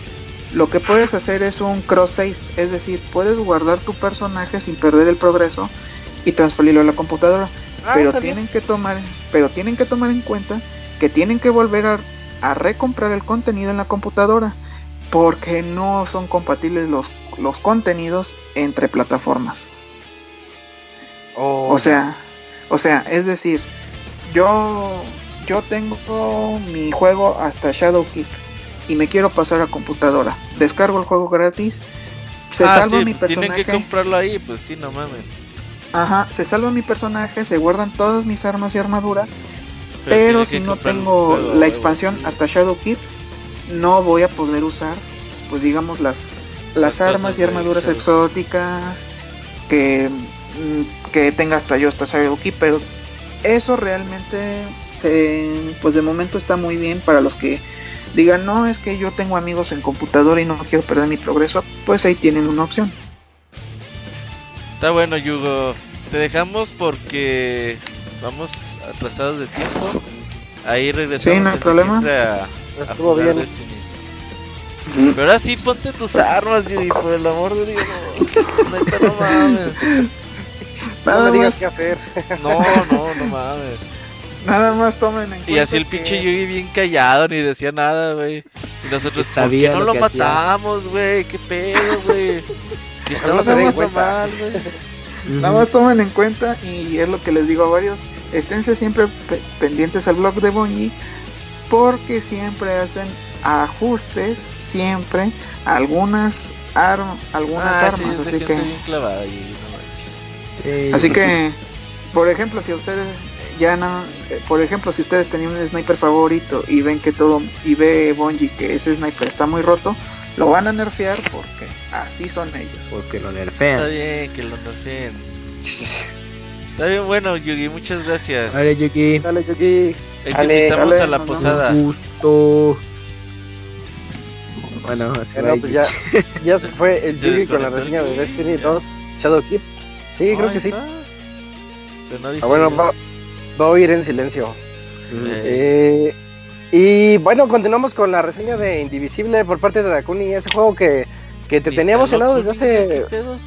lo que puedes hacer es un cross save, es decir, puedes guardar tu personaje sin perder el progreso y transferirlo a la computadora. Ah, pero tienen que tomar, pero tienen que tomar en cuenta que tienen que volver a, a, recomprar el contenido en la computadora porque no son compatibles los, los contenidos entre plataformas. O sea, o sea, es decir, yo yo tengo mi juego hasta Shadowkeep y me quiero pasar a computadora. Descargo el juego gratis. Se ah, salva mi personaje. Tienen que comprarlo ahí, pues sí, no mames. Ajá, se salva mi personaje, se guardan todas mis armas y armaduras. Pero, si no tengo la expansión hasta Shadowkeep, no voy a poder usar, pues digamos, las, las, armas y armaduras exóticas que, mm, que tenga hasta yo hasta Shadowkeep. Pero eso realmente pues de momento está muy bien para los que digan, no, es que yo tengo amigos en computadora y no quiero perder mi progreso, pues ahí tienen una opción. Está bueno, Yugo. Te dejamos porque vamos atrasados de tiempo. Ahí regresamos. Sí, no hay problema. Estuvo bien. Pero ahora sí ponte tus armas, Yuri, por el amor de Dios. no mames. No me digas qué hacer. No, no, no mames. Nada más tomen en cuenta. Y así el pinche Yugi bien callado, ni decía nada, güey. Y nosotros, sabía ¿por qué no lo, matamos, güey? ¿Qué pedo, güey? Que estamos haciendo mal, güey. Nada más tomen en cuenta, y es lo que les digo a varios, esténse siempre pendientes al blog de Bonji, porque siempre hacen ajustes siempre algunas, arm, algunas Ah, armas. así que, bien clavada ahí, manches. así que, por ejemplo, si ustedes ya no, eh, por ejemplo, si ustedes tenían un sniper favorito y ven que todo, y ve Bungie que ese sniper está muy roto, lo van a nerfear porque así son ellos. Porque lo Está nerfean. bien, que lo nerfeen. Está bien, bueno, Yugi, muchas gracias. Vale, Yuki. Dale. Ahí te Ale, invitamos ale, a la no, posada. Un gusto. Bueno, así Bueno, va pues ya, ya se fue el Yugi con la reseña de Yugi, Destiny ya. 2 Shadow Keep. Sí, creo que sí. está. Pero no Ah, bueno, va, va a oír en silencio. Eh, Eh, y bueno, continuamos con la reseña de Indivisible por parte de Dakuni, ese juego que, que te ¿y tenía emocionado desde hace... pedo?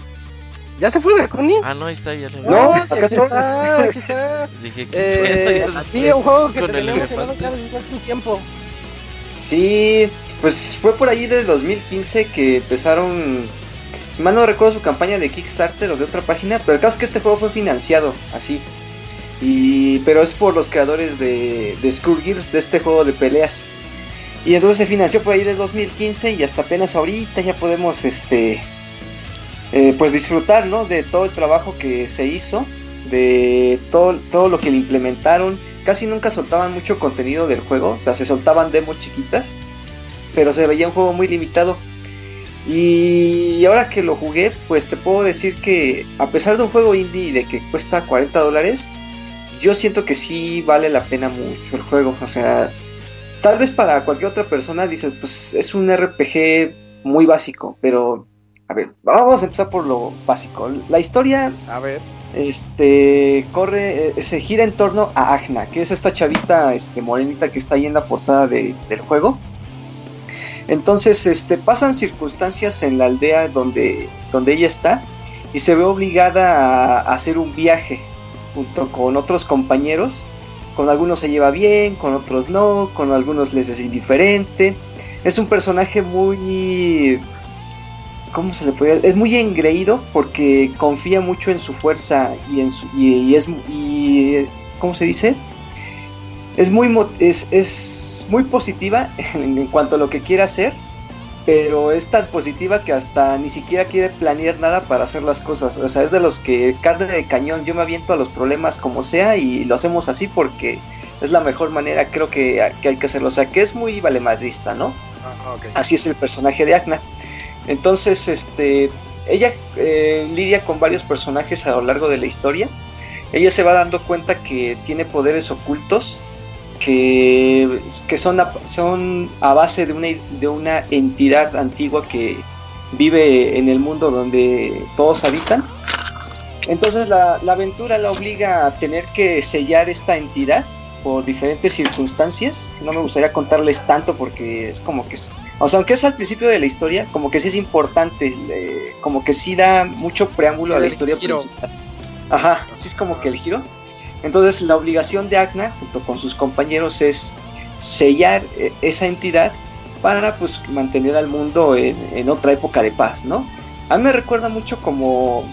¿Ya se fue Dakuni? Ah, no, ahí está, ya lo vi. No, acá sí, está, aquí está. Dije que Eh, sí, un juego que te tenía emocionado desde hace un tiempo. Sí, pues fue por ahí del 2015 que empezaron, si mal no recuerdo su campaña de Kickstarter o de otra página, pero el caso es que este juego fue financiado así. Y, pero es por los creadores de, de Skullgirls, de este juego de peleas. Y entonces se financió por ahí del 2015 y hasta apenas ahorita ya podemos este eh, pues disfrutar ¿no? de todo el trabajo que se hizo, de todo, todo lo que le implementaron. Casi nunca soltaban mucho contenido del juego, o sea, se soltaban demos chiquitas, pero se veía un juego muy limitado. Y ahora que lo jugué, pues te puedo decir que a pesar de un juego indie de que cuesta 40 dólares, yo siento que sí vale la pena mucho el juego. O sea, tal vez para cualquier otra persona dices, pues es un RPG muy básico, pero a ver, vamos a empezar por lo básico. La historia A ver. este corre, eh, se gira en torno a Agna, que es esta chavita este, morenita que está ahí en la portada de- del juego. Entonces, este, pasan circunstancias en la aldea donde, donde ella está y se ve obligada a, hacer un viaje junto con otros compañeros. Con algunos se lleva bien, con otros no, con algunos les es indiferente. Es un personaje muy ¿cómo se le puede Es muy engreído porque confía mucho en su fuerza y en su, y, y es y, ¿cómo se dice? Es muy es, es muy positiva en, cuanto a lo que quiere hacer, pero es tan positiva que hasta ni siquiera quiere planear nada para hacer las cosas. O sea, es de los que carne de cañón, yo me aviento a los problemas como sea y lo hacemos así porque es la mejor manera, creo que, que hay que hacerlo. O sea, que es muy valemadrista, ¿no? Así es el personaje de Agna. Entonces, este, ella eh, lidia con varios personajes a lo largo de la historia. Ella se va dando cuenta que tiene poderes ocultos que, que son, a, son a base de una, de una entidad antigua que vive en el mundo donde todos habitan. Entonces la, la aventura la obliga a tener que sellar esta entidad por diferentes circunstancias. No me gustaría contarles tanto porque es como que es, o sea, aunque es al principio de la historia, como que sí es importante, eh, como que sí da mucho preámbulo a la historia principal. Ajá, así es como que el giro. Entonces la obligación de Agna, junto con sus compañeros, es sellar eh, esa entidad para pues mantener al mundo en, otra época de paz, ¿no? A mí me recuerda mucho como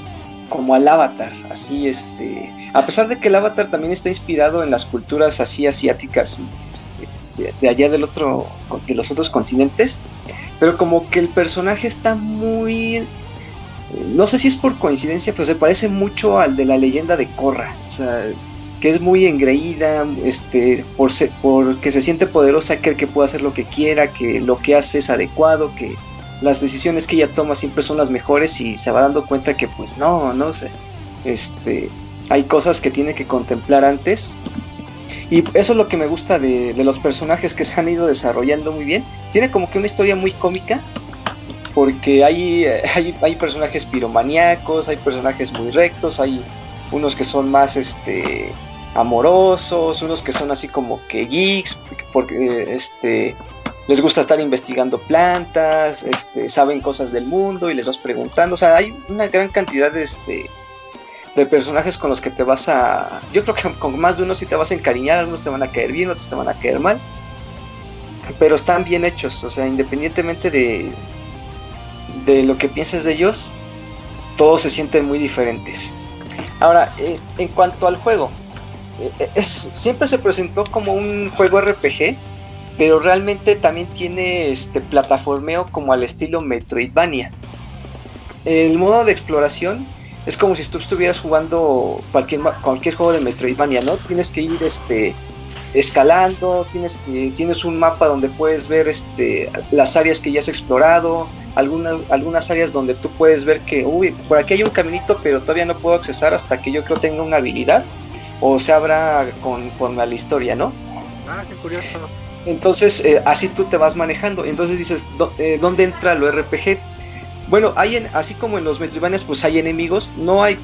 como al Avatar, así este, a pesar de que el Avatar también está inspirado en las culturas así asiáticas este, de, de allá del otro, de los otros continentes, pero como que el personaje está muy, eh, no sé si es por coincidencia, pero se parece mucho al de la leyenda de Korra, o sea, que es muy engreída, este, por se, porque se siente poderosa, cree que puede hacer lo que quiera, que lo que hace es adecuado, que las decisiones que ella toma siempre son las mejores y se va dando cuenta que pues no, no sé, este, hay cosas que tiene que contemplar antes. Y eso es lo que me gusta de, de los personajes que se han ido desarrollando muy bien. Tiene como que una historia muy cómica, porque hay, hay, hay personajes piromaníacos, hay personajes muy rectos, hay unos que son más este amorosos, unos que son así como que geeks, porque este les gusta estar investigando plantas, este, saben cosas del mundo y les vas preguntando. O sea, hay una gran cantidad de, este, de personajes con los que te vas a. Yo creo que con más de uno sí te vas a encariñar, algunos te van a caer bien, otros te van a caer mal. Pero están bien hechos, o sea, independientemente de, de lo que pienses de ellos, todos se sienten muy diferentes. Ahora, eh, en cuanto al juego, es, siempre se presentó como un juego RPG pero realmente también tiene este plataformeo como al estilo Metroidvania. El modo de exploración es como si tú estuvieras jugando cualquier, cualquier juego de Metroidvania, ¿no? Tienes que ir este, escalando, tienes, tienes un mapa donde puedes ver este, las áreas que ya has explorado, algunas, algunas áreas donde tú puedes ver que, uy, por aquí hay un caminito, pero todavía no puedo accesar hasta que yo creo tenga una habilidad o se abra conforme a la historia, ¿no? Ah, qué curioso. Entonces, eh, así tú te vas manejando. Entonces dices, eh, ¿dónde entra lo RPG? Bueno, hay en, así como en los Metroidvanias, pues hay enemigos, no hay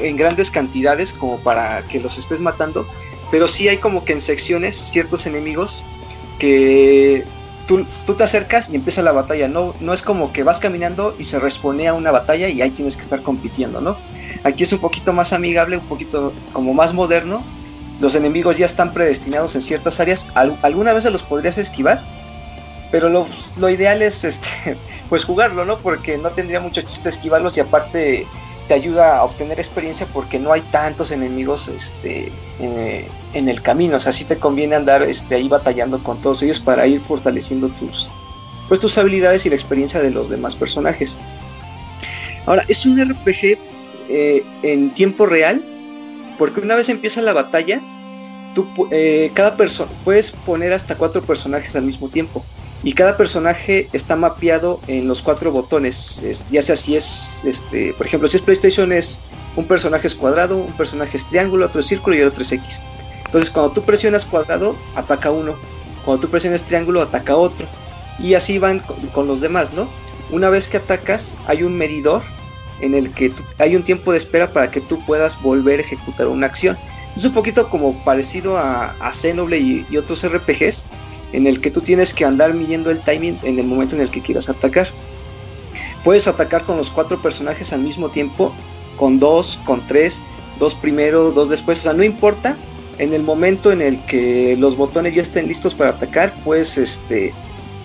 en grandes cantidades como para que los estés matando, pero sí hay como que en secciones ciertos enemigos que tú, tú, te acercas y empieza la batalla, no, no es como que vas caminando y se responde una batalla y ahí tienes que estar compitiendo, ¿no? Aquí es un poquito más amigable, un poquito como más moderno, los enemigos ya están predestinados en ciertas áreas, alguna vez se los podrías esquivar, pero lo, ideal es este pues jugarlo, ¿no? Porque no tendría mucho chiste esquivarlos y aparte te ayuda a obtener experiencia porque no hay tantos enemigos este en, el camino, o sea, sí te conviene andar este ahí batallando con todos ellos para ir fortaleciendo tus pues tus habilidades y la experiencia de los demás personajes. Ahora, es un RPG eh, en tiempo real, porque una vez empieza la batalla, tú, eh, cada persona puedes poner hasta cuatro personajes al mismo tiempo y cada personaje está mapeado en los cuatro botones, ya sea si es, este, por ejemplo, si es PlayStation es un personaje es cuadrado, un personaje es triángulo, otro es círculo y otro es X. Entonces cuando tú presionas cuadrado, ataca uno, cuando tú presionas triángulo, ataca otro. Y así van con, los demás, ¿no? Una vez que atacas, hay un medidor en el que hay un tiempo de espera para que tú puedas volver a ejecutar una acción. Es un poquito como parecido a, a y, y otros RPGs, en el que tú tienes que andar midiendo el timing en el momento en el que quieras atacar. Puedes atacar con los cuatro personajes al mismo tiempo, con dos, con tres, dos primero, dos después, o sea, no importa. En el momento en el que los botones ya estén listos para atacar, pues este,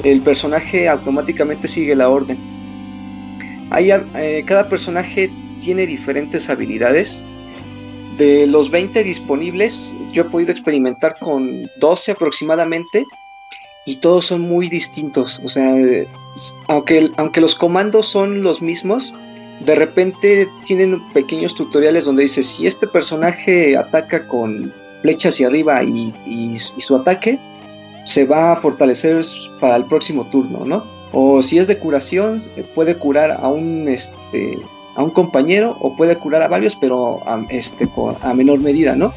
el personaje automáticamente sigue la orden. Eh, cada personaje tiene diferentes habilidades. De los 20 disponibles, yo he podido experimentar con 12 aproximadamente y todos son muy distintos. O sea, aunque, aunque los comandos son los mismos, de repente tienen pequeños tutoriales donde dice si este personaje ataca con flecha hacia arriba y, su ataque se va a fortalecer para el próximo turno, ¿no? O si es de curación, puede curar a un este a un compañero o puede curar a varios, pero este, a menor medida, ¿no?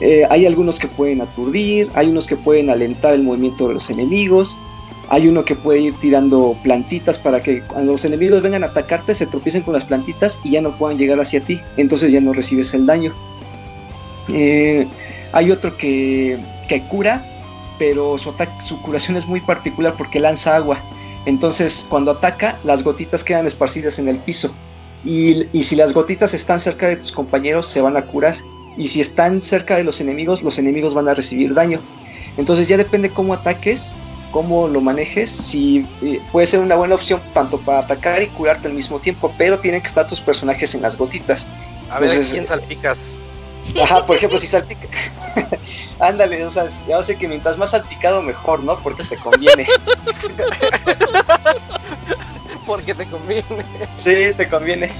Eh, hay algunos que pueden aturdir, hay unos que pueden alentar el movimiento de los enemigos, hay uno que puede ir tirando plantitas para que cuando los enemigos vengan a atacarte se tropiecen con las plantitas y ya no puedan llegar hacia ti, entonces ya no recibes el daño. Eh, hay otro que, cura, pero su, su curación es muy particular porque lanza agua. Entonces cuando ataca, las gotitas quedan esparcidas en el piso. Y, y si las gotitas están cerca de tus compañeros, se van a curar y si están cerca de los enemigos, los enemigos van a recibir daño. Entonces ya depende cómo ataques, cómo lo manejes, si eh, puede ser una buena opción tanto para atacar y curarte al mismo tiempo, pero tienen que estar tus personajes en las gotitas. A ver, ¿quién salpicas? Ajá, por ejemplo, si salpica. Ándale, o sea, ya sé que mientras más salpicado mejor, ¿no? Porque te conviene. porque te conviene. Sí, te conviene.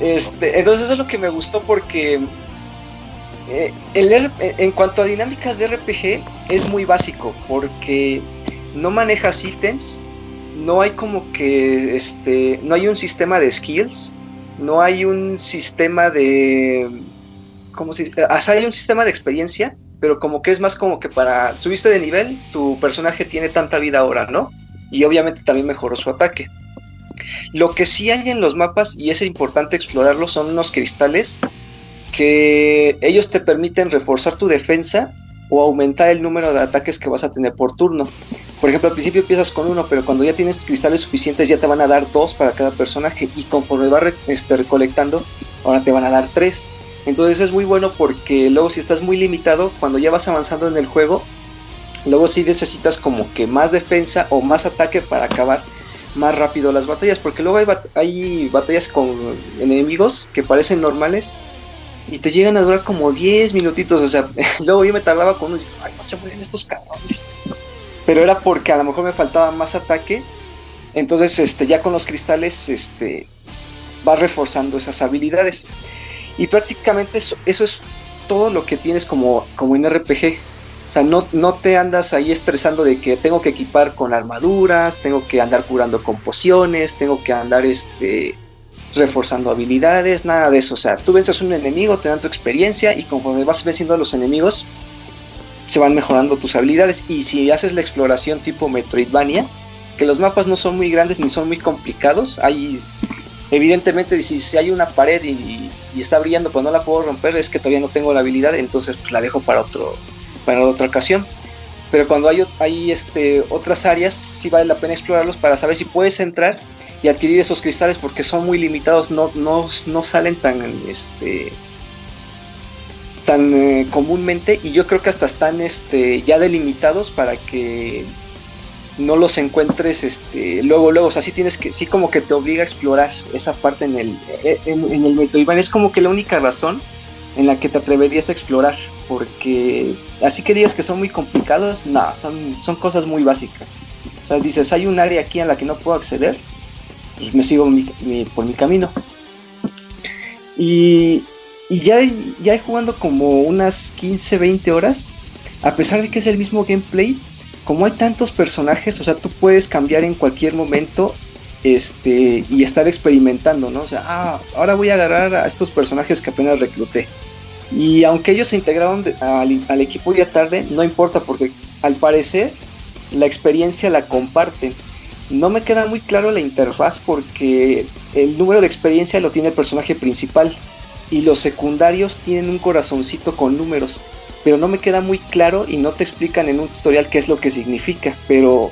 Este, entonces eso es lo que me gustó porque eh, el en cuanto a dinámicas de RPG, es muy básico porque no manejas ítems, no hay como que este, no hay un sistema de skills, no hay un sistema de ¿cómo se dice? hay un sistema de experiencia, pero como que es más como que para subiste de nivel, tu personaje tiene tanta vida ahora, ¿no? Y obviamente también mejoró su ataque. Lo que sí hay en los mapas, y es importante explorarlo, son unos cristales que ellos te permiten reforzar tu defensa o aumentar el número de ataques que vas a tener por turno. Por ejemplo, al principio empiezas con uno, pero cuando ya tienes cristales suficientes ya te van a dar dos para cada personaje y conforme vas este, recolectando, ahora te van a dar tres. Entonces es muy bueno porque luego si estás muy limitado, cuando ya vas avanzando en el juego, luego sí necesitas como que más defensa o más ataque para acabar más rápido las batallas, porque luego hay, batallas con enemigos que parecen normales, y te llegan a durar como 10 minutitos, o sea, luego yo me tardaba con unos, ay, no se mueren estos cabrones. pero era porque a lo mejor me faltaba más ataque. Entonces, este, ya con los cristales, este, vas reforzando esas habilidades. Y prácticamente eso, eso es todo lo que tienes como, como en RPG. O sea, no, no te andas ahí estresando de que tengo que equipar con armaduras, tengo que andar curando con pociones, tengo que andar este, reforzando habilidades, nada de eso. O sea, tú vences a un enemigo, te dan tu experiencia y conforme vas venciendo a los enemigos, se van mejorando tus habilidades. Y si haces la exploración tipo Metroidvania, que los mapas no son muy grandes ni son muy complicados, hay evidentemente si, hay una pared y, está brillando pero no la puedo romper es que todavía no tengo la habilidad entonces pues la dejo para otro para otra ocasión. Pero cuando hay, hay este, otras áreas sí vale la pena explorarlos para saber si puedes entrar y adquirir esos cristales porque son muy limitados no, no, no salen tan este tan eh, comúnmente y yo creo que hasta están este, ya delimitados para que no los encuentres este luego luego o sea sí tienes que sí como que te obliga a explorar esa parte en el eh, en, en el Metroidvania es como que la única razón en la que te atreverías a explorar porque así que digas que son muy complicados no son son cosas muy básicas. O sea dices hay un área aquí en la que no puedo acceder y me sigo por mi camino. Y, y ya ya jugando como unas 15 20 horas a pesar de que es el mismo gameplay como hay tantos personajes, o sea, tú puedes cambiar en cualquier momento este, y estar experimentando, ¿no? O sea, ah, ahora voy a agarrar a estos personajes que apenas recluté. Y aunque ellos se integraron al, equipo ya tarde, no importa porque al parecer la experiencia la comparten. No me queda muy claro la interfaz porque el número de experiencia lo tiene el personaje principal y los secundarios tienen un corazoncito con números pero no me queda muy claro y no te explican en un tutorial qué es lo que significa, pero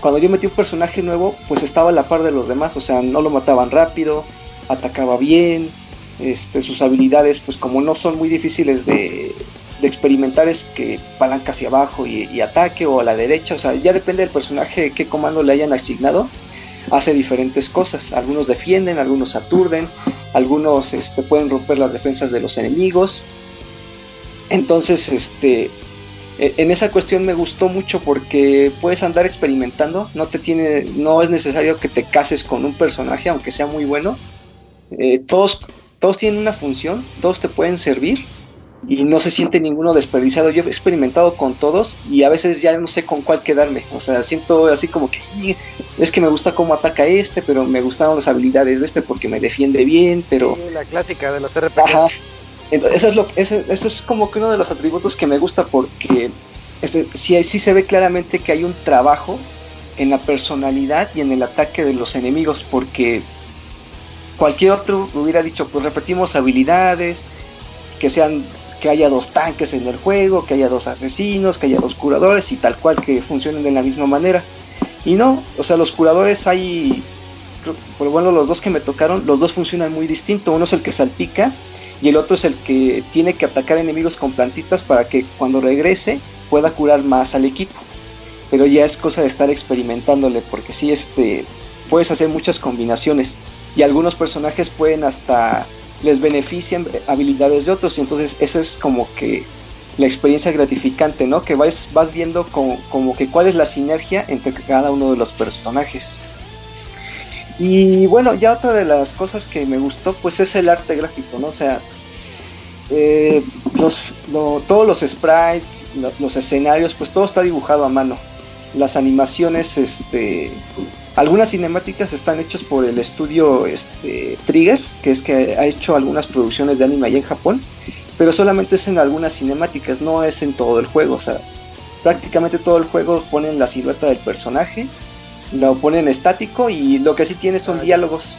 cuando yo metí un personaje nuevo, pues estaba a la par de los demás, o sea, no lo mataban rápido, atacaba bien, este, sus habilidades, pues como no son muy difíciles de, experimentar, es que palanca hacia abajo y, ataque o a la derecha, o sea, ya depende del personaje qué comando le hayan asignado, hace diferentes cosas, algunos defienden, algunos aturden, algunos este, pueden romper las defensas de los enemigos, entonces, este, e, en esa cuestión me gustó mucho porque puedes andar experimentando, no te tiene, no es necesario que te cases con un personaje, aunque sea muy bueno. Eh, todos, todos tienen una función, todos te pueden servir y no se siente ninguno desperdiciado. Yo he experimentado con todos y a veces ya no sé con cuál quedarme. O sea, siento así como que es que me gusta cómo ataca este, pero me gustaron las habilidades de este porque me defiende bien, pero... la clásica de los RPG. Eso es, lo, eso, es como que uno de los atributos que me gusta porque este, sí se ve claramente que hay un trabajo en la personalidad y en el ataque de los enemigos porque cualquier otro hubiera dicho pues repetimos habilidades que sean que haya dos tanques en el juego que haya dos asesinos que haya dos curadores y tal cual que funcionen de la misma manera. Y no o sea los curadores hay por bueno los dos que me tocaron los dos funcionan muy distinto. Uno es el que salpica y el otro es el que tiene que atacar enemigos con plantitas para que cuando regrese pueda curar más al equipo. Pero ya es cosa de estar experimentándole porque si este puedes hacer muchas combinaciones y algunos personajes pueden hasta les benefician habilidades de otros y entonces esa es como que la experiencia gratificante, ¿no? Que vas, vas viendo como, como que cuál es la sinergia entre cada uno de los personajes. Y bueno, ya otra de las cosas que me gustó, pues es el arte gráfico, ¿no? O sea, eh, todos los sprites, los escenarios, pues todo está dibujado a mano. Las animaciones, este, algunas cinemáticas están hechas por el estudio este, Trigger, que es que ha hecho algunas producciones de anime allá en Japón, pero solamente es en algunas cinemáticas, no es en todo el juego. O sea, prácticamente todo el juego pone la silueta del personaje lo ponen estático y lo que sí tiene son diálogos.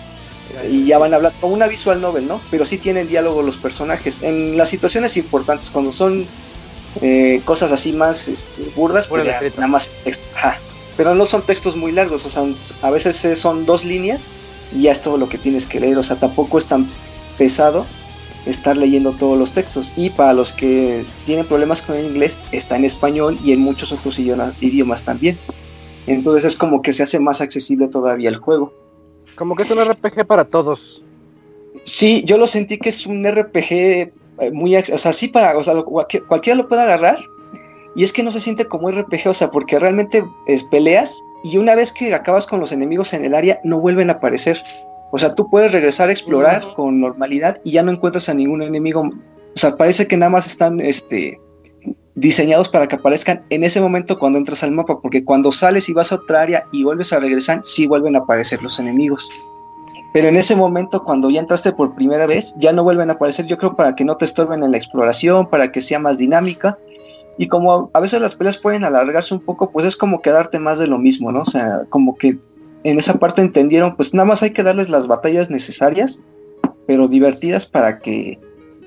Y ya van a hablar como una visual novel, ¿no? Pero sí tienen diálogo los personajes. En las situaciones importantes, cuando son eh, cosas así más este, burdas, pues nada más texto. Pero no son textos muy largos, o sea, a veces eh, son dos líneas y ya es todo lo que tienes que leer. O sea, tampoco es tan pesado estar leyendo todos los textos. Y para los que tienen problemas con el inglés, está en español y en muchos otros idiomas también. Entonces es como que se hace más accesible todavía el juego. Como que es un RPG para todos. Sí, yo lo sentí que es un RPG eh, muy, o sea, sí para, o sea, cualquiera lo puede agarrar Y es que no se siente como RPG, o sea, porque realmente es, peleas y una vez que acabas con los enemigos en el área, no vuelven a aparecer. O sea, tú puedes regresar a explorar con normalidad y ya no encuentras a ningún enemigo. O sea, parece que nada más están este, diseñados para que aparezcan en ese momento cuando entras al mapa, porque cuando sales y vas a otra área y vuelves a regresar, sí vuelven a aparecer los enemigos. Pero en ese momento, cuando ya entraste por primera vez, ya no vuelven a aparecer, yo creo, para que no te estorben en la exploración, para que sea más dinámica. Y como a veces las peleas pueden alargarse un poco, pues es como quedarte más de lo mismo, ¿no? O sea, como que en esa parte entendieron, pues nada más hay que darles las batallas necesarias, pero divertidas para que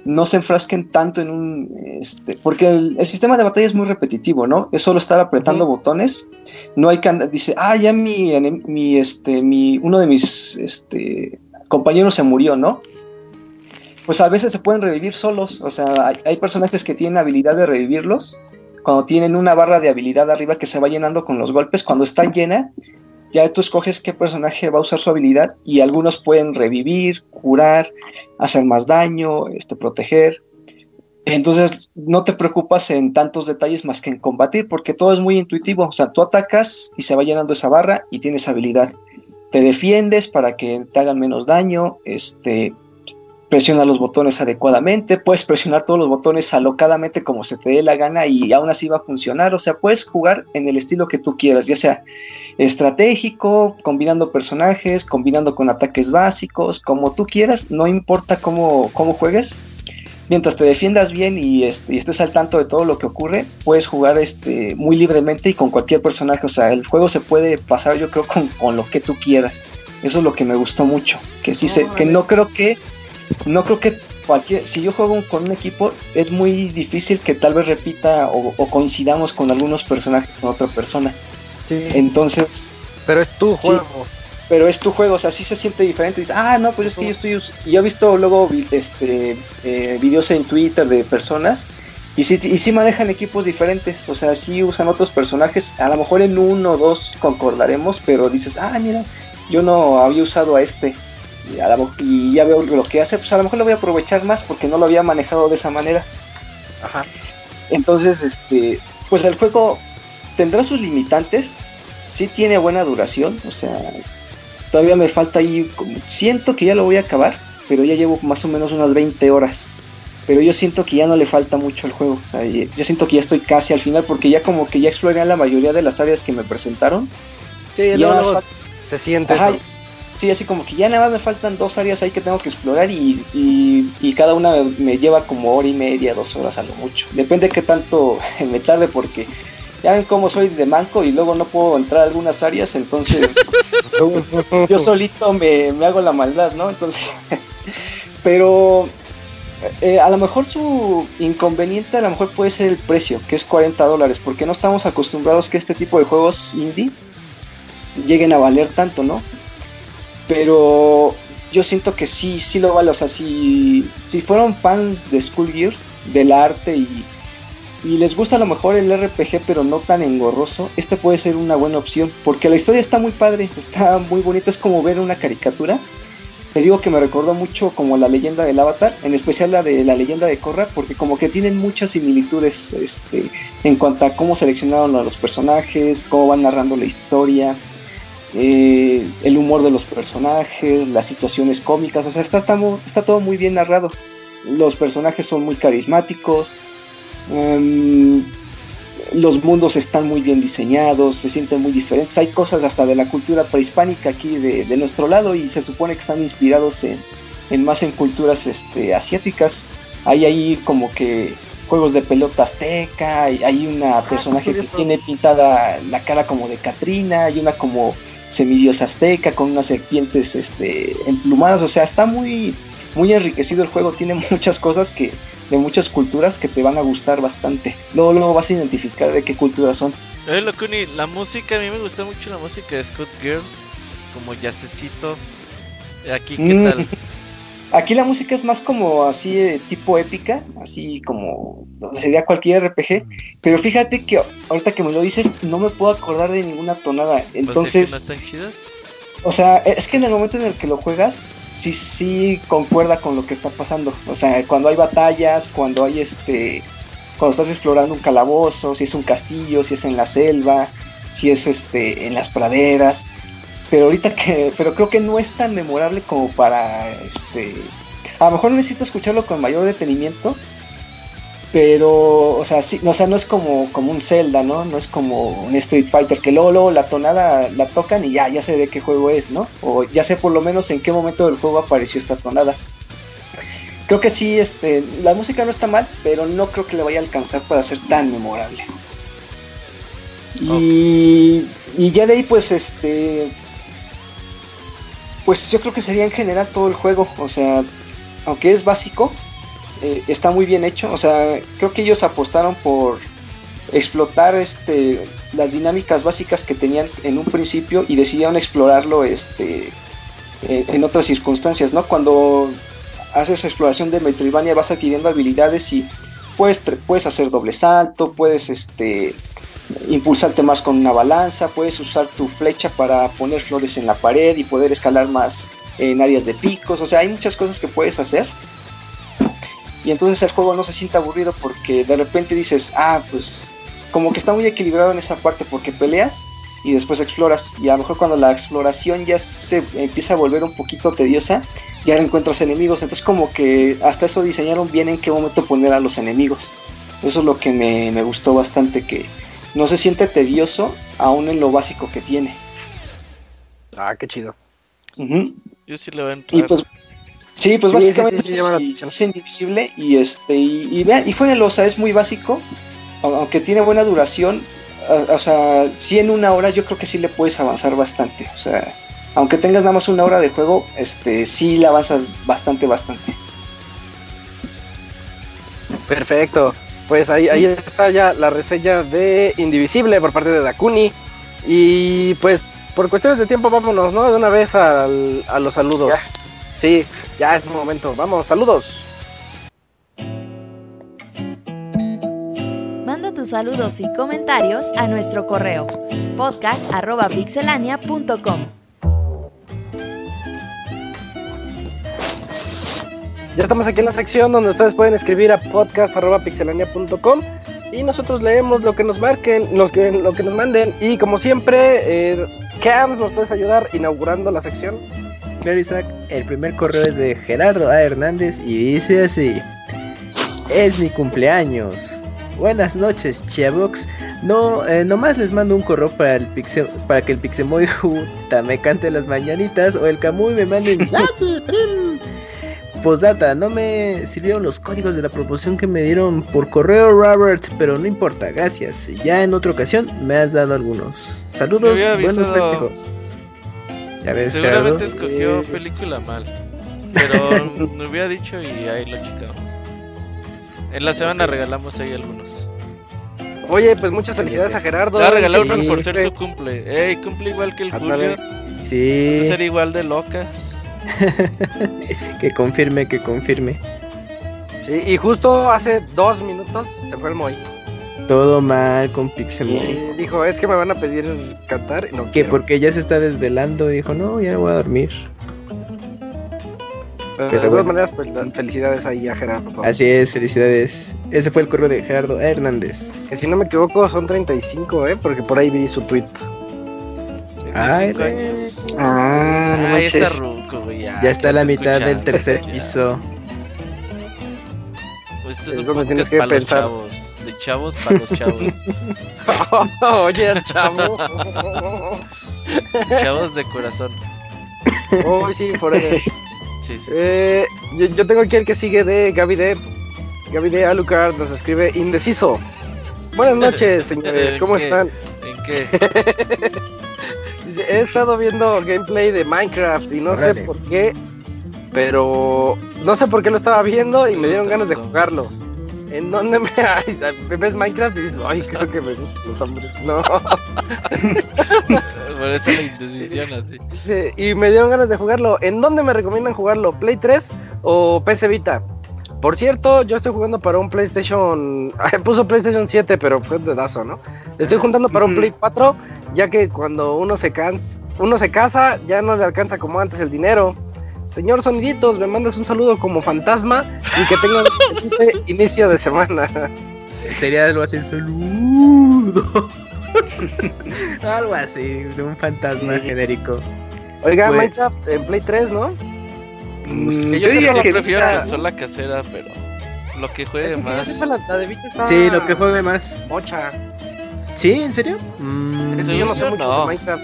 no se enfrasquen tanto en un... Este, porque el, sistema de batalla es muy repetitivo, ¿no? Es solo estar apretando botones. No hay que andar, dice, ah, ya mi, mi, este, mi, uno de mis este, compañeros se murió, ¿no? Pues a veces se pueden revivir solos. O sea, hay, hay personajes que tienen habilidad de revivirlos. Cuando tienen una barra de habilidad arriba que se va llenando con los golpes, cuando está llena, ya tú escoges qué personaje va a usar su habilidad y algunos pueden revivir, curar, hacer más daño, este, proteger. Entonces no te preocupas en tantos detalles más que en combatir porque todo es muy intuitivo. O sea, tú atacas y se va llenando esa barra y tienes habilidad. Te defiendes para que te hagan menos daño, este, presiona los botones adecuadamente, puedes presionar todos los botones alocadamente como se te dé la gana y aún así va a funcionar, o sea, puedes jugar en el estilo que tú quieras, ya sea estratégico, combinando personajes, combinando con ataques básicos, como tú quieras, no importa cómo, cómo juegues, mientras te defiendas bien y, estés al tanto de todo lo que ocurre, puedes jugar este, muy libremente y con cualquier personaje, o sea, el juego se puede pasar yo creo con, con lo que tú quieras. Eso es lo que me gustó mucho, que sí que no creo que no creo que cualquier, si yo juego con un equipo, es muy difícil que tal vez repita o, coincidamos con algunos personajes con otra persona. Entonces. Pero es tu juego. pero es tu juego, o sea, sí se siente diferente. Dices, ah, no, pues es que yo estoy. Yo he visto luego este, eh, videos en Twitter de personas y sí, y sí manejan equipos diferentes, o sea, sí usan otros personajes. A lo mejor en uno o dos concordaremos, pero dices, ah, mira, yo no había usado a este y, ya veo lo que hace, pues a lo mejor lo voy a aprovechar más porque no lo había manejado de esa manera. Ajá. Entonces, este, pues el juego tendrá sus limitantes, sí tiene buena duración, o sea, todavía me falta ahí, siento que ya lo voy a acabar, pero ya llevo más o menos unas 20 horas. Pero yo siento que ya no le falta mucho al juego. O sea, yo siento que ya estoy casi al final porque ya como que ya exploré la mayoría de las áreas que me presentaron. Sí, y luego se siente. Sí, así como que ya nada más me faltan dos áreas ahí que tengo que explorar y, y, cada una me lleva como hora y media, dos horas a lo mucho. Depende de qué tanto me tarde porque ya ven cómo soy de manco y luego no puedo entrar a algunas áreas, entonces yo solito me, hago la maldad, ¿no? Entonces, pero eh, a lo mejor su inconveniente a lo mejor puede ser el precio, que es 40 dólares, porque no estamos acostumbrados que este tipo de juegos indie lleguen a valer tanto, ¿no? Pero yo siento que sí, sí lo vale. O sea, si, si fueron fans de School Gears, del arte y, y les gusta a lo mejor el RPG, pero no tan engorroso, este puede ser una buena opción. Porque la historia está muy padre, está muy bonita. Es como ver una caricatura. Te digo que me recordó mucho como la leyenda del Avatar, en especial la de la leyenda de Korra, porque como que tienen muchas similitudes este, en cuanto a cómo seleccionaron a los personajes, cómo van narrando la historia eh, el humor de los personajes, las situaciones cómicas, o sea, está, está, todo muy bien narrado. Los personajes son muy carismáticos, em, los mundos están muy bien diseñados, se sienten muy diferentes. Hay cosas hasta de la cultura prehispánica aquí de, nuestro lado y se supone que están inspirados en, más en culturas este, asiáticas. Hay ahí como que juegos de pelota azteca, hay una ah, personaje que tiene pintada la cara como de Katrina, hay una como semidiosa azteca con unas serpientes este, emplumadas, o sea, está muy, muy enriquecido el juego, tiene muchas cosas que de muchas culturas que te van a gustar bastante. Luego, luego vas a identificar de qué culturas son. Eh, Locuni, la música, a mí me gusta mucho la música de Scott Girls, como Yacecito. Aquí, ¿qué mm. tal? Aquí la música es más como así eh, tipo épica, así como sería cualquier RPG, pero fíjate que ahorita que me lo dices no me puedo acordar de ninguna tonada, entonces... ¿No están chidas? O sea, es que en el momento en el que lo juegas, sí, sí concuerda con lo que está pasando. O sea, cuando hay batallas, cuando hay este... cuando estás explorando un calabozo, si es un castillo, si es en la selva, si es este en las praderas. Pero ahorita que, pero creo que no es tan memorable como para este. A lo mejor necesito escucharlo con mayor detenimiento. Pero, o sea, sí, o sea, no es como, como un Zelda, ¿no? No es como un Street Fighter que luego, luego la tonada la tocan y ya, ya sé de qué juego es, ¿no? O ya sé por lo menos en qué momento del juego apareció esta tonada creo que sí, este, la música no está mal, pero no creo que le vaya a alcanzar para ser tan memorable. Y, y ya de ahí, pues, este, pues yo creo que sería en general todo el juego, o sea, aunque es básico, eh, está muy bien hecho, o sea, creo que ellos apostaron por explotar este las dinámicas básicas que tenían en un principio y decidieron explorarlo este en otras circunstancias, ¿no? Cuando haces exploración de Metroidvania, vas adquiriendo habilidades y puedes, puedes hacer doble salto, puedes este, impulsarte más con una balanza, puedes usar tu flecha para poner flores en la pared y poder escalar más en áreas de picos, o sea, hay muchas cosas que puedes hacer. Y entonces el juego no se siente aburrido porque de repente dices, ah, pues como que está muy equilibrado en esa parte porque peleas y después exploras. Y a lo mejor cuando la exploración ya se empieza a volver un poquito tediosa, ya encuentras enemigos. Entonces como que hasta eso diseñaron bien en qué momento poner a los enemigos. Eso es lo que me, gustó bastante, que no se siente tedioso aún en lo básico que tiene. Ah, qué chido. Yo sí le voy a entrar. Y pues, sí, pues básicamente es indivisible y este y, y, vean, y o sea, es muy básico, aunque tiene buena duración, o sea, si en una hora yo creo que sí le puedes avanzar bastante. O sea, aunque tengas nada más una hora de juego, este, sí la avanzas bastante, bastante. Perfecto. Pues ahí, ahí está ya la reseña de Indivisible por parte de Dakuni. Y pues por cuestiones de tiempo vámonos, ¿no? De una vez a los saludos. Sí, ya es momento. Vamos, saludos. tus saludos y comentarios a nuestro correo podcast.pixelania.com. Ya estamos aquí en la sección donde ustedes pueden escribir a podcast.pixelania.com y nosotros leemos lo que nos marquen, lo que, lo que nos manden. Y como siempre, eh, Cams, ¿nos puedes ayudar inaugurando la sección? Claro, Isaac, el primer correo es de Gerardo A. Hernández y dice así: Es mi cumpleaños. Buenas noches, Chiabox. No, eh, nomás les mando un correo para el Pixel, para que el Pixemoy me cante las mañanitas o el Camuy me mande Posdata, no me sirvieron los códigos de la promoción que me dieron por correo, Robert, pero no importa, gracias. Ya en otra ocasión me has dado algunos. Saludos, buenos festejos. Ya ves, Seguramente escogió película mal, pero me hubiera dicho y ahí lo checamos. En la semana regalamos ahí algunos. Oye, pues muchas felicidades a Gerardo. Le regalado unos por ser su cumple. Ey, cumple igual que el Julio. Sí. ser igual de locas. que confirme, que confirme. Sí, y justo hace dos minutos se fue el Moy. Todo mal con Pixel Dijo, es que me van a pedir cantar. No que porque ya se está desvelando. Dijo, no, ya voy a dormir de todas maneras, pues felicidades ahí a Gerardo. Así es, felicidades. Ese fue el correo de Gerardo Hernández. Que si no me equivoco son 35, ¿eh? Porque por ahí vi su tweet. Ay, ah, no está. Ya, ya está a la mitad del tercer piso. Pues esto es, es un tienes que para pensar. Los chavos. De chavos para los chavos. Oye, chavo. chavos de corazón. Oh, sí, por eso. Eh, yo, tengo aquí el que sigue de Gaby de Gaby de Alucard nos escribe indeciso. Buenas noches, señores, ¿cómo están? ¿En qué? He estado viendo gameplay de Minecraft y no sé por qué, pero no sé por qué lo estaba viendo y me dieron ganas de jugarlo. ¿En dónde me, ves Minecraft y dices, ay, creo que me gustan los hombres? No. Por eso la indecisión así. Sí, y me dieron ganas de jugarlo. ¿En dónde me recomiendan jugarlo? ¿Play 3 o PC Vita? Por cierto, yo estoy jugando para un PlayStation. Puso PlayStation 7, pero fue de dazo, ¿no? Estoy juntando para un Play 4, ya que cuando uno se cansa, uno se casa, ya no le alcanza como antes el dinero. Señor Soniditos, me mandas un saludo como fantasma y que tenga un inicio de semana. sería algo así, saludo. algo así, de un fantasma genérico. Oiga, Pues- Minecraft en Play 3, ¿no? Mm, yo yo diría sí que prefiero Vita- consola casera, pero lo que Es juegue más. la, la de Vita está Sí, lo que juegue más. mocha. ¿Sí? ¿En serio? Mm, Es que yo no sé yo mucho no. de Minecraft.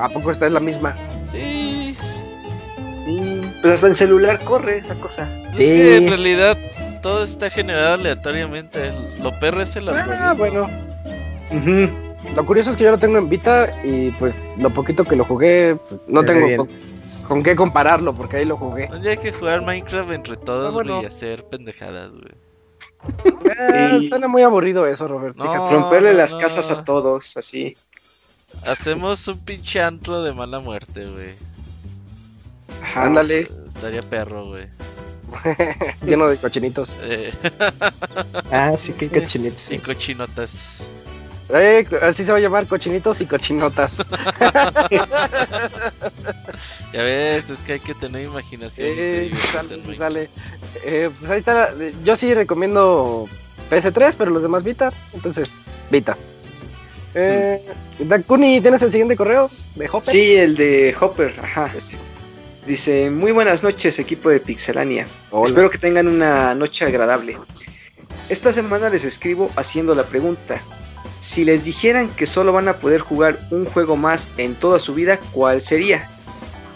¿A poco esta es la misma? Sí. Sí, Pero hasta en celular corre esa cosa. Es Sí. que en realidad todo está generado aleatoriamente. Lo perro es el Ah, algoritmo. bueno. Ujú. Lo curioso es que yo lo tengo en Vita y pues lo poquito que lo jugué, pues, no tengo con, con qué compararlo porque ahí lo jugué. Un día hay que jugar Minecraft entre todos, Ah, bueno. y hacer pendejadas, güey. Eh, Y- Suena muy aburrido eso, Robert. No. fíjate. Romperle no, las no. casas a todos, así. Hacemos un pinche antro de mala muerte, güey. Ándale, Estaría perro, güey. lleno de cochinitos. Eh, Ah, sí, que cochinitos. y cochinotas. Eh, así se va a llamar cochinitos y cochinotas. Ya ves, es que hay que tener imaginación. te Eh, diviertes sale. Eh, pues ahí está. Yo sí recomiendo PS3, pero los demás Vita. Entonces, Vita. Eh, Dakuni, ¿tienes el siguiente correo de Hopper? Sí, el de Hopper, ajá. Dice, muy buenas noches equipo de Pixelania. Hola. Espero que tengan una noche agradable. Esta semana les escribo haciendo la pregunta. Si les dijeran que solo van a poder jugar un juego más en toda su vida, ¿cuál sería?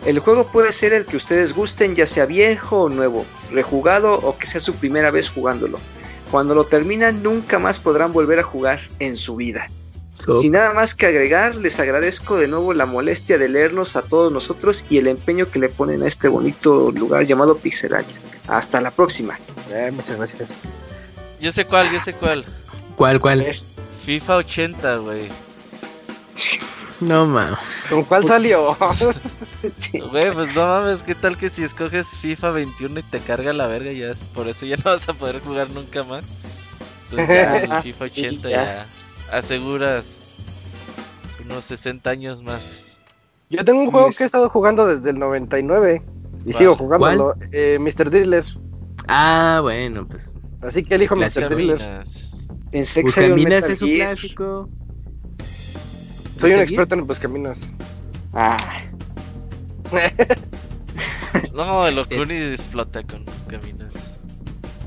El juego puede ser el que ustedes gusten, ya sea viejo o nuevo, rejugado o que sea su primera vez jugándolo. Cuando lo terminan, nunca más podrán volver a jugar en su vida. So- Sin nada más que agregar, les agradezco de nuevo la molestia de leernos a todos nosotros y el empeño que le ponen a este bonito lugar llamado Pixelania. Hasta la próxima. Eh, muchas gracias. Yo sé cuál, yo sé cuál. ¿Cuál, cuál? FIFA 80, güey. No, mames. ¿Con cuál salió? Güey, pues no mames, ¿qué tal que si escoges FIFA 21 y te carga la verga? Ya es- por eso ya no vas a poder jugar nunca más. Entonces ya en FIFA 80 ya aseguras unos 60 años más. Yo tengo un juego Pues- que he estado jugando desde el 99 y ¿Cuál? sigo jugándolo. Eh, Mr. Driller. Ah, bueno, pues. Así que elijo. Mr. Driller. Pensé que salió Buscaminas Metal es un Gear. clásico. Soy un experto en Buscaminas. Ah, No, el Okuni explota con los caminos.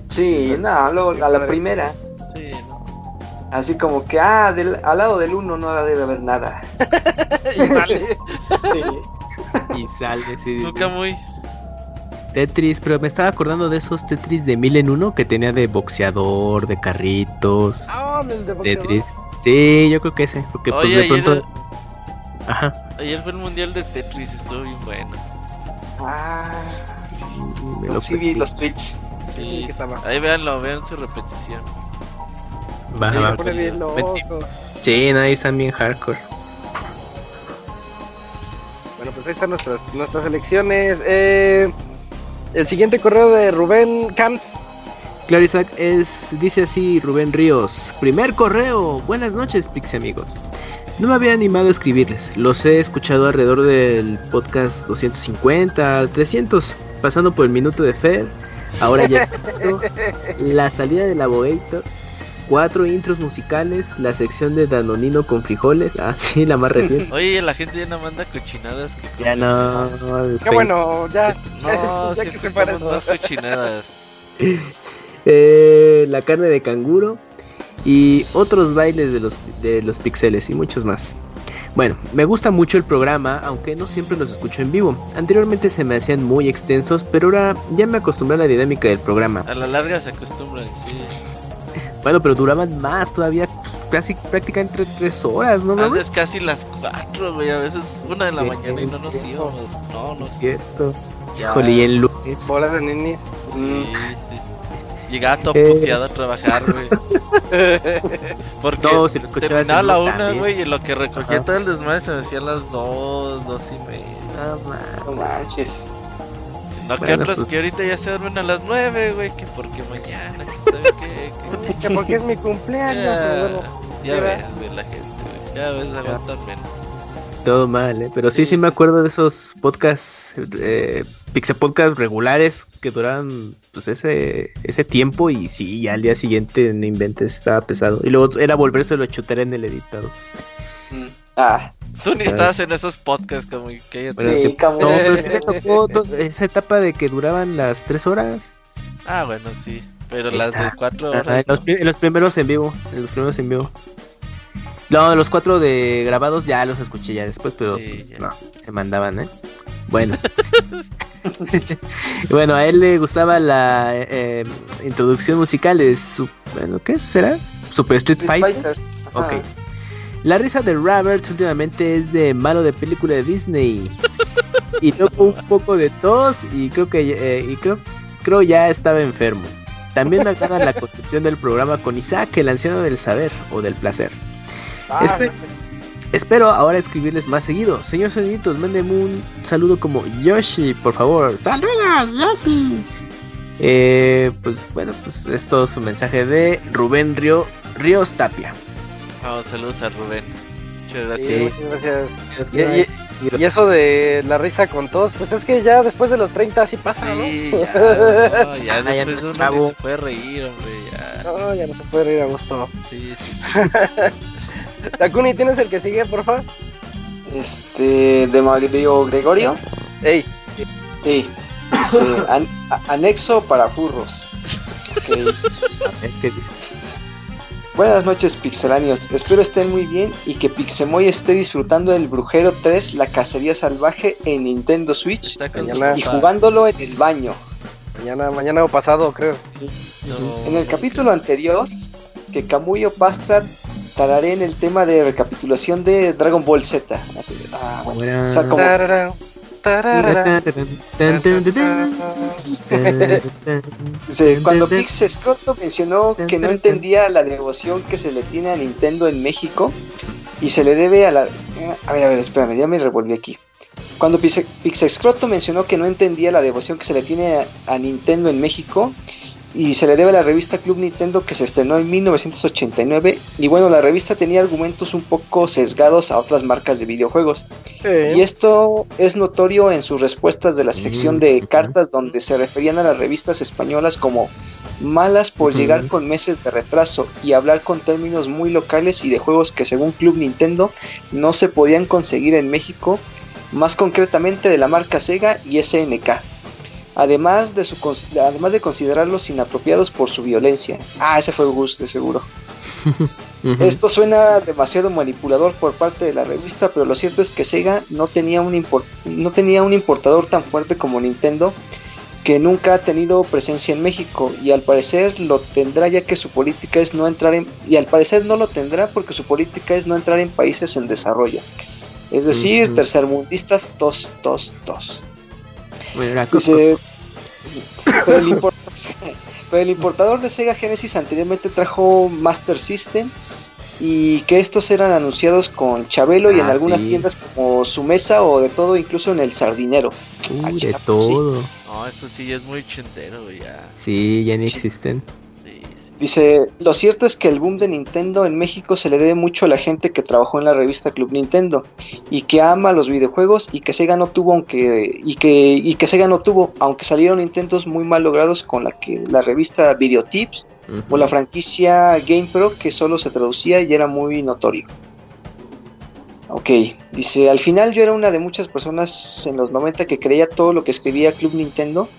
sí, no, a la primera. Sí, no. Así como que, ah, del- al lado del uno no debe haber nada. y sale. Sí. Y salve, sí. Nunca muy. Tetris, pero me estaba acordando de esos Tetris de mil en uno que tenía de boxeador, de carritos, Ah, el de boxeador. Tetris. Sí, yo creo que ese, porque pues de ayer, pronto. Ajá. ayer fue el mundial de Tetris, estuvo bien bueno. Ah, sí, sí. me lo sí vi los tweets. Sí, Sí, ahí véanlo, vean su repetición. Va, Sí, va. se pone bien loco. Sí, no, ahí están bien hardcore. Bueno, pues ahí están nuestras, nuestras elecciones. Eh, el siguiente correo de Rubén Camps. Claro, Isaac, es, dice así Rubén Ríos. Primer correo. Buenas noches, Pixie amigos. No me había animado a escribirles. Los he escuchado alrededor del podcast 250, 300, pasando por el minuto de Fer. Ahora ya la salida de la Bogator, cuatro intros musicales, la sección de Danonino con frijoles. Ah, sí, la más reciente. Oye, la gente ya no manda cochinadas que Ya no, Qué después- bueno, ya. No, ya que se más cochinadas. Eh, la carne de canguro y otros bailes de los, de los pixeles y muchos más. Bueno, me gusta mucho el programa, aunque no siempre los escucho en vivo. Anteriormente se me hacían muy extensos, pero ahora ya me acostumbré a la dinámica del programa. A la larga se acostumbran, sí. Bueno, pero duraban más, todavía casi prácticamente tres horas, ¿no? mames? Antes casi las 4, güey, a veces una de la Sí, mañana y no nos íbamos. No, no Es sé. cierto. Ya. Híjole, y el lunes. Bola de ninis. Sí, sí. Llegaba todo Eh. puteado a trabajar, güey. Porque No, si lo terminaba la una, güey, y lo que recogía Ajá. todo el desmadre se me hacían las 2, 2 y media. No, man. No manches. No, que Bueno, otros pues- que ahorita ya se duermen a las 9, güey, que porque mañana, que sabe qué. Que porque es mi que- cumpleaños. Ya, bueno, ya ves, güey, la gente, güey. Ya ves, aguantan menos. Todo mal, ¿eh? Pero sí, sí, me acuerdo de esos podcasts, eh, Pixel Podcast regulares que duraban pues ese, ese tiempo y sí, ya al día siguiente no inventes, estaba pesado. Y luego era volvérselo a chutar en el editado. Ah, Tú ni estabas en esos podcasts, como que Bueno, Sí, no, pero sí me tocó to- esa etapa de que duraban las tres horas. Ah, bueno, sí. Pero Ahí las está. de cuatro horas. en, los, en primeros en vivo, en los primeros en vivo. No, los cuatro de grabados ya los escuché ya después, pero Sí, pues, ya. no, se mandaban, ¿eh? Bueno. bueno, a él le gustaba la eh, introducción musical de su... Bueno, ¿qué será? Super Street Street Fighter. Fighter. Ok. La risa de Robert últimamente es de malo de película de Disney. y luego un poco de tos y creo que eh, y creo, creo ya estaba enfermo. También me agrada la construcción del programa con Isaac, el anciano del saber o del placer. Ah, Espe- espero ahora escribirles más seguido. Señor Soniditos, mándenme un saludo como Yoshi, por favor. ¡Saludos, Yoshi! Eh, pues bueno, pues esto es un mensaje de Rubén Río, Ríos Tapia. Saludos a Rubén. Muchas gracias. Y, y- y eso de la risa con tos, pues es que ya después de los 30 así pasa, ¿no? Sí, ya, no, ya Ah, ya después no uno ni chavo. se puede reír, hombre, ya. No, ya no se puede reír a gusto. Sí, sí. Takuni, ¿tienes el que sigue, porfa? Este, de Mario Gregorio. Ey, Sí. Dice, an- anexo para furros. ¿Qué dice? Buenas noches, pixelanios. Espero estén muy bien y que Pixemoy esté disfrutando del Brujero 3, la cacería salvaje en Nintendo Switch Mañana. y jugándolo en el baño. mañana, mañana o pasado, creo. No, En el capítulo anterior, que Camuyo Pastra tararé en el tema de recapitulación de Dragon Ball Z. Ah, bueno. O sea, como Cuando Pix Scroto mencionó que no entendía la devoción que se le tiene a Nintendo en México y se le debe a la... A ver, a ver, espérame, ya me revolví aquí. Cuando Pix Scroto mencionó que no entendía la devoción que se le tiene a Nintendo en México y se le debe a la revista Club Nintendo que se estrenó en 1989 y bueno, la revista tenía argumentos un poco sesgados a otras marcas de videojuegos. Y esto es notorio en sus respuestas de la sección Mm, de cartas donde se referían a las revistas españolas como malas por llegar con meses de retraso y hablar con términos muy locales y de juegos que según Club Nintendo no se podían conseguir en México, más concretamente de la marca Sega y SNK. Además de, su, además de considerarlos inapropiados por su violencia. Ah, ese fue Gus, de seguro. Esto suena demasiado manipulador por parte de la revista, pero lo cierto es que Sega no tenía un, import- no tenía un importador tan fuerte como Nintendo, que nunca ha tenido presencia en México y al parecer lo tendrá ya que su política es no entrar en y al parecer no lo tendrá porque su política es no entrar en países en desarrollo. Es decir, tercermundistas tos tos tos. Dice, pero el, import- pero el importador de Sega Genesis anteriormente trajo Master System y que estos eran anunciados con Chabelo y en Ah, algunas sí. tiendas como su mesa o de todo, incluso en el Sardinero. Uy, Ah, de pues, todo. no, esto sí ya es muy chentero, ya. Sí, ya ni existen. Dice, lo cierto es que el boom de Nintendo en México se le debe mucho a la gente que trabajó en la revista Club Nintendo y que ama los videojuegos y que Sega no tuvo aunque y que y que Sega no tuvo, aunque salieron intentos muy mal logrados con la que la revista Videotips Ujú. o la franquicia GamePro que solo se traducía y era muy notorio. Ok, dice, al final yo era una de muchas personas en los 90 que creía todo lo que escribía Club Nintendo,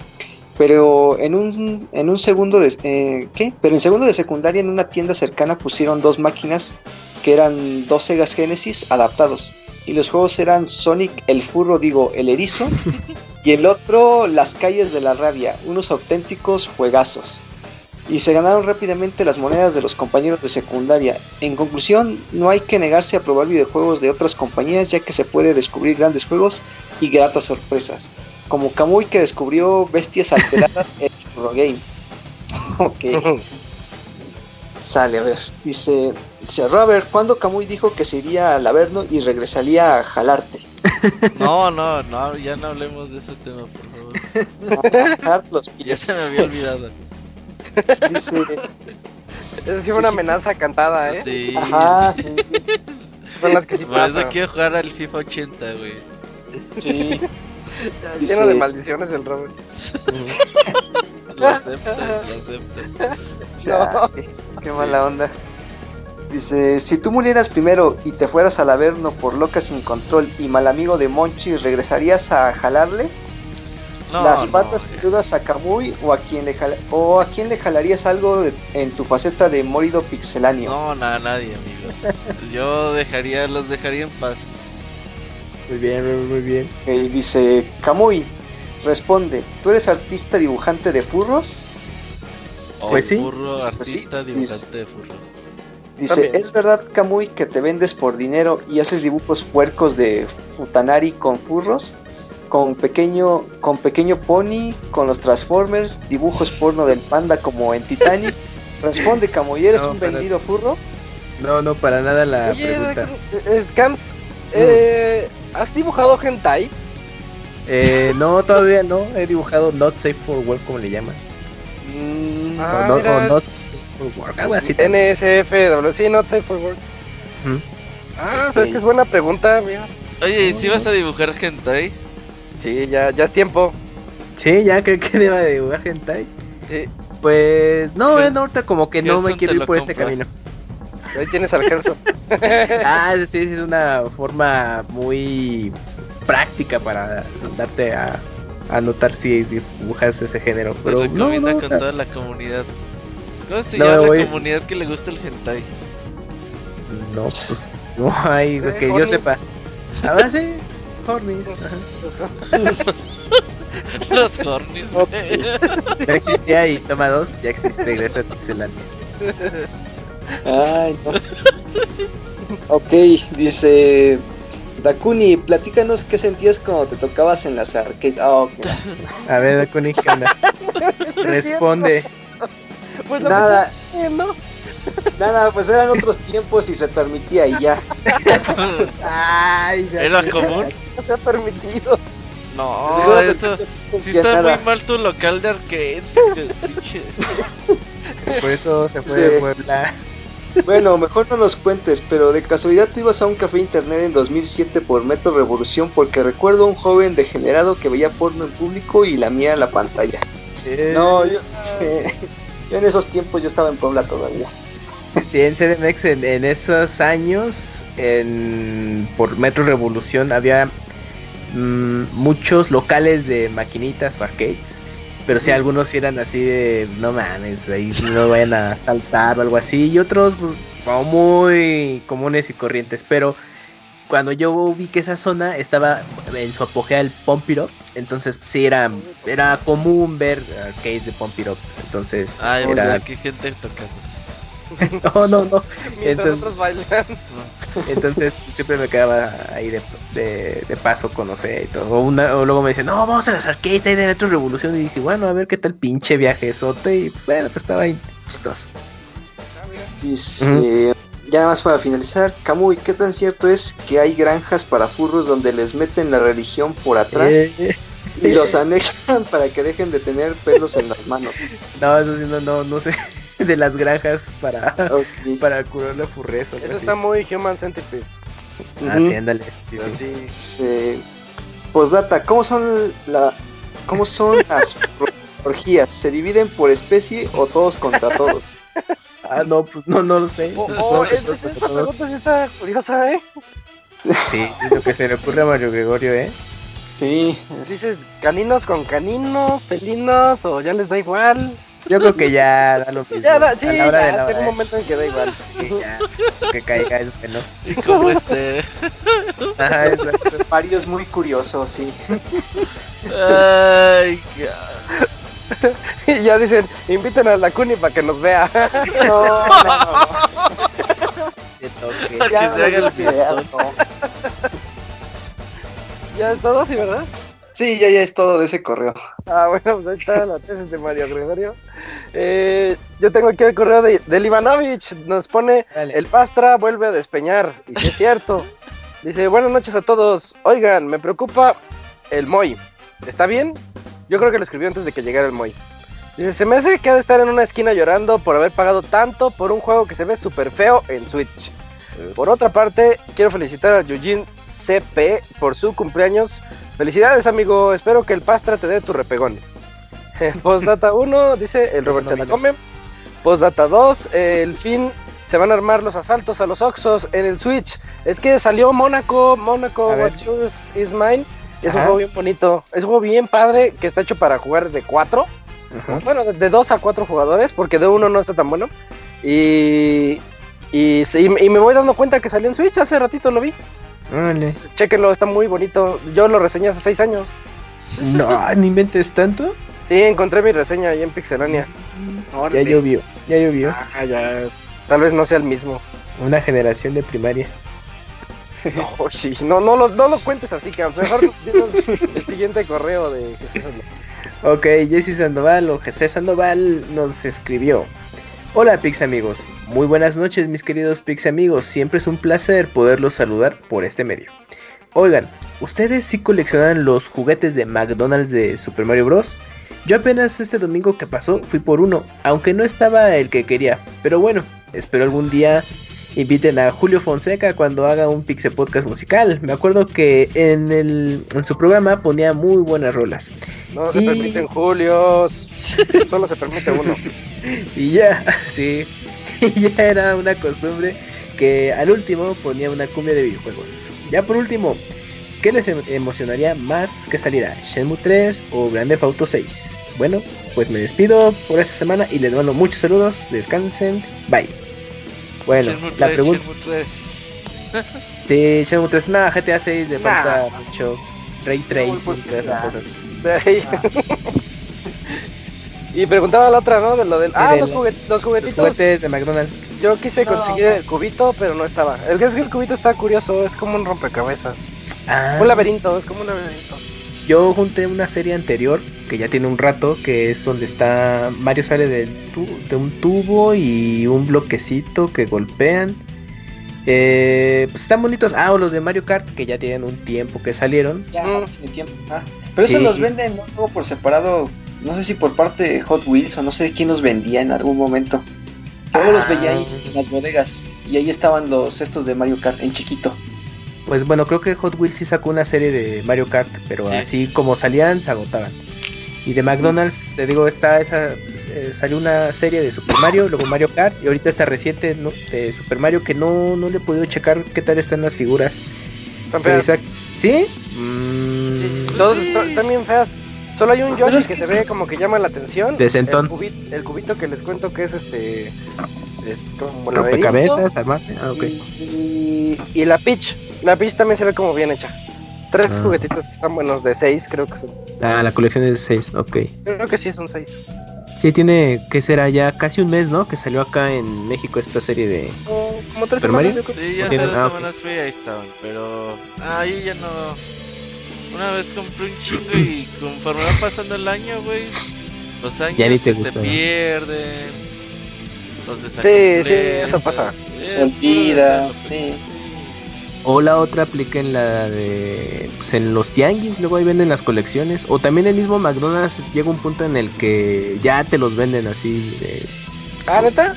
pero en un, en un segundo de... eh, ¿Qué? Pero en segundo de secundaria en una tienda cercana pusieron dos máquinas que eran dos Segas Genesis adaptados. Y los juegos eran Sonic el furro, digo, el erizo, y el otro Las calles de la rabia, unos auténticos juegazos y se ganaron rápidamente las monedas de los compañeros de secundaria. En conclusión, no hay que negarse a probar videojuegos de otras compañías ya que se puede descubrir grandes juegos y gratas sorpresas, como Kamui que descubrió bestias alteradas en Eurogame. ok, sale, a ver, dice, dice Robert, ¿cuándo Kamui dijo que se iría al Averno y regresaría a jalarte? No, no, no, ya no hablemos de ese tema, por favor. Los Ya se me había olvidado. Dice, Esa sí fue una Sí, sí. amenaza cantada, ¿eh? Sí. ajá, sí. Son las que sí Por eso quiero jugar al FIFA 80, güey. Sí. Lleno de maldiciones el Robert. Lo acepto, lo acepto. Chale, qué mala onda. Dice, si tú murieras primero y te fueras al Averno por loca sin control y mal amigo de Monchi, ¿regresarías a jalarle No, las no, patas güey. peludas a Kamui o a quién le jala- o a quién le jalarías algo de- en tu faceta de morido pixeláneo? No, nada, nadie, amigos. Yo dejaría, los dejaría en paz. Muy bien, muy, muy bien. Ok, dice, Kamui, responde, ¿tú eres artista dibujante de furros? O Pues sí. Furro, Pues sí, artista, dibujante de furros. Dice, También. ¿es verdad, Kamui, que te vendes por dinero y haces dibujos puercos de Futanari con furros? Con pequeño, con pequeño pony, con los Transformers, dibujos porno del panda como en Titanic. Responde, Kamui, ¿eres No, un vendido furro? No, no, para nada la Oye, pregunta. eh, Scans, eh, ¿has dibujado hentai? Eh, no, todavía no. He dibujado Not Safe for Work, como le llaman. Mm, Ah, o, Not Safe for Work, algo así. NSFW, sí, not safe for work. Ah, pero es que es buena pregunta, mira. Oye, ¿y si vas a dibujar hentai? Sí, ya, ya es tiempo. Sí, ya creo que deba de dibujar hentai. Sí, Pues no, eh, ahorita como que no me quiero ir por ese camino. Ahí tienes al Gerson. Ah, sí, sí, es una forma muy práctica para darte a, a notar si dibujas ese género. Te Pero no, recomienda no, con toda la comunidad. ¿Cómo se No, llama voy- la comunidad que le gusta el hentai? no, pues no hay Sí, que yo hornies. sepa. Ahora sí, Hornis. ajá. Los hornies. Ya existía y toma dos, ya existe gracias a Pixelania. Ay, no. ok, dice Dakuni, platícanos qué sentías cuando te tocabas en las arcades. Ah. A ver, Dakuni, ¿qué onda? Responde. Pues lo Nada. Nada, pues eran otros tiempos y se permitía y ya. Ay, ¿Era común? No se ha permitido. No, eso sí Ya está nada. muy mal tu local de arcades. Por eso se fue Sí. de Puebla. Bueno, mejor no nos cuentes, pero de casualidad tú ibas a un café internet en 2007 por Metro Revolución porque recuerdo a un joven degenerado que veía porno en público y lamía la pantalla. No, yo, yo en esos tiempos yo estaba en Puebla todavía. Sí, en CDMX en, en esos años, en, por Metro Revolución, había mm, muchos locales de maquinitas o arcades. Pero sí, algunos sí eran así de, no mames, ahí no vayan a saltar o algo así. Y otros, pues, como muy comunes y corrientes. Pero cuando yo vi que esa zona estaba en su apogeo el Up, entonces sí era, era común ver arcades de Up. Entonces, Ay, era... qué gente tocándose. No, no, no. Mientras Entonces- otros bailan. Entonces pues, siempre me quedaba ahí de, de, de paso conocer y todo. O, una- o luego me decían, no, vamos a las arcades ahí de Metro Revolución. Y dije, bueno, a ver qué tal pinche viaje esote. Y bueno, pues estaba ahí chistoso. Dice, ya nada más para finalizar, Camuy, ¿qué tan cierto es que hay granjas para furros donde les meten la religión por atrás Eh, y los anexan para que dejen de tener pelos en las manos? no, eso sí, no, no, no sé. De las granjas para, Ok. para curar la furreza. Eso está muy Human Centipede. Ah, Ujú. sí, ándale. sí, sí. Postdata, ¿cómo son la cómo son las orgías? ¿Se dividen por especie o todos contra todos? Ah, no, pues no, no lo sé. Oh, Pues, oh, es- esta pregunta sí está curiosa, ¿eh? Sí, es lo que se le ocurre a Mario Gregorio, ¿eh? Sí, Dices caninos con caninos, felinos, o ya les da igual. Yo creo que ya da lo mismo. Ya da, sí, a la hora de ya, la llega un momento en que da igual. Sí, ya, que caiga el que no. Y como este. Ajá, exacto. Mario es muy curioso, sí. Ay, God. Y ya dicen, inviten a la Cuni para que nos vea. No, no, no. Siento que- Para que se haga el fiestón. Ya es todo, ¿sí, verdad? Sí, ya, ya es todo de ese correo. Ah, bueno, pues ahí está la tesis de Mario Gregorio. Eh, yo tengo aquí el correo de, del Ivanovich. Nos pone: Dale. El Pastra vuelve a despeñar. Y sí es cierto. Dice: Buenas noches a todos. Oigan, me preocupa el Moy. ¿Está bien? Yo creo que lo escribió antes de que llegara el Moy. Dice: Se me hace que ha de estar en una esquina llorando por haber pagado tanto por un juego que se ve súper feo en Switch. Por otra parte, quiero felicitar a Eugene CP por su cumpleaños. Felicidades, amigo. Espero que el pastra te dé tu repegón. Postdata 1, dice el Robert se la come. Postdata 2, el fin se van a armar los asaltos a los Oxos en el Switch. Es que salió Mónaco, Mónaco, What's Yours is Mine. Es un juego bien bonito. Es un juego bien padre que está hecho para jugar de 4. Bueno, de 2 a 4 jugadores, porque de uno no está tan bueno. Y, y, y, me voy dando cuenta que salió en Switch, hace ratito lo vi. Vale. Chequenlo, está muy bonito. Yo lo reseñé hace 6 años. No, no inventes tanto. Sí, encontré mi reseña ahí en Pixelania. Ya llovió, ya llovió. Ah, ya. Tal vez no sea el mismo. Una generación de primaria. No, sí, no, no, lo, no lo cuentes así, que mejor el siguiente correo de Jesús Sandoval. Ok, Jesse Sandoval o Jesús Sandoval nos escribió. Hola Pix amigos, muy buenas noches mis queridos Pix amigos, siempre es un placer poderlos saludar por este medio. Oigan, ¿ustedes sí coleccionan los juguetes de McDonald's de Super Mario Bros? Yo apenas este domingo que pasó fui por uno, aunque no estaba el que quería, pero bueno, espero algún día inviten a Julio Fonseca cuando haga un Pixel Podcast musical. Me acuerdo que en, el, en su programa ponía muy buenas rolas. No se permiten Julios, solo se permite uno. y ya, sí, y ya era una costumbre que al último ponía una cumbia de videojuegos. Ya por último, ¿qué les emocionaría más que saliera? ¿Shenmue 3 o Grande Auto 6? Bueno, pues me despido por esta semana y les mando muchos saludos. Descansen. Bye. Bueno, Shenmue la 3, pregunta. Shenmue 3. Sí, Shenmue 3. Nada, GTA 6 le Nah. falta mucho. Ray Tracing pues, y todas esas nah. cosas. Y preguntaba la otra, ¿no? De lo del. Ah, de los, la- juguet- los Los juguetitos. juguetes de McDonald's. Yo quise conseguir el cubito, pero no estaba. El que es que el cubito está curioso, es como un rompecabezas. Ah, Un laberinto, es como un laberinto. Yo junté una serie anterior que ya tiene un rato, que es donde está Mario sale tu- de un tubo y un bloquecito que golpean. Eh, pues están bonitos. Ah, o los de Mario Kart que ya tienen un tiempo que salieron. Ya, Mm. tiene tiempo. Ah, Pero eso Sí. los venden ¿no? por separado. No sé si por parte de Hot Wheels o no sé de quién los vendía en algún momento. Luego los veía ahí Ah. en las bodegas. Y ahí estaban los estos de Mario Kart en chiquito. Pues bueno, creo que Hot Wheels sí sacó una serie de Mario Kart, pero Sí. así como salían, se agotaban. Y de McDonald's, te digo, está esa eh, salió una serie de Super Mario, luego Mario Kart, y ahorita está reciente ¿no? de Super Mario que no, no le he podido checar qué tal están las figuras. Están feas. ¿Sí? Mm, Sí, Pues todos sí. están- están bien feas. Solo hay un Pero Yoshi es que que se ve como que llama la atención. Decentón. El cubito, el cubito que les cuento que es este. es como. Rompecabezas, armate. Ah, ok. Y, y la Peach. La Peach también se ve como bien hecha. Tres Ah. juguetitos que están buenos, de seis creo que son. Ah, la colección es de 6, ok. Creo que sí son seis. Sí, tiene, que será ya casi un mes, ¿no? Que salió acá en México esta serie de... Como, como tres ¿Super Mario? Sí, ya hace dos ah, semanas fui y ahí estaban, pero ahí ya no. Una vez compré un chingo y conforme va pasando el año, güey, los años Ya ni te se gustó, ¿no? pierden. Los sí, desacompletas, eso pasa. Se olvida, sí. O la otra aplica en la de... Pues en los tianguis, luego ahí venden las colecciones. O también el mismo McDonald's llega un punto en el que ya te los venden así de... Ah, neta.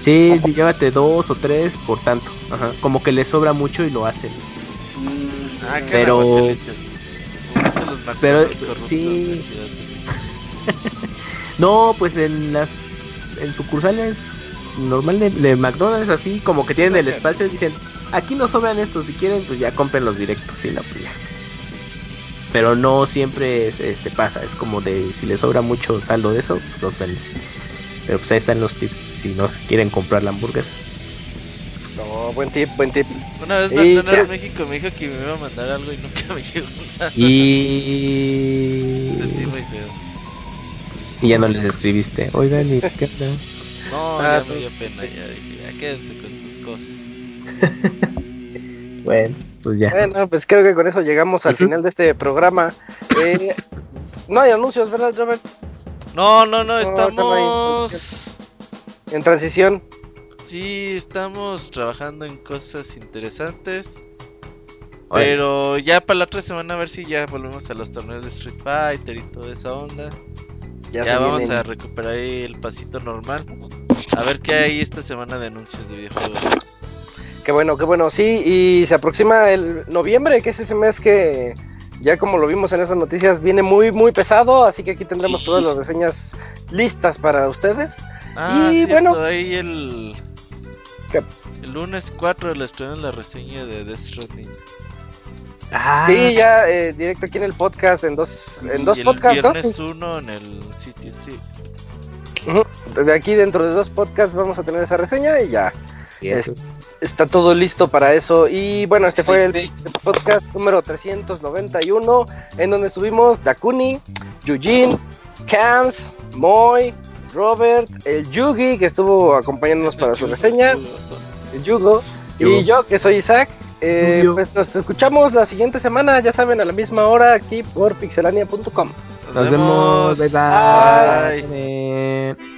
Sí, llévate dos o tres por tanto. Ajá. Como que le sobra mucho y lo hacen. Mm, Ah, que Pero- Pero, sí. No, pues en las... En sucursales normal de, de McDonald's así como que tienen el espacio y dicen aquí no sobran estos si quieren pues ya compren los directos si no pues ya pero no siempre es- este pasa es como de si les sobra mucho saldo de eso pues los venden pero pues ahí están los tips si no quieren comprar la hamburguesa No, buen tip, buen tip. Una vez McDonald's creo- México me dijo que me iba a mandar algo y nunca me llegó nada. y Sentí muy feo. y ya no les escribiste oigan y qué onda? No, Ah, ya me dio pena, ya dije, ya quédense con sus cosas. bueno pues ya Bueno, pues creo que con eso llegamos al final de este programa. Eh, no hay anuncios, ¿verdad, Robert? No, no, no, estamos. En transición. Sí, estamos trabajando en cosas interesantes. Órale. Pero ya para la otra semana a ver si ya volvemos a los torneos de Street Fighter y toda esa onda. Ya, vamos vienen. a recuperar el pasito normal. A ver qué hay esta semana de anuncios de videojuegos. Qué bueno, qué bueno, sí, y se aproxima el noviembre, que es ese mes que ya como lo vimos en esas noticias viene muy muy pesado, así que aquí tendremos todas las reseñas listas para ustedes. Ah, y sí, bueno, ahí el... ¿Qué? El lunes 4 le estrenan la reseña de Death Stranding. Ah, sí, ya eh, directo aquí en el podcast, en dos, en dos y el podcasts, ¿no? viernes 1 en el sitio, sí. De aquí dentro de dos podcasts vamos a tener esa reseña y ya es- está todo listo para eso. Y bueno, este fue el podcast número 391, en donde estuvimos Dakuni, Yujin, Cams, Moy, Robert, el Yugi, que estuvo acompañándonos para su reseña, el Yugo, y yo, que soy Isaac. Eh, pues nos escuchamos la siguiente semana, ya saben, a la misma hora aquí por pixelania.com. Nos vemos. Bye bye. Bye. bye.